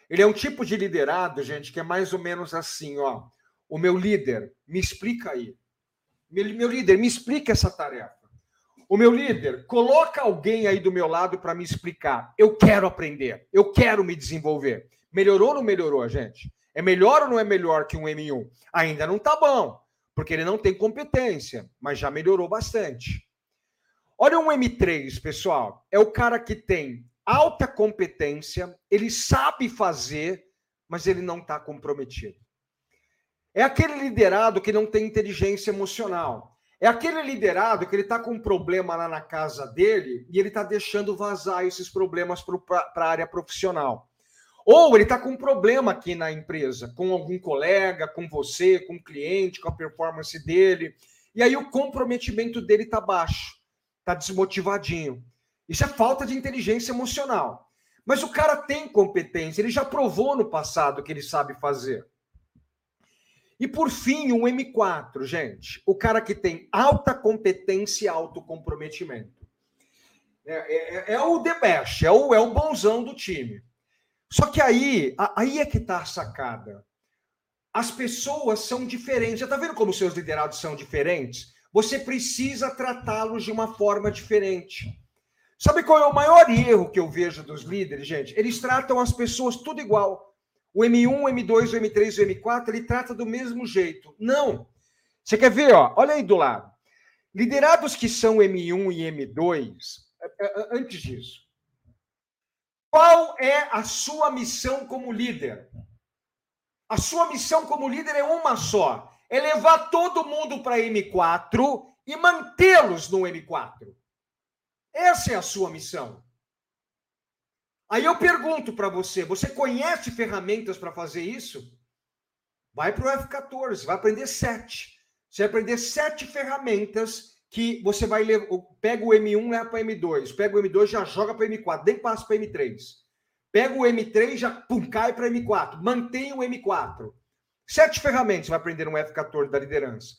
Ele é um tipo de liderado, gente, que é mais ou menos assim, ó. O meu líder, me explica aí. Meu, meu líder, me explica essa tarefa. O meu líder, coloca alguém aí do meu lado para me explicar. Eu quero aprender, eu quero me desenvolver. Melhorou ou não melhorou, gente? É melhor ou não é melhor que um M1? Ainda não tá bom porque ele não tem competência, mas já melhorou bastante. Olha um M3, pessoal. É o cara que tem alta competência, ele sabe fazer, mas ele não está comprometido. É aquele liderado que não tem inteligência emocional. É aquele liderado que ele está com um problema lá na casa dele e ele está deixando vazar esses problemas para a área profissional. Ou ele está com um problema aqui na empresa, com algum colega, com você, com o cliente, com a performance dele. E aí o comprometimento dele está baixo, está desmotivadinho. Isso é falta de inteligência emocional. Mas o cara tem competência, ele já provou no passado que ele sabe fazer. E por fim, um M4, gente. O cara que tem alta competência e alto comprometimento. É, é, é o the best, é o, é o bonzão do time. Só que aí, aí é que está a sacada. As pessoas são diferentes. Já está vendo como seus liderados são diferentes? Você precisa tratá-los de uma forma diferente. Sabe qual é o maior erro que eu vejo dos líderes, gente? Eles tratam as pessoas tudo igual. O M1, o M2, o M3, o M4, ele trata do mesmo jeito. Não. Você quer ver, ó? Olha aí do lado. Liderados que são M1 e M2, é, é, antes disso, qual é a sua missão como líder? A sua missão como líder é uma só: é levar todo mundo para M4 e mantê-los no M4. Essa é a sua missão. Aí eu pergunto para você: você conhece ferramentas para fazer isso? Vai para o F14, vai aprender sete. Você vai aprender sete ferramentas que você vai levar. Pega o M1, leva para M2. Pega o M2, já joga para M4, nem passa para M3. Pega o M3, já pum, cai para M4. Mantém o M4. Sete ferramentas você vai aprender no F14 da liderança.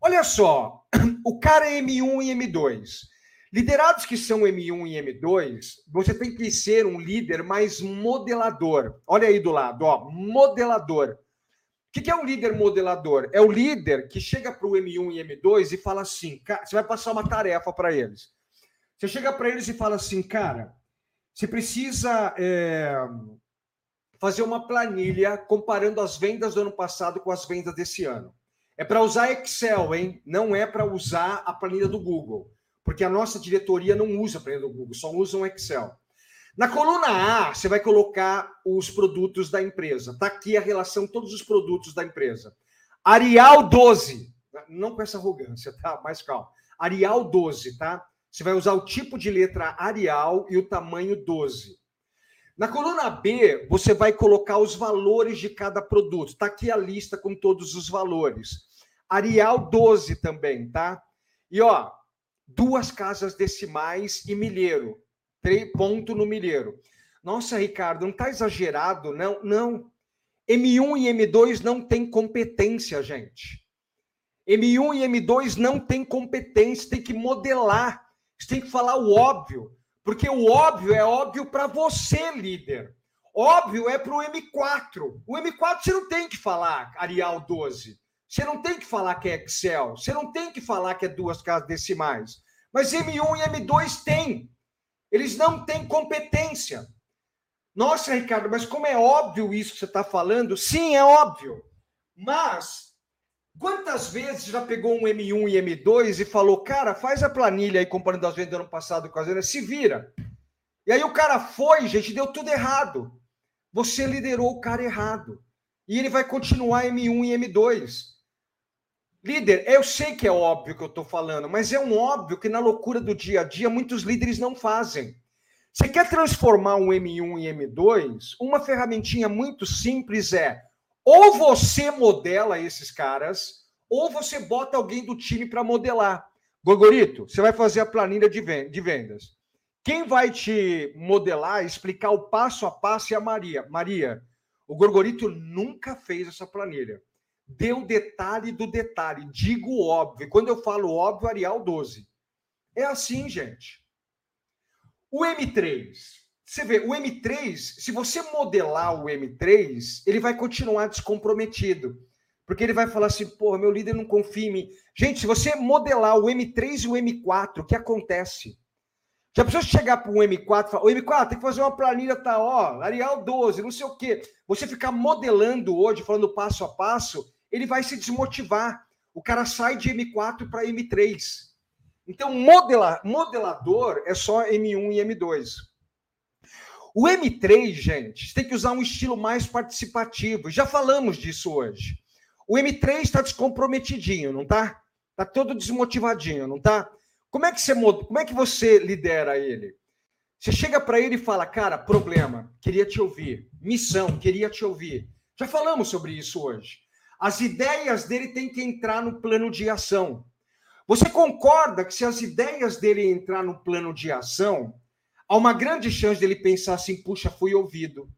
Olha só, <clears throat> o cara é M1 e M2. Liderados que são M1 e M2, você tem que ser um líder mais modelador. Olha aí do lado, ó, modelador. O que é um líder modelador? É o líder que chega para o M1 e M2 e fala assim: você vai passar uma tarefa para eles. Você chega para eles e fala assim, cara, você precisa é, fazer uma planilha comparando as vendas do ano passado com as vendas desse ano. É para usar Excel, hein? Não é para usar a planilha do Google porque a nossa diretoria não usa para do Google, só usa um Excel. Na coluna A, você vai colocar os produtos da empresa. Está aqui a relação, todos os produtos da empresa. Arial 12, não com essa arrogância, tá? Mais calma. Arial 12, tá? Você vai usar o tipo de letra Arial e o tamanho 12. Na coluna B, você vai colocar os valores de cada produto. Está aqui a lista com todos os valores. Arial 12 também, tá? E ó, duas casas decimais e milheiro. Ponto no milheiro. Nossa, Ricardo, não está exagerado? Não, não. M1 e M2 não tem competência, gente. M1 e M2 não tem competência, tem que modelar. Tem que falar o óbvio, porque o óbvio é óbvio para você, líder. Óbvio é para o M4. O M4 você não tem que falar Arial 12. Você não tem que falar que é Excel, você não tem que falar que é duas casas decimais. Mas M1 e M2 têm. Eles não têm competência. Nossa, Ricardo, mas como é óbvio isso que você está falando? Sim, é óbvio. Mas quantas vezes já pegou um M1 e M2 e falou, cara, faz a planilha aí comparando as vendas do ano passado com as vendas, se vira. E aí o cara foi, gente, deu tudo errado. Você liderou o cara errado. E ele vai continuar M1 e M2. Líder, eu sei que é óbvio que eu estou falando, mas é um óbvio que na loucura do dia a dia muitos líderes não fazem. Você quer transformar um M1 em M2? Uma ferramentinha muito simples é ou você modela esses caras, ou você bota alguém do time para modelar. Gogorito, você vai fazer a planilha de vendas. Quem vai te modelar, explicar o passo a passo é a Maria. Maria, o Gorgorito nunca fez essa planilha dê o detalhe do detalhe, digo óbvio. Quando eu falo óbvio, Arial 12. É assim, gente. O M3, você vê, o M3, se você modelar o M3, ele vai continuar descomprometido. Porque ele vai falar assim, porra, meu líder não confia em mim. Gente, se você modelar o M3 e o M4, o que acontece? Já precisa chegar para um M4 e falar, o M4 tem que fazer uma planilha, tá, ó, Arial 12, não sei o quê. Você ficar modelando hoje, falando passo a passo, ele vai se desmotivar. O cara sai de M4 para M3. Então, modela, modelador é só M1 e M2. O M3, gente, tem que usar um estilo mais participativo. Já falamos disso hoje. O M3 está descomprometidinho, não tá? Está todo desmotivadinho, não tá? Como é que você como é que você lidera ele? Você chega para ele e fala, cara, problema, queria te ouvir. Missão, queria te ouvir. Já falamos sobre isso hoje. As ideias dele têm que entrar no plano de ação. Você concorda que se as ideias dele entrar no plano de ação, há uma grande chance dele pensar assim: puxa, fui ouvido.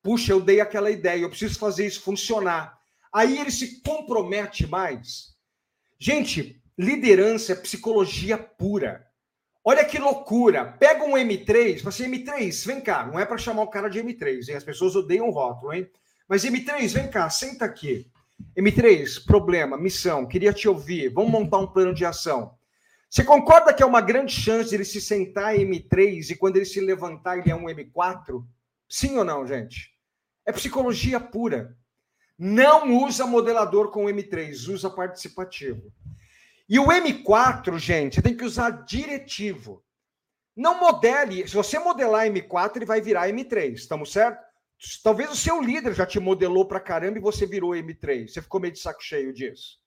Puxa, eu dei aquela ideia, eu preciso fazer isso funcionar. Aí ele se compromete mais. Gente, liderança é psicologia pura. Olha que loucura. Pega um M3, fala assim, M3, vem cá. Não é para chamar o cara de M3, hein? As pessoas odeiam o rótulo, hein? Mas M3, vem cá, senta aqui. M3, problema, missão, queria te ouvir, vamos montar um plano de ação. Você concorda que é uma grande chance de ele se sentar em M3 e quando ele se levantar ele é um M4? Sim ou não, gente? É psicologia pura. Não usa modelador com M3, usa participativo. E o M4, gente, tem que usar diretivo. Não modele. Se você modelar M4, ele vai virar M3, estamos certo? Talvez o seu líder já te modelou para caramba e você virou M3. Você ficou meio de saco cheio disso.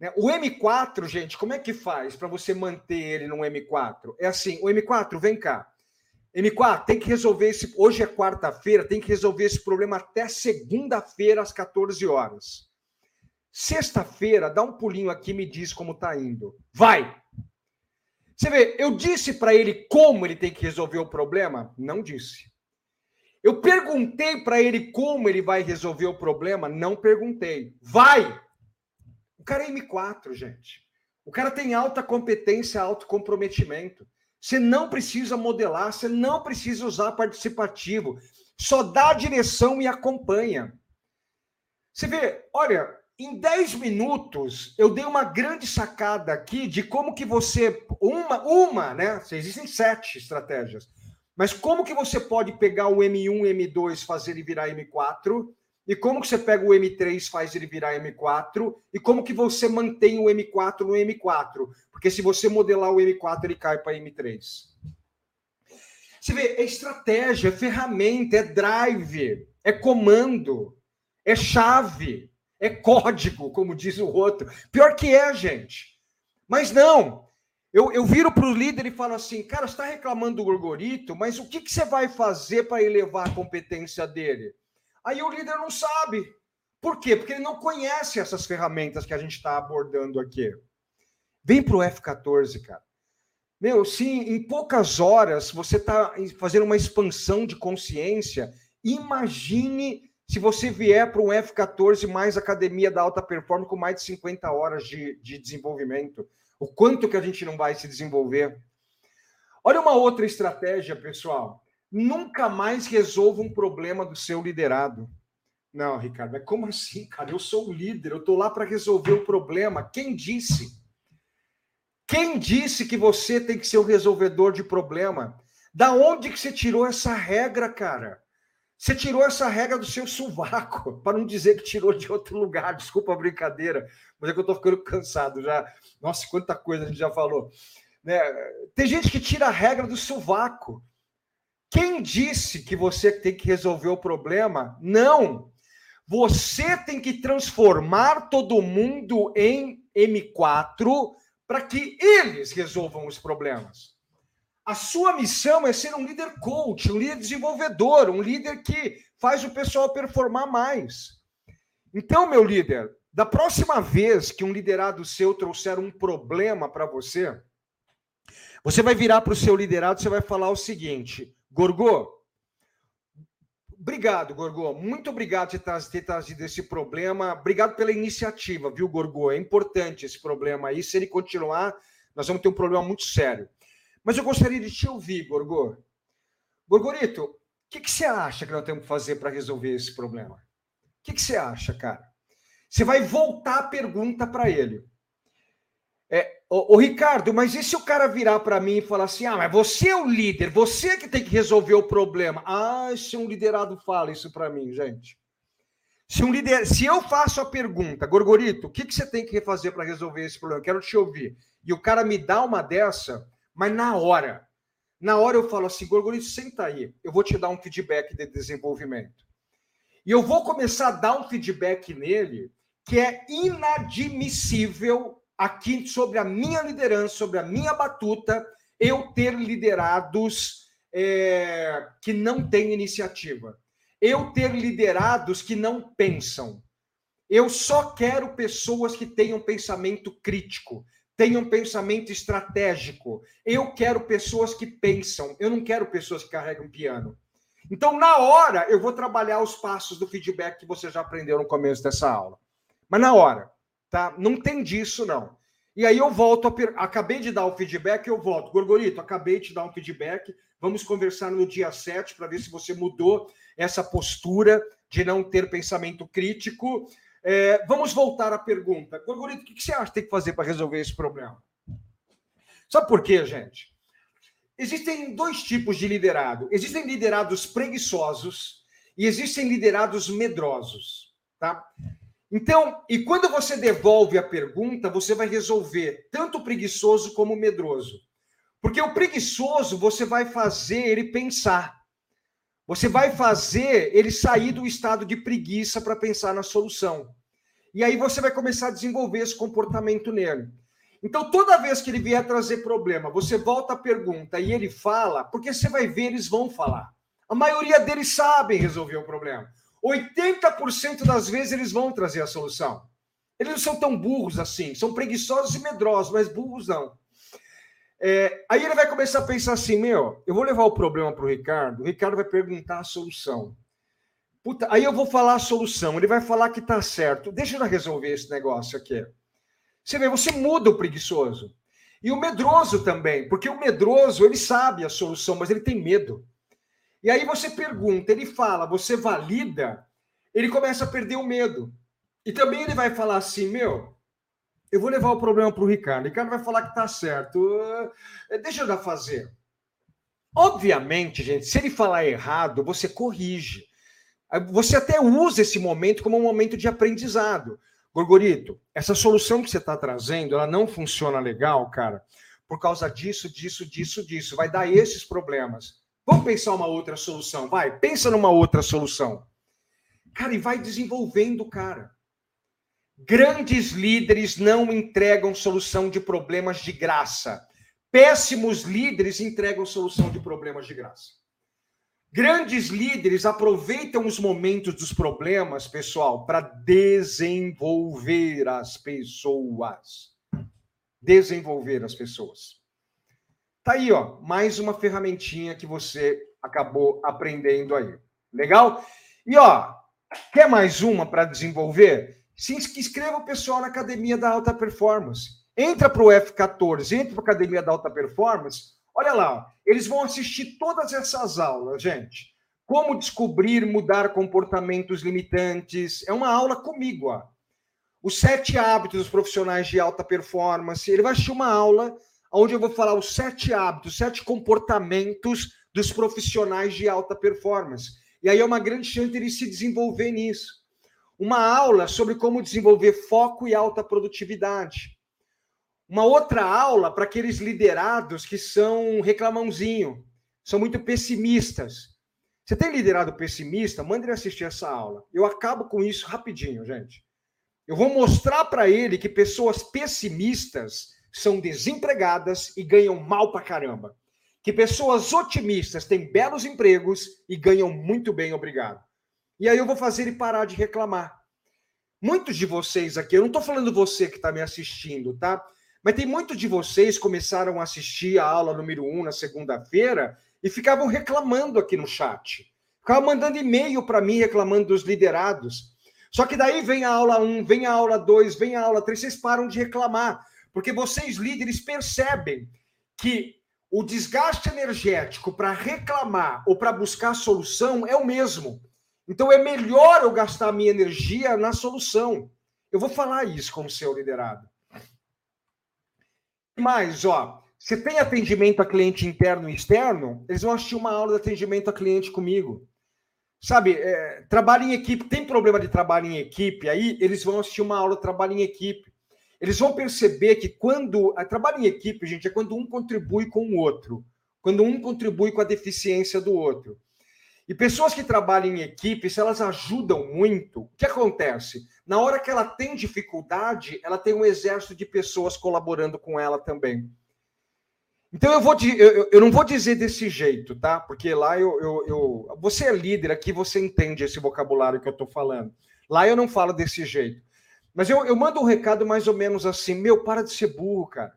Né? O M4, gente, como é que faz para você manter ele no M4? É assim, o M4, vem cá. M4, tem que resolver esse. Hoje é quarta-feira, tem que resolver esse problema até segunda-feira, às 14 horas. Sexta-feira, dá um pulinho aqui e me diz como tá indo. Vai! Você vê, eu disse para ele como ele tem que resolver o problema? Não disse. Eu perguntei para ele como ele vai resolver o problema? Não perguntei. Vai! O cara é M4, gente. O cara tem alta competência, alto comprometimento. Você não precisa modelar, você não precisa usar participativo. Só dá a direção e acompanha. Você vê, olha, em 10 minutos eu dei uma grande sacada aqui de como que você uma uma, né? Existem sete estratégias. Mas como que você pode pegar o M1, M2, fazer ele virar M4? E como que você pega o M3, faz ele virar M4? E como que você mantém o M4 no M4? Porque se você modelar o M4, ele cai para M3. Você vê, é estratégia, é ferramenta, é drive, é comando, é chave, é código, como diz o outro. Pior que é, gente. Mas não, eu, eu viro para o líder e falo assim, cara, está reclamando do Gorgorito, mas o que, que você vai fazer para elevar a competência dele? Aí o líder não sabe. Por quê? Porque ele não conhece essas ferramentas que a gente está abordando aqui. Vem para o F14, cara. Meu, sim, em poucas horas você está fazendo uma expansão de consciência. Imagine se você vier para um F14 mais academia da alta performance com mais de 50 horas de, de desenvolvimento. O quanto que a gente não vai se desenvolver. Olha uma outra estratégia, pessoal. Nunca mais resolva um problema do seu liderado. Não, Ricardo, é como assim, cara? Eu sou o líder, eu estou lá para resolver o problema. Quem disse? Quem disse que você tem que ser o resolvedor de problema? Da onde que você tirou essa regra, cara? Você tirou essa regra do seu sovaco, <laughs> para não dizer que tirou de outro lugar. Desculpa a brincadeira, mas é que eu estou ficando cansado já. Nossa, quanta coisa a gente já falou. Né? Tem gente que tira a regra do sovaco. Quem disse que você tem que resolver o problema? Não. Você tem que transformar todo mundo em M4 para que eles resolvam os problemas. A sua missão é ser um líder coach, um líder desenvolvedor, um líder que faz o pessoal performar mais. Então, meu líder, da próxima vez que um liderado seu trouxer um problema para você, você vai virar para o seu liderado, você vai falar o seguinte: Gorgô, obrigado, Gorgô. Muito obrigado por ter trazido esse problema. Obrigado pela iniciativa, viu, Gorgô? É importante esse problema aí. Se ele continuar, nós vamos ter um problema muito sério. Mas eu gostaria de te ouvir, Gorgô. Gorgorito, o que, que, você acha que nós temos que fazer para resolver esse problema? O que, que, você acha, cara? Você vai voltar a pergunta para ele. É, ô, ô, Ricardo, mas e se o cara virar para mim e falar assim: ah, mas você é o líder, você que tem que resolver o problema? Ah, se um liderado fala isso para mim, gente. Se, um líder, se eu faço a pergunta, Gorgorito, o que, que você tem que fazer para resolver esse problema? Quero te ouvir. E o cara me dá uma dessa, mas na hora, na hora eu falo assim, Gorgorito, senta aí, eu vou te dar um feedback de desenvolvimento. E eu vou começar a dar um feedback nele que é inadmissível aqui sobre a minha liderança, sobre a minha batuta, eu ter liderados é, que não têm iniciativa. Eu ter liderados que não pensam. Eu só quero pessoas que tenham pensamento crítico tenha um pensamento estratégico. Eu quero pessoas que pensam, eu não quero pessoas que carregam piano. Então, na hora, eu vou trabalhar os passos do feedback que você já aprendeu no começo dessa aula. Mas na hora, tá? Não tem disso, não. E aí eu volto, per... acabei de dar o feedback, eu volto. Gorgorito, acabei de dar um feedback, vamos conversar no dia 7 para ver se você mudou essa postura de não ter pensamento crítico é, vamos voltar à pergunta. Gorgorito, o que você acha que tem que fazer para resolver esse problema? Sabe por quê, gente? Existem dois tipos de liderado. Existem liderados preguiçosos e existem liderados medrosos, tá? Então, e quando você devolve a pergunta, você vai resolver tanto o preguiçoso como o medroso. Porque o preguiçoso você vai fazer ele pensar. Você vai fazer ele sair do estado de preguiça para pensar na solução. E aí você vai começar a desenvolver esse comportamento nele. Então, toda vez que ele vier trazer problema, você volta a pergunta e ele fala, porque você vai ver, eles vão falar. A maioria deles sabem resolver o problema. 80% das vezes eles vão trazer a solução. Eles não são tão burros assim, são preguiçosos e medrosos, mas burros não. É, aí ele vai começar a pensar assim: meu, eu vou levar o problema para o Ricardo, o Ricardo vai perguntar a solução. Puta, aí eu vou falar a solução, ele vai falar que está certo. Deixa eu resolver esse negócio aqui. Você vê, você muda o preguiçoso. E o medroso também, porque o medroso, ele sabe a solução, mas ele tem medo. E aí você pergunta, ele fala, você valida, ele começa a perder o medo. E também ele vai falar assim, meu, eu vou levar o problema para o Ricardo. O Ricardo vai falar que está certo. Uh, deixa eu dar fazer. Obviamente, gente, se ele falar errado, você corrige. Você até usa esse momento como um momento de aprendizado. Gorgorito, essa solução que você está trazendo, ela não funciona legal, cara, por causa disso, disso, disso, disso. Vai dar esses problemas. Vamos pensar uma outra solução, vai. Pensa numa outra solução. Cara, e vai desenvolvendo, cara. Grandes líderes não entregam solução de problemas de graça. Péssimos líderes entregam solução de problemas de graça. Grandes líderes aproveitam os momentos dos problemas, pessoal, para desenvolver as pessoas. Desenvolver as pessoas. Tá aí, ó, mais uma ferramentinha que você acabou aprendendo aí. Legal? E ó, quer mais uma para desenvolver? Se inscreva o pessoal na Academia da Alta Performance. Entra para o F14, entra para a Academia da Alta Performance Olha lá, eles vão assistir todas essas aulas, gente. Como descobrir, mudar comportamentos limitantes. É uma aula comigo, ó. Os sete hábitos dos profissionais de alta performance. Ele vai assistir uma aula onde eu vou falar os sete hábitos, sete comportamentos dos profissionais de alta performance. E aí é uma grande chance de ele se desenvolver nisso. Uma aula sobre como desenvolver foco e alta produtividade. Uma outra aula para aqueles liderados que são reclamãozinho, são muito pessimistas. Você tem liderado pessimista? Mande ele assistir essa aula. Eu acabo com isso rapidinho, gente. Eu vou mostrar para ele que pessoas pessimistas são desempregadas e ganham mal para caramba. Que pessoas otimistas têm belos empregos e ganham muito bem, obrigado. E aí eu vou fazer ele parar de reclamar. Muitos de vocês aqui, eu não estou falando você que está me assistindo, tá? Mas tem muitos de vocês começaram a assistir a aula número 1 um na segunda-feira e ficavam reclamando aqui no chat. Ficavam mandando e-mail para mim reclamando dos liderados. Só que daí vem a aula 1, vem a aula 2, vem a aula 3, vocês param de reclamar. Porque vocês, líderes, percebem que o desgaste energético para reclamar ou para buscar solução é o mesmo. Então é melhor eu gastar minha energia na solução. Eu vou falar isso como seu liderado. Mas, ó, você tem atendimento a cliente interno e externo, eles vão assistir uma aula de atendimento a cliente comigo. Sabe, é, trabalho em equipe, tem problema de trabalho em equipe, aí eles vão assistir uma aula de trabalho em equipe. Eles vão perceber que quando. Trabalho em equipe, gente, é quando um contribui com o outro. Quando um contribui com a deficiência do outro. E pessoas que trabalham em equipe, se elas ajudam muito, o que acontece? Na hora que ela tem dificuldade, ela tem um exército de pessoas colaborando com ela também. Então eu vou eu, eu não vou dizer desse jeito, tá? Porque lá eu, eu, eu você é líder aqui, você entende esse vocabulário que eu estou falando. Lá eu não falo desse jeito. Mas eu, eu mando um recado mais ou menos assim: meu, para de ser burro, cara.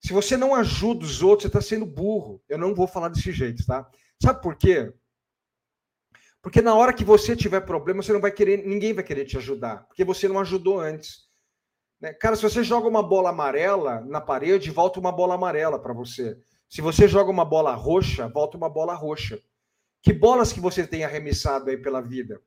Se você não ajuda os outros, você está sendo burro. Eu não vou falar desse jeito, tá? Sabe por quê? Porque na hora que você tiver problema, você não vai querer, ninguém vai querer te ajudar, porque você não ajudou antes. Né? Cara, se você joga uma bola amarela na parede, volta uma bola amarela para você. Se você joga uma bola roxa, volta uma bola roxa. Que bolas que você tem arremessado aí pela vida?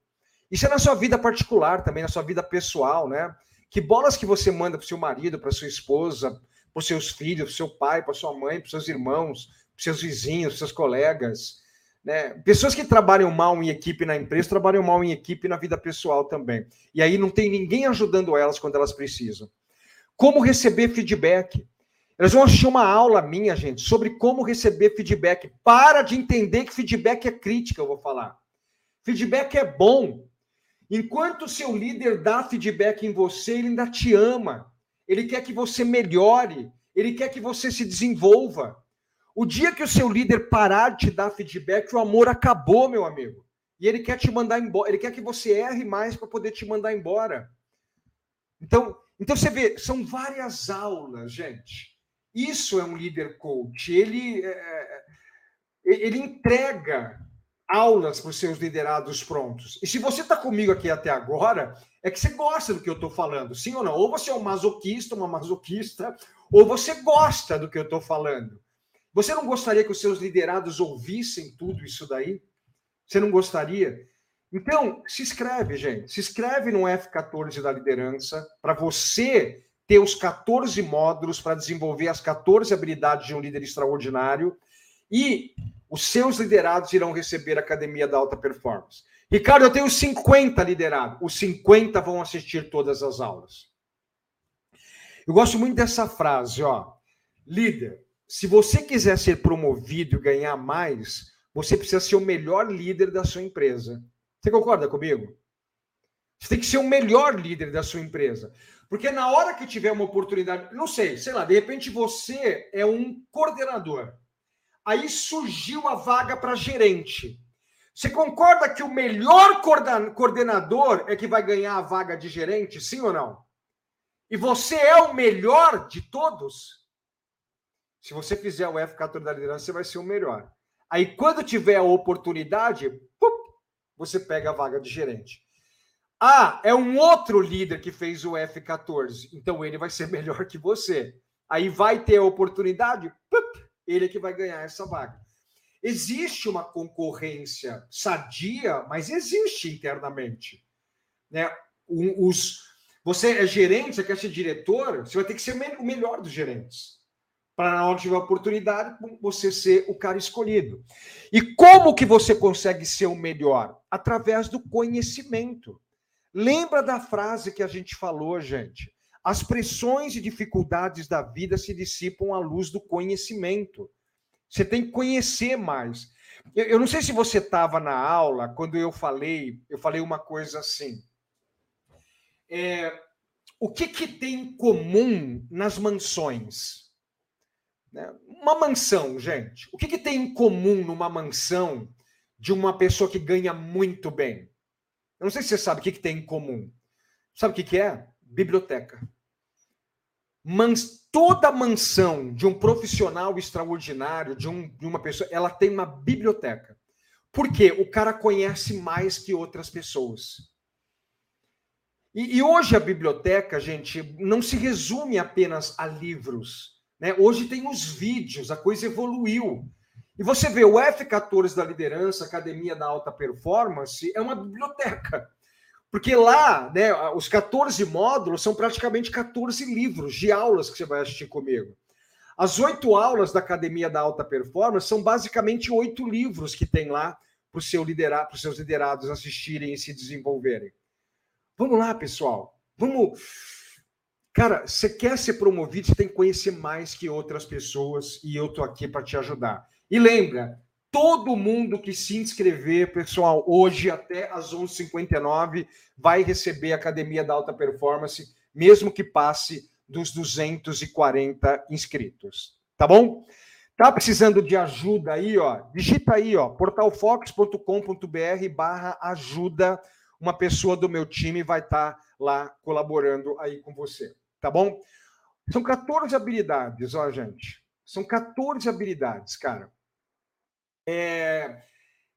Isso é na sua vida particular também, na sua vida pessoal, né? Que bolas que você manda para seu marido, para sua esposa, para seus filhos, para seu pai, para sua mãe, para seus irmãos, para seus vizinhos, para seus colegas. Né? Pessoas que trabalham mal em equipe na empresa trabalham mal em equipe na vida pessoal também. E aí não tem ninguém ajudando elas quando elas precisam. Como receber feedback? Elas vão assistir uma aula minha, gente, sobre como receber feedback. Para de entender que feedback é crítica, eu vou falar. Feedback é bom. Enquanto seu líder dá feedback em você, ele ainda te ama. Ele quer que você melhore. Ele quer que você se desenvolva. O dia que o seu líder parar de te dar feedback, o amor acabou, meu amigo. E ele quer te mandar embora. Ele quer que você erre mais para poder te mandar embora. Então, então você vê, são várias aulas, gente. Isso é um líder coach. Ele, é, é ele entrega aulas para os seus liderados prontos. E se você está comigo aqui até agora, é que você gosta do que eu estou falando, sim ou não? Ou você é um masoquista, uma masoquista, ou você gosta do que eu estou falando. Você não gostaria que os seus liderados ouvissem tudo isso daí? Você não gostaria? Então, se inscreve, gente. Se inscreve no F14 da liderança para você ter os 14 módulos para desenvolver as 14 habilidades de um líder extraordinário e os seus liderados irão receber a Academia da Alta Performance. Ricardo, eu tenho 50 liderados. Os 50 vão assistir todas as aulas. Eu gosto muito dessa frase, ó. Líder, se você quiser ser promovido e ganhar mais, você precisa ser o melhor líder da sua empresa. Você concorda comigo? Você tem que ser o melhor líder da sua empresa. Porque na hora que tiver uma oportunidade, não sei, sei lá, de repente você é um coordenador. Aí surgiu a vaga para gerente. Você concorda que o melhor coordenador é que vai ganhar a vaga de gerente, sim ou não? E você é o melhor de todos? Se você fizer o F14 da liderança, você vai ser o melhor. Aí, quando tiver a oportunidade, pup, você pega a vaga de gerente. Ah, é um outro líder que fez o F14, então ele vai ser <laughs> melhor que você. Aí vai ter a oportunidade, pup, ele é que vai ganhar essa vaga. Existe uma concorrência sadia, mas existe internamente. Né? Os, você é gerente, você quer ser diretor, você vai ter que ser o melhor dos gerentes. Para na hora tiver oportunidade, você ser o cara escolhido. E como que você consegue ser o melhor? Através do conhecimento. Lembra da frase que a gente falou, gente? As pressões e dificuldades da vida se dissipam à luz do conhecimento. Você tem que conhecer mais. Eu, eu não sei se você estava na aula quando eu falei, eu falei uma coisa assim. É, o que, que tem em comum nas mansões? Né? Uma mansão, gente. O que, que tem em comum numa mansão de uma pessoa que ganha muito bem? Eu não sei se você sabe o que, que tem em comum. Sabe o que, que é? biblioteca. Mans, toda mansão de um profissional extraordinário, de, um, de uma pessoa, ela tem uma biblioteca. Por quê? O cara conhece mais que outras pessoas. E, e, hoje a biblioteca, gente, não se resume apenas a livros. Né? Hoje tem os vídeos, a coisa evoluiu. E você vê o F14 da liderança, Academia da Alta Performance, é uma biblioteca. Porque lá, né, os 14 módulos são praticamente 14 livros de aulas que você vai assistir comigo. As oito aulas da Academia da Alta Performance são basicamente oito livros que tem lá para seu liderar, os seus liderados assistirem e se desenvolverem. Vamos lá, pessoal. Vamos. Cara, você quer ser promovido, você tem que conhecer mais que outras pessoas e eu estou aqui para te ajudar. E lembra, Todo mundo que se inscrever, pessoal, hoje até às 11h59, vai receber a Academia da Alta Performance, mesmo que passe dos 240 inscritos. Tá bom? Tá precisando de ajuda aí, ó? Digita aí, ó, portalfox.com.br barra ajuda. Uma pessoa do meu time vai estar tá lá colaborando aí com você. Tá bom? São 14 habilidades, ó, gente. São 14 habilidades, cara. É,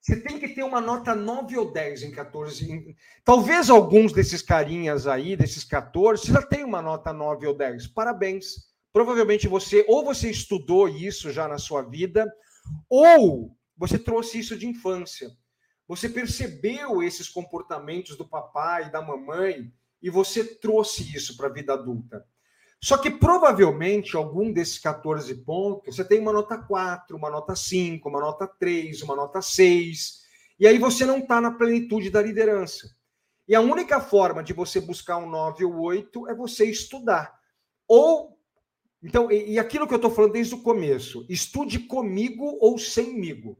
você tem que ter uma nota 9 ou 10 em 14. Em, talvez alguns desses carinhas aí, desses 14, você já tem uma nota 9 ou 10. Parabéns. Provavelmente você, ou você estudou isso já na sua vida, ou você trouxe isso de infância. Você percebeu esses comportamentos do papai da mamãe e você trouxe isso para a vida adulta. Só que provavelmente algum desses 14 pontos você tem uma nota 4, uma nota 5, uma nota 3, uma nota 6, e aí você não está na plenitude da liderança. E a única forma de você buscar um 9 ou 8 é você estudar. Ou Então, e, e aquilo que eu estou falando desde o começo, estude comigo ou semigo.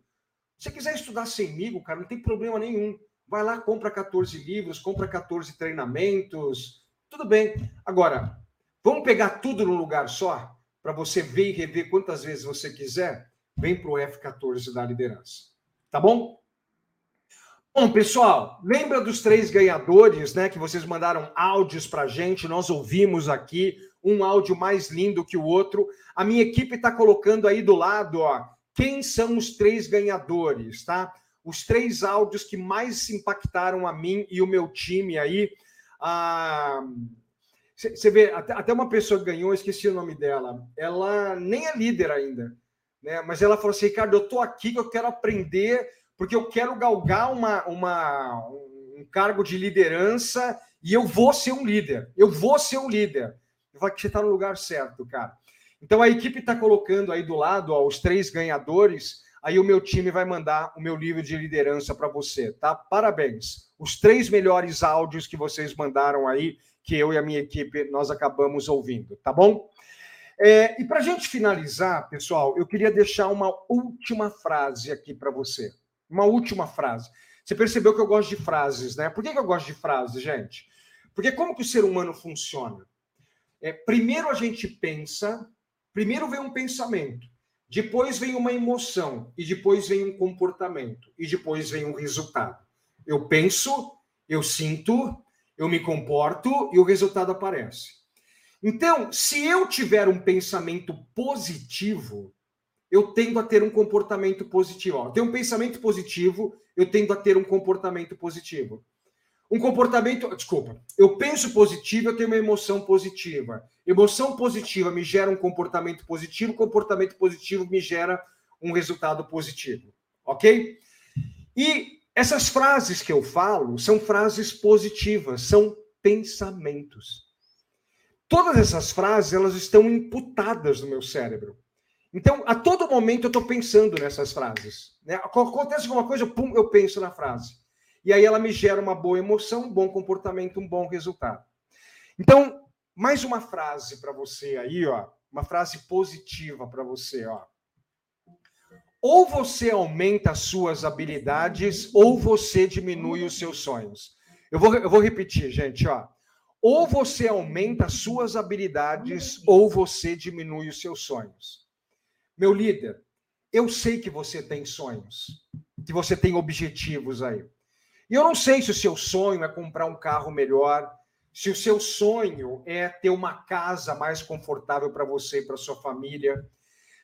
Se você quiser estudar semigo, cara, não tem problema nenhum. Vai lá, compra 14 livros, compra 14 treinamentos, tudo bem. Agora, vamos pegar tudo num lugar só, para você ver e rever quantas vezes você quiser? Vem para o F14 da liderança. Tá bom? Bom, pessoal, lembra dos três ganhadores, né? Que vocês mandaram áudios para gente, nós ouvimos aqui um áudio mais lindo que o outro. A minha equipe está colocando aí do lado, ó, quem são os três ganhadores, tá? Os três áudios que mais impactaram a mim e o meu time aí. Você ah, vê, até, uma pessoa ganhou, esqueci o nome dela, ela nem é líder ainda, né? Mas ela falou assim: Ricardo, eu tô aqui que eu quero aprender porque eu quero galgar uma, uma, um cargo de liderança e eu vou ser um líder. Eu vou ser um líder. Eu que você está no lugar certo, cara. Então a equipe está colocando aí do lado ó, os três ganhadores. Aí o meu time vai mandar o meu livro de liderança para você, tá? Parabéns. Os três melhores áudios que vocês mandaram aí, que eu e a minha equipe nós acabamos ouvindo, tá bom? É, e para a gente finalizar, pessoal, eu queria deixar uma última frase aqui para você. Uma última frase. Você percebeu que eu gosto de frases, né? Por que, que eu gosto de frases, gente? Porque como que o ser humano funciona? É, primeiro a gente pensa, primeiro vem um pensamento, depois vem uma emoção, e depois vem um comportamento, e depois vem um resultado. Eu penso, eu sinto, eu me comporto e o resultado aparece. Então, se eu tiver um pensamento positivo, eu tendo a ter um comportamento positivo. Eu tenho um pensamento positivo, eu tendo a ter um comportamento positivo. Um comportamento, desculpa, eu penso positivo, eu tenho uma emoção positiva. Emoção positiva me gera um comportamento positivo, comportamento positivo me gera um resultado positivo. Ok? E essas frases que eu falo são frases positivas, são pensamentos. Todas essas frases elas estão imputadas no meu cérebro. Então, a todo momento eu estou pensando nessas frases. Né? Acontece alguma coisa, pum, eu penso na frase. E aí ela me gera uma boa emoção, um bom comportamento, um bom resultado. Então, mais uma frase para você aí, ó, uma frase positiva para você, ó. Ou você aumenta as suas habilidades, ou você diminui os seus sonhos. Eu vou, eu vou repetir, gente, ó. Ou você aumenta as suas habilidades, ou você diminui os seus sonhos. Meu líder, eu sei que você tem sonhos, que você tem objetivos aí. E eu não sei se o seu sonho é comprar um carro melhor, se o seu sonho é ter uma casa mais confortável para você e para sua família,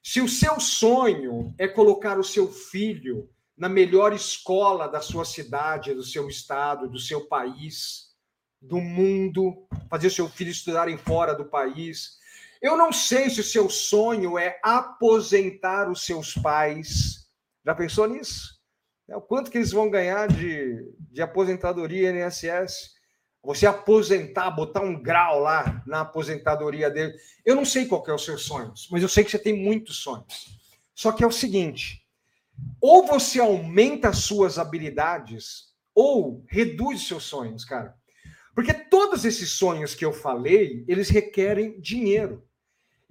se o seu sonho é colocar o seu filho na melhor escola da sua cidade, do seu estado, do seu país, do mundo, fazer o seu filho estudarem fora do país, eu não sei se o seu sonho é aposentar os seus pais. Já pensou nisso? É, o quanto que eles vão ganhar de, de aposentadoria INSS? Você aposentar, botar um grau lá na aposentadoria dele. Eu não sei qual é os seus sonhos, mas eu sei que você tem muitos sonhos. Só que é o seguinte: ou você aumenta as suas habilidades, ou reduz seus sonhos, cara. Porque todos esses sonhos que eu falei, eles requerem dinheiro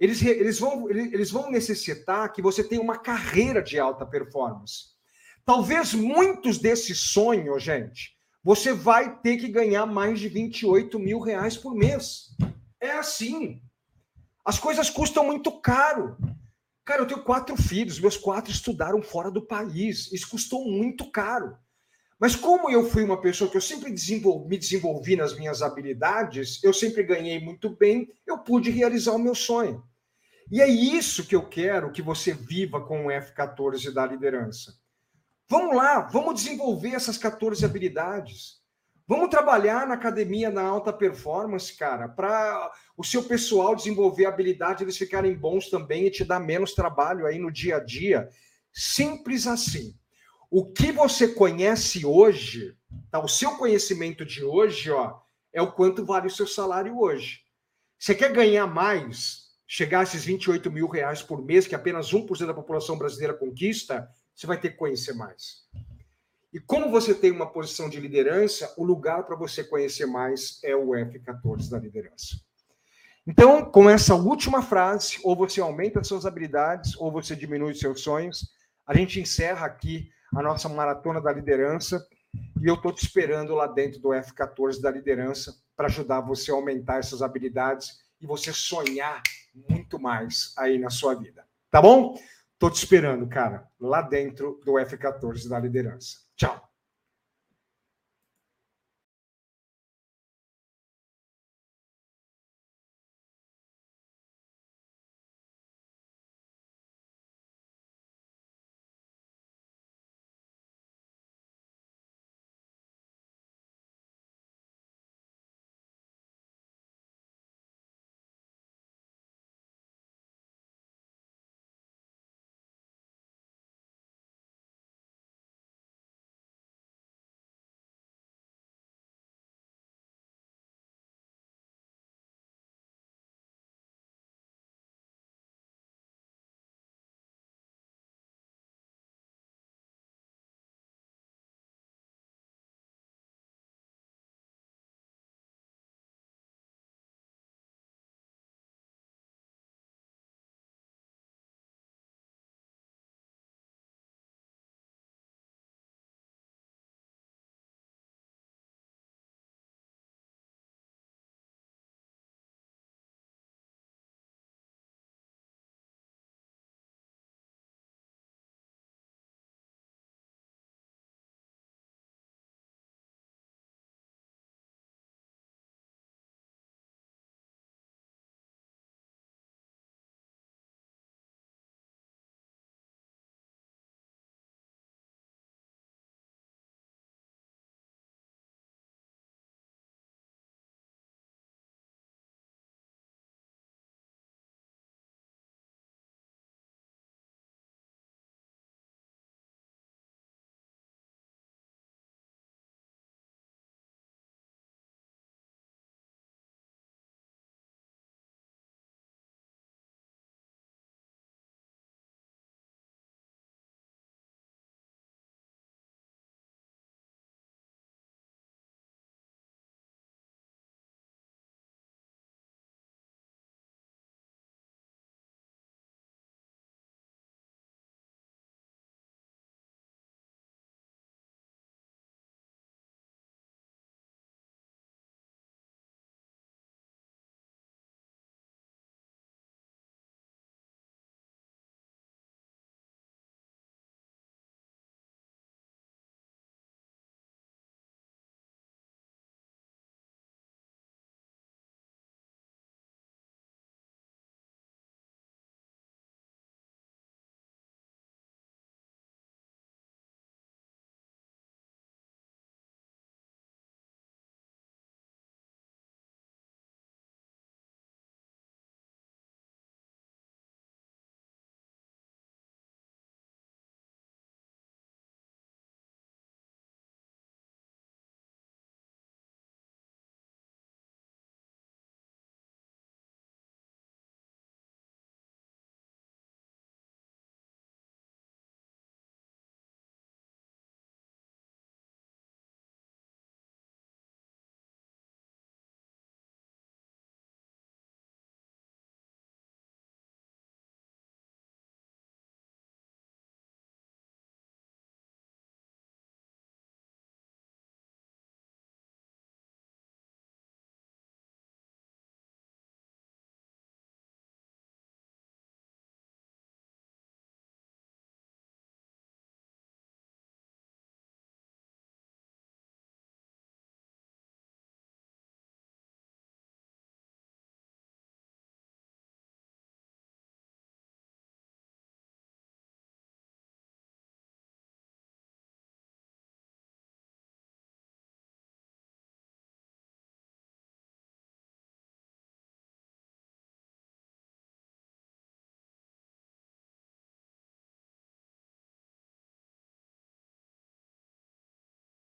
eles, eles, vão, eles vão necessitar que você tenha uma carreira de alta performance. Talvez muitos desses sonhos, gente, você vai ter que ganhar mais de 28 mil reais por mês. É assim. As coisas custam muito caro. Cara, eu tenho quatro filhos, meus quatro estudaram fora do país. Isso custou muito caro. Mas como eu fui uma pessoa que eu sempre desenvolvi, me desenvolvi nas minhas habilidades, eu sempre ganhei muito bem, eu pude realizar o meu sonho. E é isso que eu quero que você viva com o F14 da liderança. Vamos lá, vamos desenvolver essas 14 habilidades. Vamos trabalhar na academia na alta performance, cara, para o seu pessoal desenvolver habilidade, eles ficarem bons também e te dar menos trabalho aí no dia a dia. Simples assim. O que você conhece hoje, tá? O seu conhecimento de hoje, ó, é o quanto vale o seu salário hoje. Você quer ganhar mais? chegar a esses 28 mil reais por mês, que apenas 1% da população brasileira conquista, você vai ter que conhecer mais. E como você tem uma posição de liderança, o lugar para você conhecer mais é o F14 da liderança. Então, com essa última frase, ou você aumenta suas habilidades, ou você diminui seus sonhos, a gente encerra aqui a nossa maratona da liderança. E eu estou te esperando lá dentro do F14 da liderança para ajudar você a aumentar essas habilidades e você sonhar muito mais aí na sua vida. Tá bom? Estou te esperando, cara, lá dentro do F14 da liderança. Tchau.